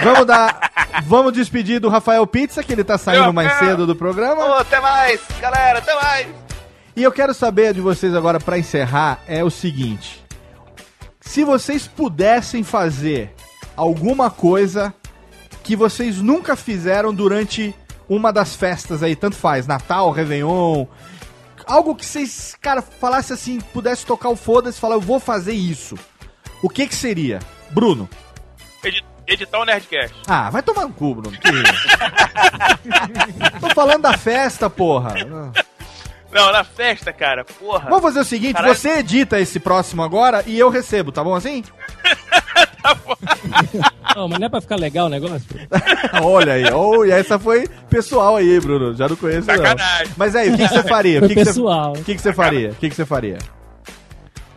Vamos dar. Vamos despedir do Rafael Pizza, que ele tá saindo mais cedo do programa. Ô, até mais, galera, até mais. E eu quero saber de vocês agora, pra encerrar, é o seguinte: se vocês pudessem fazer alguma coisa que vocês nunca fizeram durante uma das festas aí, tanto faz, Natal, Réveillon, algo que vocês, cara, falasse assim, pudesse tocar o foda-se e falar, eu vou fazer isso. O que que seria? Bruno. Edi- Editar o Nerdcast. Ah, vai tomar no cu, Bruno. [LAUGHS] Tô falando da festa, porra. Não, na festa, cara, porra. Vamos fazer o seguinte, Caralho. você edita esse próximo agora e eu recebo, tá bom assim? [LAUGHS] [LAUGHS] Não, mas não é pra ficar legal o negócio? [LAUGHS] Olha aí, oh, e essa foi pessoal aí, Bruno. Já não conheço Sacanagem. não. Mas aí, o que, você faria? O que, pessoal. o que, que você faria? O que, que você faria?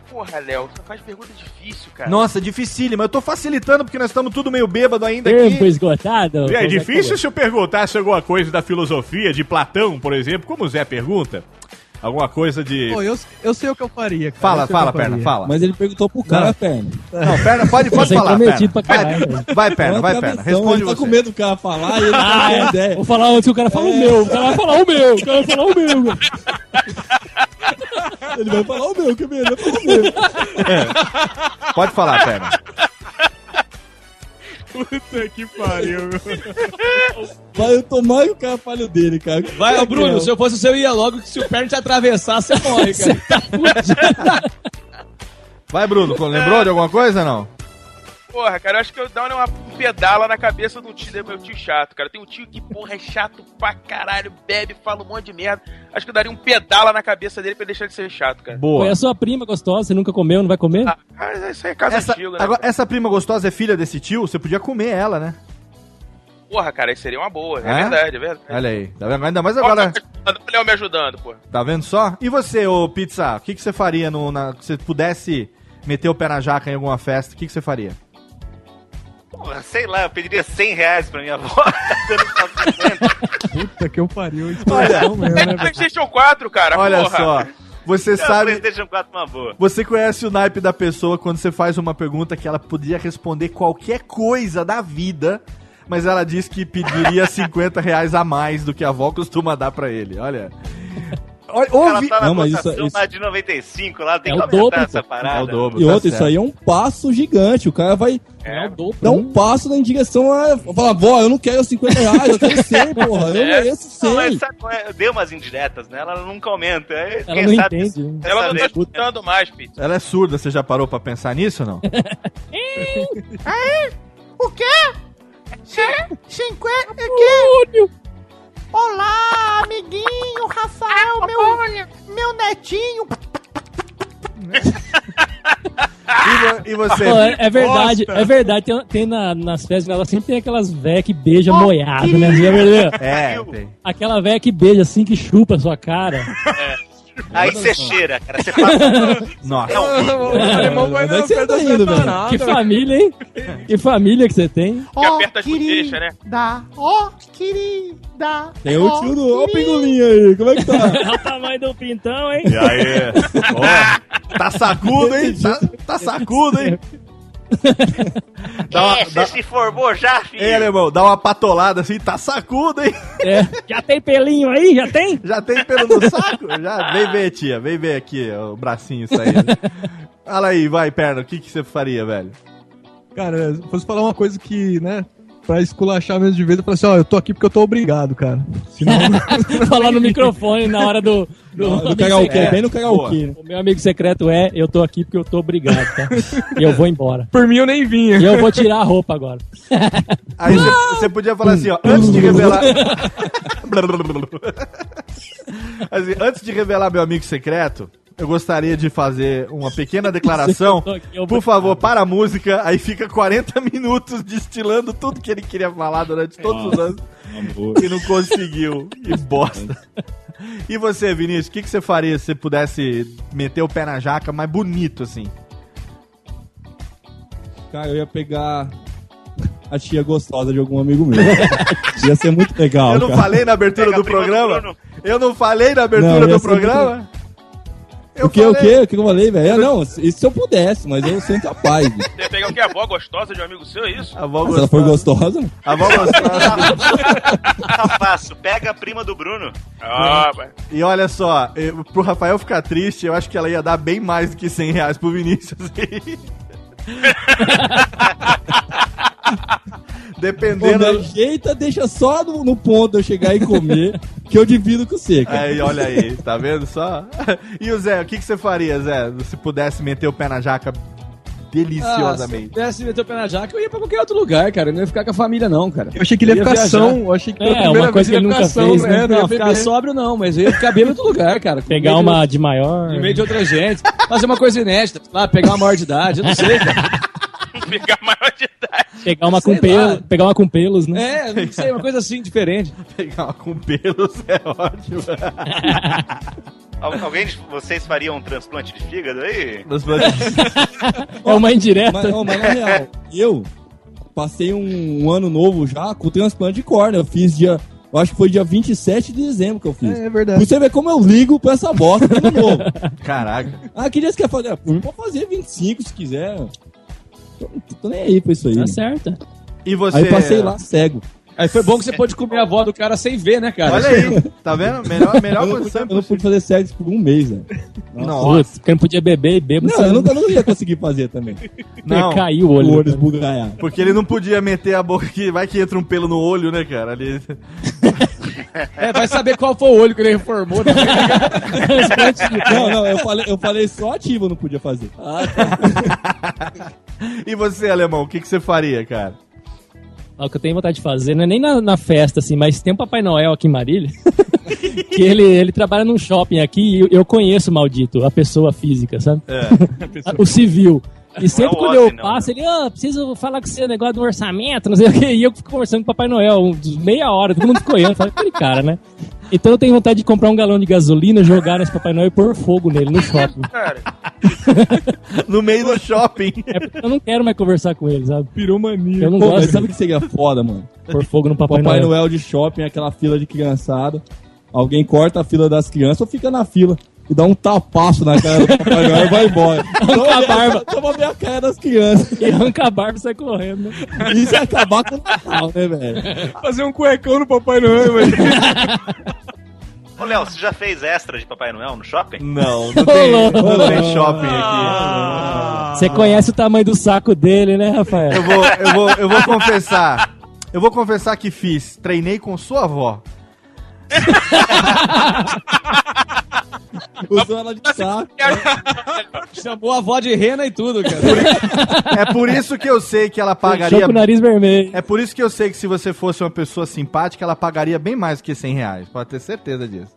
Porra, Léo, você faz pergunta difícil, cara. Nossa, dificílimo. Eu tô facilitando porque nós estamos tudo meio bêbado ainda Tempo aqui. esgotado. É difícil se eu perguntasse alguma coisa da filosofia de Platão, por exemplo, como o Zé pergunta. Alguma coisa de. Pô, eu, eu sei o que eu faria. cara. Fala, Eu fala, perna, faria. fala. Mas ele perguntou pro cara, Não. perna. Não, perna, pode, pode é falar, perna. pra caralho, Vai, vai, perna, vai, perna. Responde ele tá com medo do cara falar e ele Ah, tá é. com ideia. Vou falar antes que o cara fala o meu. O cara vai falar o meu. O cara vai falar o meu. Ele vai falar o meu, que medo, vai falar o meu. Pode falar, perna. Puta que pariu. Vai eu tomar e o cara fale o dele, cara. Vai, Bruno, se eu fosse você, eu ia logo que se o perno te atravessar, você morre, cara. [LAUGHS] Vai, Bruno. Lembrou de alguma coisa não? Porra, cara, eu acho que eu dou uma pedala na cabeça do tio, do meu tio chato, cara. Tem um tio que, porra, é chato pra caralho, bebe, fala um monte de merda. Acho que eu daria um pedala na cabeça dele pra ele deixar de ser chato, cara. Boa. Foi a sua prima gostosa, você nunca comeu, não vai comer? Ah, cara, isso aí é casa Essa, antiga, né? agora, essa prima gostosa é filha desse tio? Você podia comer ela, né? Porra, cara, isso seria uma boa. É, É? verdade, é verdade. Olha aí. Tá vendo? Ainda mais agora. Olha o Léo me ajudando, pô. Tá vendo só? E você, ô Pizza? O que, que você faria no, na, se você pudesse meter o pé na jaca em alguma festa? O que, que você faria? Porra, sei lá, eu pediria 100 reais pra minha avó. [LAUGHS] tá dando só 50. Puta que eu pariu. Olha, Mesmo, né, É velho? PlayStation 4, cara, olha porra. só. Você sabe. PlayStation 4 é uma boa. Você conhece o naipe da pessoa quando você faz uma pergunta que ela podia responder qualquer coisa da vida, mas ela diz que pediria [LAUGHS] 50 reais a mais do que a avó costuma dar pra ele. Olha. Olha, ouvi. tá na Não, mas isso- cotação isso- de 95, lá tem É que dobro, essa parada. É o dobro. E tá outra, isso certo. aí é um passo gigante. O cara vai É, o dobro. dar um passo em direção a. Falar, vó, eu não quero 50 reais, eu quero 100, [LAUGHS] porra. Eu É. mereço Não, 100. mas sabe qual é? Eu dei umas indiretas nela, ela nunca aumenta. Aí, Ela quem não sabe- entende. né? Ela não tá escutando mais, Pete. Ela é surda, você já parou pra pensar nisso ou não? [LAUGHS] O quê? Cin- Cinquenta... O quê? Olá, amiguinho, Rafael, meu, meu netinho. E, vo- e você? Pô, é, é verdade, é verdade. Tem, tem na- nas festas, ela sempre tem aquelas véia que beija moiado, né? É, tem. Aquela véia que beija assim, que chupa a sua cara. Aí você cheira, cara. Você passa. Nossa. É um O alemão vai Vai não, ser perto da indo, velho. separada, Que família, hein? Que família que você tem. Que aperta as bochechas, né? Da, ó, querida. Tem o tio do. Ó, o pingolinho aí, como é que tá? Olha [LAUGHS] o tamanho do pintão, hein? E aí? Ó, tá sacudo, hein? Tá, tá sacudo, hein? [LAUGHS] [LAUGHS] Dá uma, É, dá... você se formou já, filho? Ei, alemão, dá uma patolada assim, tá sacudo, hein? É. Já tem pelinho aí? Já tem? [LAUGHS] Já tem pelo no saco? Já, vem ver, tia, vem ver aqui ó, o bracinho saindo. [LAUGHS] Fala aí, vai, perna, o que, que você faria, velho? Cara, fosse falar uma coisa que, né, pra esculachar mesmo de vez, eu falei assim, ó, eu tô aqui porque eu tô obrigado, cara. Senão... [LAUGHS] Falar no microfone na hora do. Do, Do karaokê, É, bem no karaokê. né? O meu amigo secreto é: eu tô aqui porque eu tô obrigado, tá? E eu vou embora. Por mim eu nem vinha. E eu vou tirar a roupa agora. [LAUGHS] Aí você- você podia falar assim, ó, antes de revelar. [LAUGHS] Assim, antes de revelar meu amigo secreto, eu gostaria de fazer uma [LAUGHS] pequena declaração. Por favor, para a música, aí fica 40 minutos destilando tudo que ele queria falar durante todos os anos e não conseguiu. Que [LAUGHS] bosta. E você, Vinícius, o que, que você faria se você pudesse meter o pé na jaca mais bonito assim? Cara, eu ia pegar a tia gostosa de algum amigo meu. [LAUGHS] ia ser muito legal. eu não cara. falei na abertura Pega do do programa? Bruno. eu não falei na abertura Não, do ser O que, o que? O que eu falei, velho? É, não, isso se eu pudesse, mas eu sou incapaz. velho. [LAUGHS] Você ia pegar o que? A avó gostosa de um amigo seu, é isso? A avó Se ela for gostosa, A avó gostosa. Tá fácil, pega a prima do Bruno. Ah. E olha só, eu- pro Rafael ficar triste, eu acho que ela ia dar bem mais do que 100 reais pro Vinícius. [LAUGHS] Dependendo. me ajeita, deixa só no, no ponto de eu chegar e comer, que eu divido com você, cara. Aí, olha aí, tá vendo só? [LAUGHS] E o Zé, o que, que você faria, Zé, se pudesse meter o pé na jaca Ah, se deliciosamente? pudesse meter o pé na jaca, eu ia pra qualquer outro lugar, cara. Eu não ia ficar com a família, não, cara. Eu achei que ele ia ficar viajar. são, eu achei que É, uma coisa que ele ia nunca ficar fez, né? é, Não, ia ficar beber. sóbrio não, mas eu ia ficar bem em outro lugar, cara. Pegar uma de maior. de- No meio de outra gente. Fazer uma coisa inédita. Lá, pegar uma maior de idade. Eu não sei, cara. Pegar maior de idade. Pegar uma, Sei com pelo, pegar uma com pelos, né? É, não sei, uma coisa assim diferente. [LAUGHS] Pegar uma com pelos é ótimo. [LAUGHS] Al- Alguém de vocês faria um transplante de fígado aí? [LAUGHS] É uma indireta. Mas, ó, mas na real, eu passei um, um ano novo já com transplante de córnea. Eu fiz dia. Eu acho que foi dia 27 de dezembro que eu fiz. É, é verdade. você ver como eu ligo pra essa bosta de novo. Caraca. Ah, que dia você quer fazer? Ah, Por mim, pode fazer 25 se quiser. Tô, tô nem aí pra isso aí. Tá né? certo. E você. Aí passei lá cego. Aí foi bom que você pôde comer a avó do cara sem ver, né, cara? Olha aí, tá vendo? Melhor, melhor Eu não, eu não pude fazer sexo por um mês, né? Nossa. Putz, porque não podia beber e bêbado. Não, eu não, eu não ia conseguir fazer também. [LAUGHS] Não. Caiu o olho. O olho esbugalhado. Porque ele não podia meter a boca que vai que entra um pelo no olho, né, cara? Ali. [LAUGHS] É, vai saber qual foi o olho que ele reformou. Né? Não, não, eu falei, eu falei só ativo eu não podia fazer. [LAUGHS] E você, alemão, o que, que você faria, cara? O que eu tenho vontade de fazer, não é nem na, na festa, assim, mas tem um Papai Noel aqui em Marília, [LAUGHS] que ele, ele trabalha num shopping aqui e eu, eu conheço o maldito, a pessoa física, sabe? É. [LAUGHS] o civil. E sempre o quando Ozzy, eu não, passo, ele, ah, preciso falar com você, negócio do orçamento, não sei o que, e eu fico conversando com o Papai Noel, meia hora, todo mundo ficou olhando, fala, aquele cara, né? Então eu tenho vontade de comprar um galão de gasolina, jogar nesse Papai Noel e pôr fogo nele no shopping. [LAUGHS] Cara, [LAUGHS] No meio do shopping. É porque eu não quero mais conversar com ele, sabe? Piromania. Eu não Pô, gosto sabe o que seria foda, mano? pôr fogo no Papai, Papai Noel. Noel de shopping, aquela fila de criançada. Alguém corta a fila das crianças ou fica na fila e dá um tapaço na cara do Papai Noel e vai embora. [LAUGHS] Arranca a barba. Pra ver a cara das crianças. E arranca a barba e sai correndo. né? Isso é acabar com o Natal, né, velho? Fazer um cuecão no Papai Noel, velho. Ô, Léo, você já fez extra de Papai Noel no shopping? Não, [LAUGHS] não tem, não tem shopping Ah. aqui. Você conhece o tamanho do saco dele, né, Rafael? Eu vou, eu vou, eu vou confessar. Eu vou confessar que fiz. Treinei com sua avó. [LAUGHS] Usou ela de saco. [LAUGHS] Chamou a avó de rena e tudo, cara. É por isso que eu sei que ela pagaria. com o nariz vermelho. É por isso que eu sei que se você fosse uma pessoa simpática, ela pagaria bem mais do que 100 reais. Pode ter certeza disso.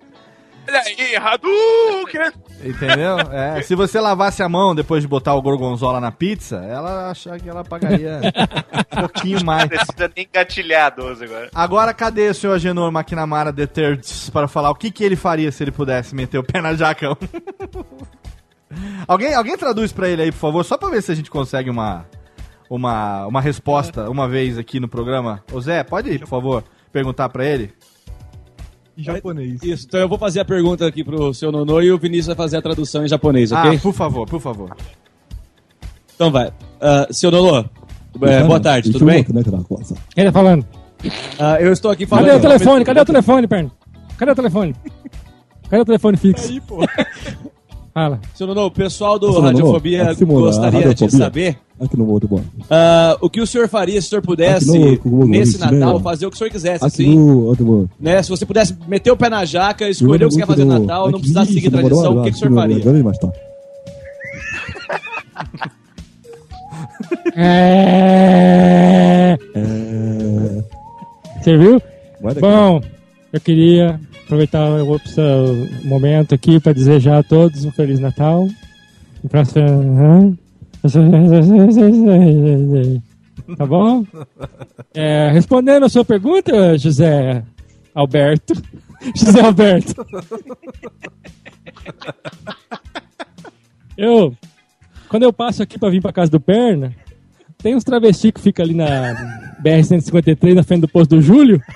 Olha aí, Hadouken! Entendeu? É, se você lavasse a mão depois de botar o gorgonzola na pizza, ela achar que ela pagaria um pouquinho mais. Não precisa nem gatilhar a 12 agora. Agora, cadê o senhor Agenor McNamara The Third para falar o que, que ele faria se ele pudesse meter o pé na jacão? alguém, alguém traduz pra ele aí, por favor, só pra ver se a gente consegue uma, uma, uma resposta uma vez aqui no programa. Ô Zé, pode ir, por favor, perguntar pra ele? Em japonês. Isso, então eu vou fazer a pergunta aqui pro seu Nonô e o Vinícius vai fazer a tradução em japonês, ok? Ah, por favor, por favor. Então vai. Ah, seu Nonô, é, boa tarde, tudo bem? Quem tá falando? Ah, eu estou aqui falando. Cadê o telefone? Cadê o telefone, perna? Cadê o telefone? Cadê o telefone fixo? Aí, pô. Fala. Seu Nonô, o pessoal do Radiofobia a gostaria de saber Aqui no outro bom. ah, o que o senhor faria se o senhor pudesse, no- nesse Natal, fazer o que o senhor quisesse, Aqui assim. no outro bom. Né? Se você pudesse meter o pé na jaca, escolher o que você quer fazer no Natal, não precisasse seguir tradição, o que, que o senhor faria? [LAUGHS] É... Você viu? Bom, eu queria aproveitar o o momento aqui para desejar a todos um Feliz Natal. Um próximo- [LAUGHS] Tá bom? É, respondendo a sua pergunta, José Alberto. [LAUGHS] José Alberto. Eu, quando eu passo aqui pra vir pra casa do Perna, tem uns travestis que fica ali na BR-153, na frente do posto do Júlio. [LAUGHS]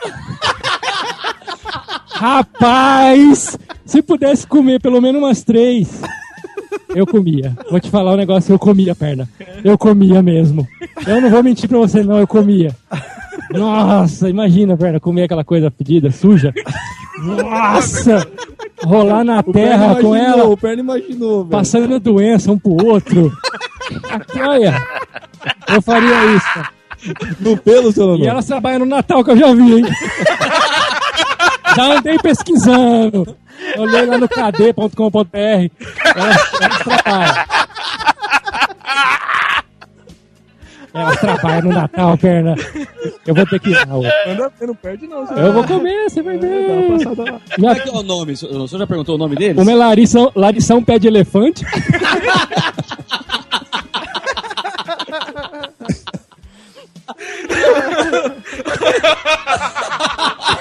Rapaz, se pudesse comer pelo menos umas três, eu comia. Vou te falar um negócio, eu comia, Perna. Eu comia mesmo. Eu não vou mentir pra você não, eu comia. Nossa, imagina, Perna, comer aquela coisa fedida, suja. Nossa! Rolar na terra com ela. O Perna imaginou, velho. Passando doença um pro outro. Aqui, olha. Eu faria isso. No pelo, seu E Nonô. elas trabalham no Natal, que eu já vi, hein? já andei pesquisando. Olhei lá no kd.com.br. Elas, elas trabalham. Elas trabalham no Natal, perna. Eu vou ter que ir lá. não perde, não. Eu vou comer, você vai ver. Como é que é o nome? O senhor já perguntou o nome deles? Uma é Larissa, Larissão Pé de Elefante. [LAUGHS]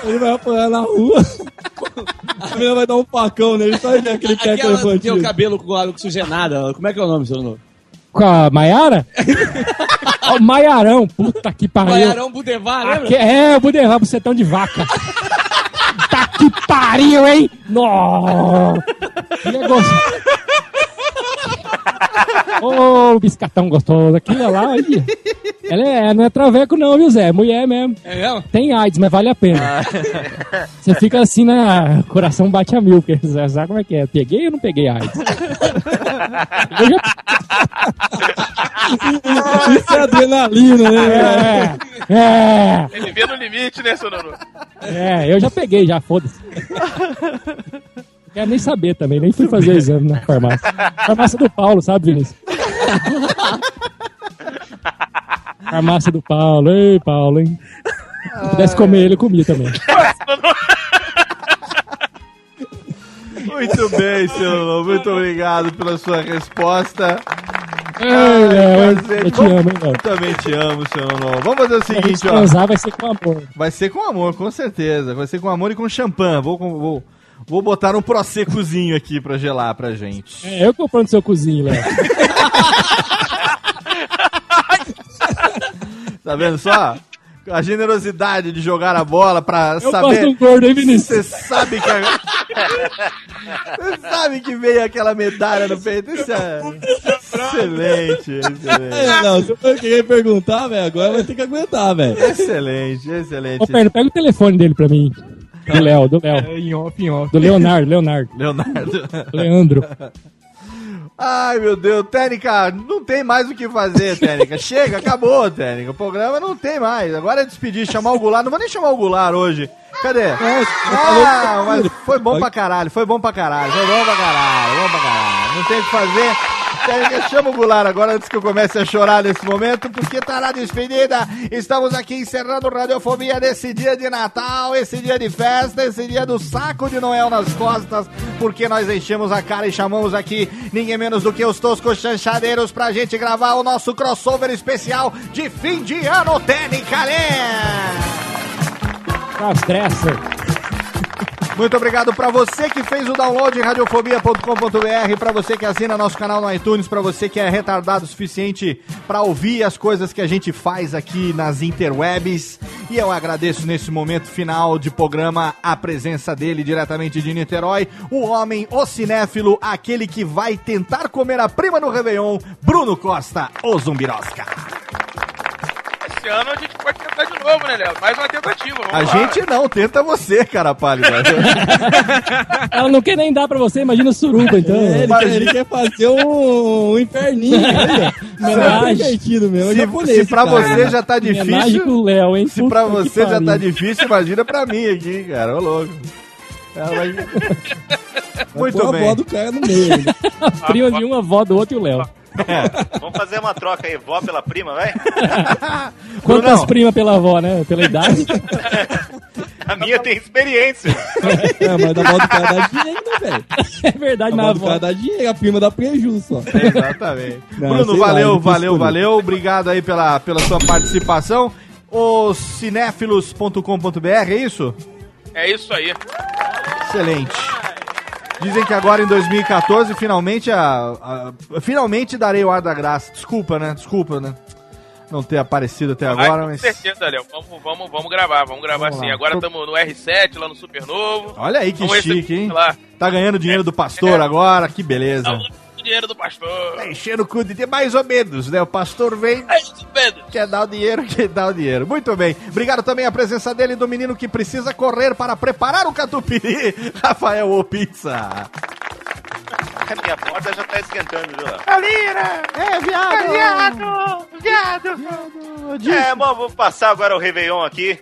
Ele vai apanhar na rua. [LAUGHS] A menina vai dar um facão nele, só ele ver aquele pé que tem o cabelo com água oxigenada. Como é que é o nome, seu Nonô? Com a Maiara? [LAUGHS] O Maiarão, puta que pariu. Baiarão Budevar, lembra? Aqui- é, o Budevar, bucetão de vaca. [LAUGHS] tá que pariu, hein? Nossa! Que negócio. Ô, biscatão gostoso. Aquilo lá, aí. Ela é, não é traveco não, viu, Zé? É mulher mesmo. É mesmo? Tem AIDS, mas vale a pena. Você fica assim, né? Coração bate a mil, porque você sabe como é que é. Peguei ou não peguei AIDS? Eu já... Isso é adrenalina, né? É, é. Ele vê no limite, né, seu Nono? É, eu já peguei, já, foda-se. Quero nem saber também, nem fui fazer exame na farmácia. Farmácia do Paulo, sabe, Vinícius? Farmácia do Paulo, ei, Paulo, hein? Se pudesse comer ele, eu comia também. Muito bem, seu Lolo. Muito obrigado pela sua resposta. Ei, Léo, cacete. eu te amo, hein, Léo? Também te amo, seu Lolo. Vamos fazer o seguinte, ó. transar, vai ser com amor. Vai ser com amor, com certeza. Vai ser com amor e com champanhe. Vou, vou, vou botar um prosecozinho aqui pra gelar pra gente. É, eu comprando seu cozinho, Léo. [LAUGHS] Tá vendo só? A generosidade de jogar a bola pra Eu saber. do gordo, hein, Vinícius? Você sabe que. Você sabe que veio aquela medalha no peito? Isso é. Excelente, excelente. É, não, se eu querer perguntar, velho, agora vai ter que aguentar, velho. Excelente, excelente. Ô, Perno, pega o telefone dele pra mim. Do Léo, do Léo. É, em off, em off. Do Leonardo, Leonardo. Leonardo. Leandro. Ai, meu Deus, Técnica, não tem mais o que fazer, Técnica. Chega, acabou, Técnica. O programa não tem mais. Agora é despedir, chamar o Goulart. Não vou nem chamar o Goulart hoje. Cadê? Ah, mas foi bom pra caralho, foi bom pra caralho, foi bom pra caralho, bom pra caralho. Não tem o que fazer. Técnica, chama o Goulart agora antes que eu comece a chorar nesse momento, porque tá na despedida. Estamos aqui encerrando Radiofobia nesse dia de Natal, esse dia de festa, esse dia do saco de Noel nas costas, porque nós enchemos a cara e chamamos aqui ninguém menos do que os toscos chanchadeiros pra gente gravar o nosso crossover especial de fim de ano, Técnica As pressas. Muito obrigado pra você que fez o download radiofobia.com.br, pra você que assina nosso canal no iTunes, pra você que é retardado o suficiente pra ouvir as coisas que a gente faz aqui nas interwebs. E eu agradeço nesse momento final de programa a presença dele diretamente de Niterói, o homem, o cinéfilo, aquele que vai tentar comer a prima no Réveillon, Bruno Costa, o Zumbirosca. Esse ano a gente pode tentar de novo, né, Léo? Mais uma tentativa. Vamos A lá. gente não, tenta você, cara pálida. [LAUGHS] Ela não quer nem dar pra você, imagina o suruba, então. É, ele, quer, ele quer fazer um, um inferninho. [LAUGHS] Homenagem. é Se, japonês, se pra cara. você já tá difícil. com o Léo, hein? Se pra Puta que você já tá difícil, imagina pra mim aqui, cara. Ô louco. Ela vai- Muito Põe a bem. avó do cara no meio. né? [LAUGHS] Prima de um, avó do outro e o Léo. Vamos fazer uma troca aí, vó pela prima, vai? [LAUGHS] Quantas primas pela avó, né? Pela idade. [LAUGHS] A minha tem experiência. É, mas da avó do cara dá dinheiro, né, velho? É verdade, mas a avó do cara dá dinheiro, a prima dá prejuízo só. Exatamente. [LAUGHS] Não, Bruno, sei lá, valeu, valeu, escolher. valeu. Obrigado aí pela, pela sua participação. O cinéfilos.com.br, é isso? É isso aí. Excelente. Dizem que agora em 2014, finalmente, a, a- finalmente darei o ar da graça. Desculpa, né? Desculpa, né? Não ter aparecido até agora, com mas. certeza, Léo. Vamos, vamos, vamos gravar, vamos gravar Vamos sim. lá. Agora Tô- estamos no R7, lá no Supernovo. Olha aí que Vamos chique, hein? Lá. Tá ganhando dinheiro do pastor agora, que beleza. Dinheiro do pastor. Tá enchendo o cu de mais ou menos, né? O pastor vem, É isso, Pedro. quer dar o dinheiro, [LAUGHS] quer dar o dinheiro. Muito bem. Obrigado também a presença dele, do menino que precisa correr para preparar o catupiry, [LAUGHS] Rafael O Pizza. A minha porta já tá esquentando, viu? Alira! É, viado! Viado! Viado! É, bom, vou passar agora o Réveillon aqui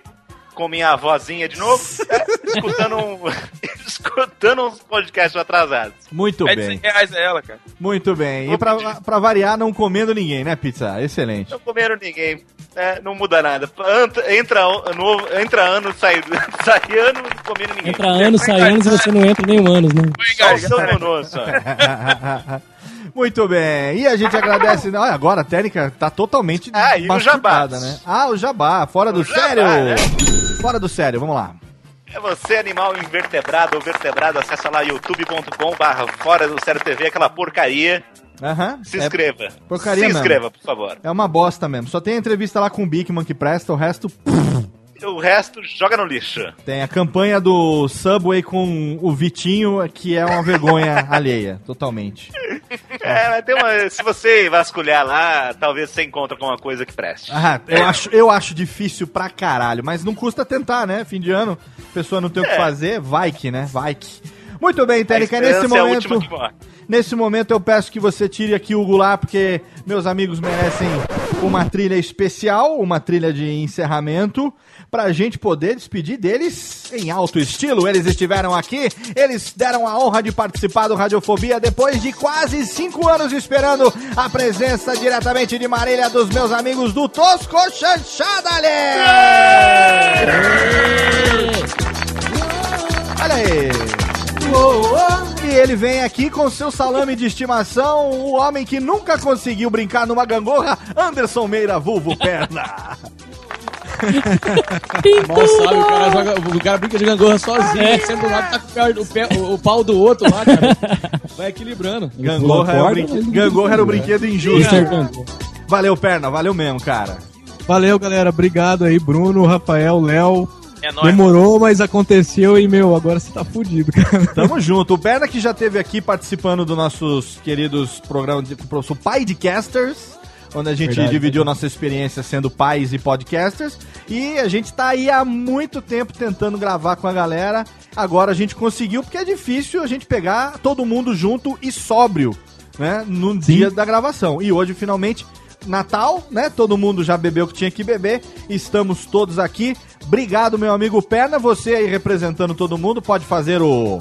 com minha vozinha de novo, é, escutando, um, [LAUGHS] escutando uns podcasts atrasados. Muito Pede 100 bem, reais a ela, cara. muito bem. E pra, pra variar, não comendo ninguém, né, Pizza? Excelente. Não comeram ninguém. É, não muda nada. Anta- Entra, novo, entra ano, sai, [LAUGHS] sai ano, não comendo ninguém. Entra anos, sai anos e você não entra nenhum anos, né? Só o Nonô, só. [LAUGHS] Muito bem. E a gente agradece. Olha, agora a técnica tá totalmente Ah, e o machucada, né? Ah, o jabá, fora do jabá, sério. né? Fora do sério, vamos lá. É você, animal invertebrado ou vertebrado, acessa lá youtube.com barra fora do sério TV, aquela porcaria. Aham. Se É inscreva. porcaria Se mesmo. inscreva, por favor. É uma bosta mesmo. Só tem a entrevista lá com o Bigman que presta, o resto O resto, joga no lixo. tem a campanha do Subway com o Vitinho, que é uma vergonha [LAUGHS] alheia, totalmente. É, mas tem uma, se você vasculhar lá, talvez você encontre alguma coisa que preste. Ah, eu acho, eu acho difícil pra caralho, mas não custa tentar, né? Fim de ano, pessoa não tem o que É. fazer, vai que, né? Vai que. Muito bem, Térica, nesse é momento. morre. Nesse momento eu peço que você tire aqui o Goulart, porque meus amigos merecem uma trilha especial, uma trilha de encerramento, pra gente poder despedir deles em alto estilo. Eles estiveram aqui, eles deram a honra de participar do Radiofobia depois de quase cinco anos esperando a presença diretamente de Marília dos meus amigos do Tosco Chanchada. Olha aí. E ele vem aqui com seu salame de estimação, o homem que nunca conseguiu brincar numa gangorra, Anderson Meira, vulvo perna. Mal sabe, o cara, joga, o cara brinca de gangorra sozinho, É. sendo lá tá com o, pé- o o- pau do outro lá, cara. Vai equilibrando. [LAUGHS] Gangorra, é o brinque- gangorra era o brinquedo injusto. Valeu, perna, valeu mesmo, cara. Valeu, galera. Obrigado aí, Bruno, Rafael, Léo. É nóis. Demorou, mas aconteceu e, meu, agora você tá fudido, cara. Tamo junto. O Perna que já esteve aqui participando dos nossos queridos programas de nosso pai de casters, onde a gente Verdade. dividiu nossa experiência sendo pais e podcasters. E a gente tá aí há muito tempo tentando gravar com a galera. Agora a gente conseguiu, porque é difícil a gente pegar todo mundo junto e sóbrio, né? No dia da gravação. E hoje, finalmente, Natal, né? Todo mundo já bebeu o que tinha que beber. Estamos todos aqui. Obrigado, meu amigo Perna. Você aí representando todo mundo, pode fazer o.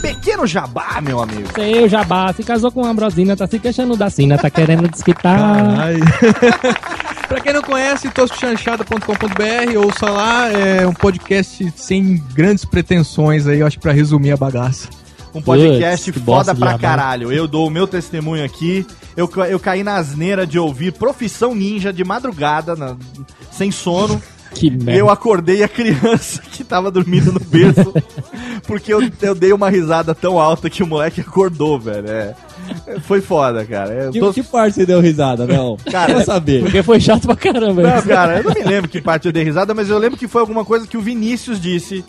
pequeno jabá, meu amigo. Sei, o Jabá se casou com uma Ambrosina, tá se queixando da Sina, tá querendo desquitar. [LAUGHS] Pra quem não conhece, toscochanchada.com.br, ouça lá, é um podcast sem grandes pretensões aí, eu acho, pra resumir a bagaça. Um podcast Putz, foda pra caralho. Eu dou o meu testemunho aqui. Eu, eu caí na asneira de ouvir Profissão Ninja de madrugada, na- sem sono. [LAUGHS] Que merda. Eu acordei a criança [LAUGHS] que tava dormindo no berço. [LAUGHS] porque eu, eu dei uma risada tão alta que o moleque acordou, velho. É, foi foda, cara. Eu Que, tô- que parte você deu risada, Mel? Cara, Quero saber. Porque foi chato pra caramba. Não, isso. cara, eu não me lembro que parte eu dei risada, mas eu lembro que foi alguma coisa que o Vinícius disse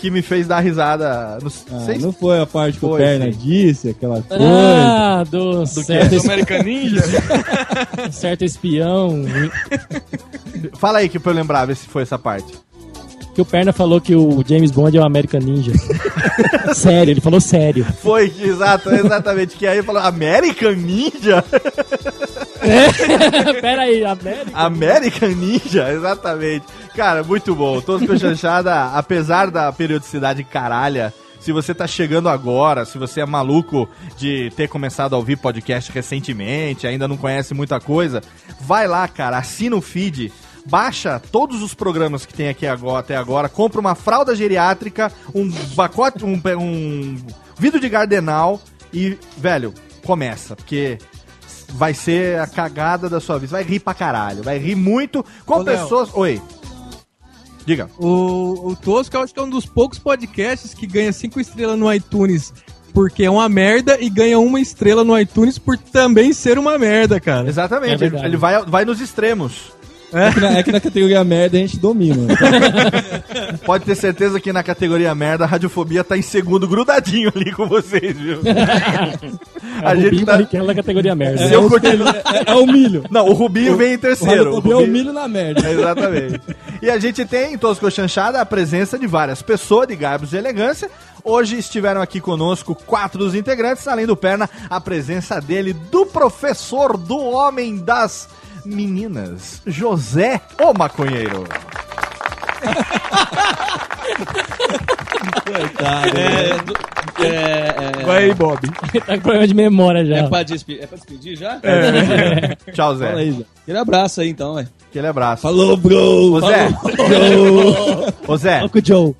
que me fez dar risada. Não Ah, sei não foi a parte que o Perna sim. disse, aquela coisa. Ah, do, certo, quê? es- American Ninja? [LAUGHS] certo espião. Fala aí que eu lembrar, ver se foi essa parte. Que o Perna falou que o James Bond é o American Ninja. [LAUGHS] sério, ele falou sério. Foi, exato, exatamente. Que aí ele falou, American Ninja? [LAUGHS] [LAUGHS] Pera aí, América. American Ninja, exatamente. Cara, muito bom. Todos com chanchada, [LAUGHS] apesar da periodicidade caralha, se você tá chegando agora, se você é maluco de ter começado a ouvir podcast recentemente, ainda não conhece muita coisa, vai lá, cara, assina o feed. Baixa todos os programas que tem aqui agora, até agora, compra uma fralda geriátrica, um pacote, um, um vidro de gardenal e, velho, começa, porque vai ser a cagada da sua vida. Vai rir pra caralho, vai rir muito com Ô, Léo. pessoas. Oi. Diga. O, o Tosco eu acho que é um dos poucos podcasts que ganha cinco estrelas no iTunes porque é uma merda e ganha uma estrela no iTunes por também ser uma merda, cara. Exatamente, É ele, ele vai, vai nos extremos. É que, na, é que na categoria merda a gente domina. [LAUGHS] Pode ter certeza que na categoria merda a radiofobia tá em segundo grudadinho ali com vocês, viu? [LAUGHS] A gente tá... na categoria merda. Se eu continuar- É, é o milho. Não, o Rubinho vem em terceiro. O Rubinho é o milho na merda. [LAUGHS] Exatamente. E a gente tem em Tosco Chanchada a presença de várias pessoas de garbos e elegância. Hoje estiveram aqui conosco quatro dos integrantes, além do Perna, a presença dele, do professor, do homem das meninas, José, o maconheiro. É, do- é, é... Vai aí, Bob. [LAUGHS] tá com problema de memória já. É pra, despe- é pra despedir já? É. [LAUGHS] Tchau, Zé. Fala aí, Zé. Aquele abraço aí, então, velho. Aquele abraço. Falou, bro! Ô Zé. [LAUGHS] Ô Zé. Uncle Joe.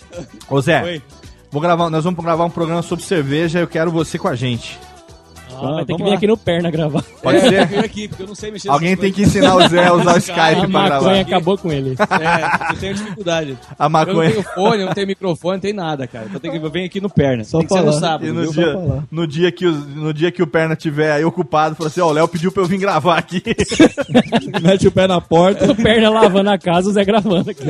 Ô Zé. Oi. Vou gravar, nós vamos gravar um programa sobre cerveja eu quero você com a gente. Ah, vai ter que vir lá. aqui no Perna gravar. Pode é, [LAUGHS] ser? eu aqui, porque eu não sei mexer Alguém tem que ensinar o Zé a usar o A Skype pra maconha gravar. acabou com ele. É, eu tenho dificuldade. A maconha- Eu não tenho fone, eu não tenho microfone, não tenho nada, cara. Então tem que, eu venho aqui no perna. Só tem que ser no falar. sábado. E no viu? dia, falar. no, dia que o, no dia que o Perna tiver aí ocupado, falou assim, ó, o Léo pediu pra eu vir gravar aqui. [LAUGHS] Mete o pé na porta. O Perna lavando a casa, o Zé gravando aqui.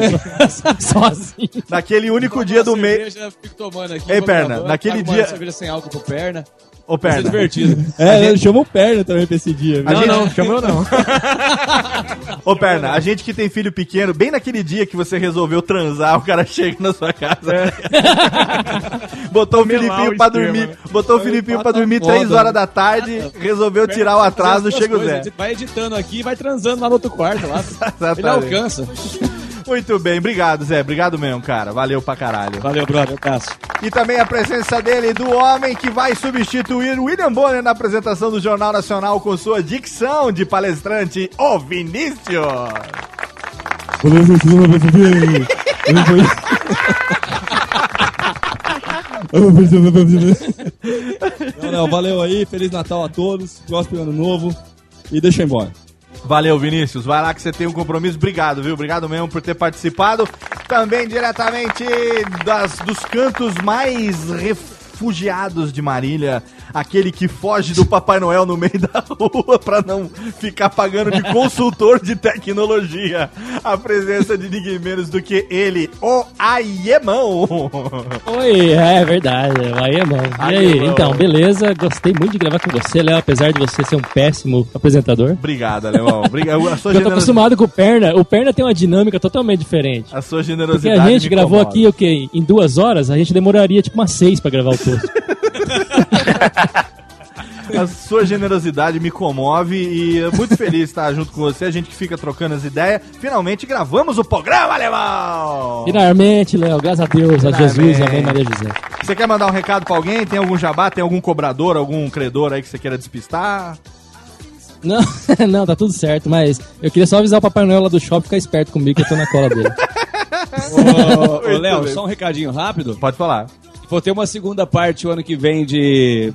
so- [LAUGHS] Sozinho. Naquele único dia do mês... Fico tomando aqui. Ei, Perna, gravando, naquele uma dia- cerveja sem álcool pro perna. Ô, Vai ser Perna, divertido. É, chama o Perna também pra esse dia. A viu? gente- Não, não, [LAUGHS] chama eu não. [LAUGHS] ô Perna, a gente que tem filho pequeno, bem naquele dia que você resolveu transar, o cara [LAUGHS] chega na sua casa. botou o Filipinho pra dormir, botou o Filipinho pra dormir foda, 3 horas né? da tarde, resolveu tirar o atraso, chega o Zé. Vai editando aqui e vai transando lá no outro quarto. Lá. Ele alcança. Muito bem, obrigado, Zé. Obrigado mesmo, cara. Valeu pra caralho. Valeu, brother. Abraço. E também a presença dele, do homem que vai substituir William Bonner na apresentação do Jornal Nacional com sua dicção de palestrante, o Vinícius. Não, não, valeu aí, Feliz Natal a todos, próximo ano novo e deixa eu embora. Valeu, Vinícius. Vai lá que você tem um compromisso. Obrigado, viu? Obrigado mesmo por ter participado. Também diretamente das, dos cantos mais refugiados de Marília. Aquele que foge do Papai Noel no meio da rua pra não ficar pagando de consultor de tecnologia. A presença de ninguém menos do que ele, o Aiemão. Oi, é verdade. É bom. E Aí aí, então, beleza? Gostei muito de gravar com você, Léo, apesar de você ser um péssimo apresentador. Obrigado, Alemão. Obrigado. A sua, [LAUGHS] Eu tô generosidade, acostumado com o Perna. O Perna tem uma dinâmica totalmente diferente. a sua Porque generosidade a gente gravou incomoda. aqui o quê? Em duas horas, a gente demoraria tipo umas seis pra gravar o post. [LAUGHS] A sua generosidade me comove e eu muito feliz de estar junto com você. A gente que fica trocando as ideias. Finalmente gravamos o programa, alemão! Finalmente, Léo, graças a Deus, a Jesus, amém, Maria José. Você quer mandar um recado pra alguém? Tem algum jabá? Tem algum cobrador, algum credor aí que você queira despistar? Não, [LAUGHS] não, tá tudo certo, mas eu queria só avisar o Papai Noel lá do shopping ficar esperto comigo que eu tô na cola dele. [LAUGHS] Ô, ô, Léo, só um recadinho rápido. Pode falar. Vou ter uma segunda parte o ano que vem de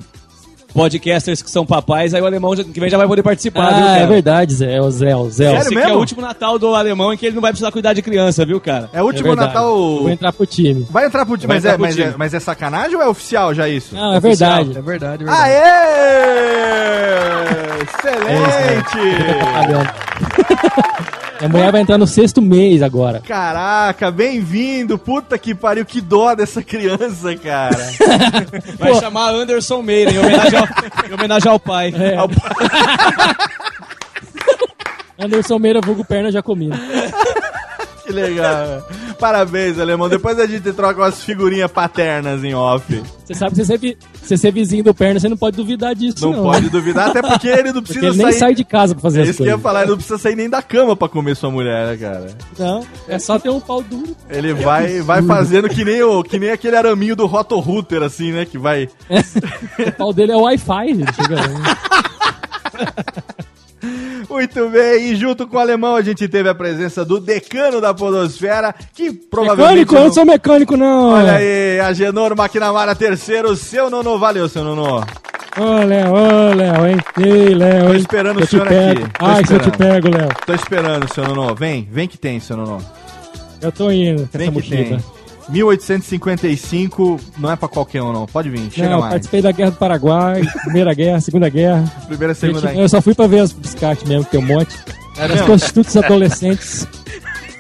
podcasters que são papais, aí o alemão já- que vem já vai poder participar, viu, ah, cara? é verdade, Zé, o Zé, o Zé. Esse aqui é o último Natal do alemão em que ele não vai precisar cuidar de criança, viu, cara? É o último Natal. Vou entrar pro time. Vai entrar pro time, Vai mas, entrar é, pro mas, time. é, mas é sacanagem ou é oficial já isso? Não, é Oficial. verdade. É verdade, é Aê! Excelente! [LAUGHS] A mulher vai entrar no sexto mês agora. Caraca, bem-vindo! Puta que pariu, que dó dessa criança, cara. [LAUGHS] Vai chamar Anderson Meira, em homenagem ao, em homenagem ao pai. É. [LAUGHS] Anderson Meira, vulgo perna já comi. Que legal. Parabéns, alemão. Depois a gente troca umas figurinhas paternas em off. Você sabe que você ser, você ser vizinho do perna, você não pode duvidar disso, Não não. pode duvidar, até porque ele não precisa ele nem sair. sai de casa pra fazer É isso que eu ia falar, ele não precisa sair nem da cama pra comer sua mulher, né, cara? Não, é só ter um pau duro. Ele vai, vai fazendo que nem, o, que nem aquele araminho do Roto Router, assim, né? Que vai. [LAUGHS] O pau dele é Wi-Fi, ele chega [LAUGHS] Muito bem, e junto com o alemão a gente teve a presença do decano da Podosfera, que provavelmente. Mecânico, eu não sou mecânico, não. Olha aí, Agenor Maquinamara terceiro, seu nono, valeu, seu nono. Ô, Léo, ô, Léo, hein? Ei, Léo, Tô esperando o senhor aqui. Tô Ai, se eu te pego, Léo. Tô esperando, seu nono. Vem, vem que tem, seu nono. Eu tô indo com Vem essa que tem. mochila. 1855 não é pra qualquer um, não. Pode vir, chega Não, mais. participei da Guerra do Paraguai, [LAUGHS] Primeira Guerra, Segunda Guerra. Primeira, segunda. Gente, Eu só fui pra ver as biscates mesmo, que tem um monte. É as prostitutas adolescentes.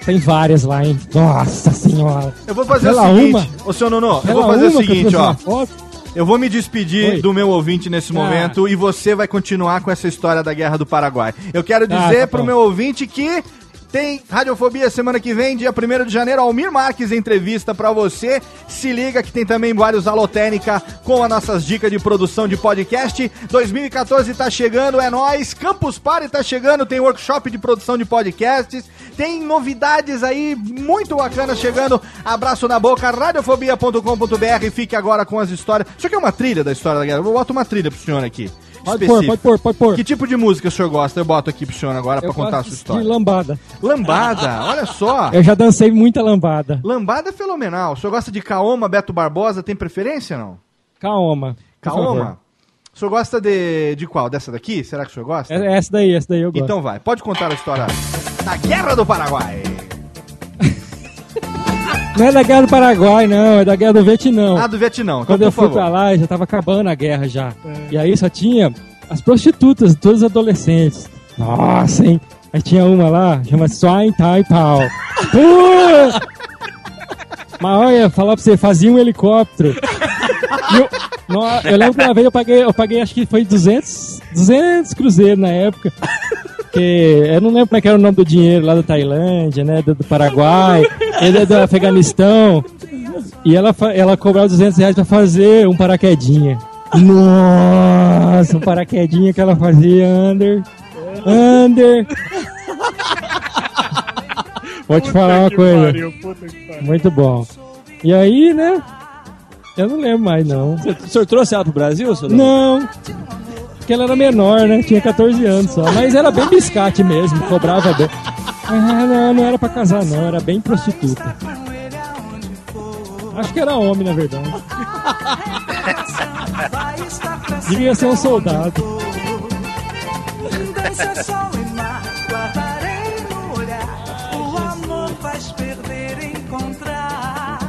Tem várias lá, hein? Nossa senhora. Eu vou fazer Pela o seguinte, uma. ô seu Nono, eu vou fazer o seguinte, ó. Eu vou me despedir Oi. do meu ouvinte nesse Ah. momento e você vai continuar com essa história da Guerra do Paraguai. Eu quero Ah, dizer tá pro meu ouvinte que tem Radiofobia semana que vem, dia 1 de janeiro, Almir Marques entrevista pra você. Se liga que tem também vários Alotênica com as nossas dicas de produção de podcast. 2014 tá chegando, é nóis. Campus Party tá chegando, tem workshop de produção de podcasts. Tem novidades aí muito bacanas chegando. Abraço na boca, radiofobia.com.br. Fique agora com as histórias. Isso aqui é uma trilha da história da guerra. Eu boto uma trilha pro senhor aqui. Pode pôr, pode pôr, pode pôr. Que tipo de música o senhor gosta? Eu boto aqui pro senhor agora pra Eu contar a sua história. De lambada. Lambada, olha só. Eu já dancei muita lambada. Lambada é fenomenal. O senhor gosta de Kaoma, Beto Barbosa? Tem preferência não? Favor. Kaoma? O senhor gosta de, de qual? Dessa daqui? Será que o senhor gosta? É- Essa daí, essa daí eu gosto. Então vai, pode contar a história da Guerra do Paraguai. Não é da Guerra do Paraguai, não. É da Guerra do Vietnã. Ah, do Vietnã. Então, Quando eu fui favor. pra lá, já tava acabando a guerra já. E aí só tinha as prostitutas, todos os adolescentes. Nossa, hein? Aí tinha uma lá, chama Swine Tai Pau. [LAUGHS] Mas olha, falar pra você, fazia um helicóptero. Eu, no- eu lembro que uma vez eu paguei, eu paguei acho que foi 200, 200 cruzeiros na época. Porque eu não lembro como é era o nome do dinheiro lá da Tailândia, né? Do, do Paraguai, ele é do Afeganistão. E ela, ela cobrava 200 reais pra fazer um paraquedinha. Nossa, um paraquedinha que ela fazia, under. Under. Vou te falar uma coisa. Muito bom. E aí, né? Eu não lembro mais, não. O senhor trouxe ela pro Brasil, senhor? Não. Porque ela era menor, né? Tinha 14 anos só. Mas era bem biscate mesmo, cobrava bem. Ah, não, não era pra casar, não. Era bem prostituta. Acho que era homem, na verdade. [LAUGHS] Devia ser um soldado. Deixa sol e mar, guardarei no olhar. O amor faz perder encontrar.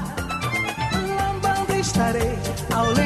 Lambando estarei ao lembrar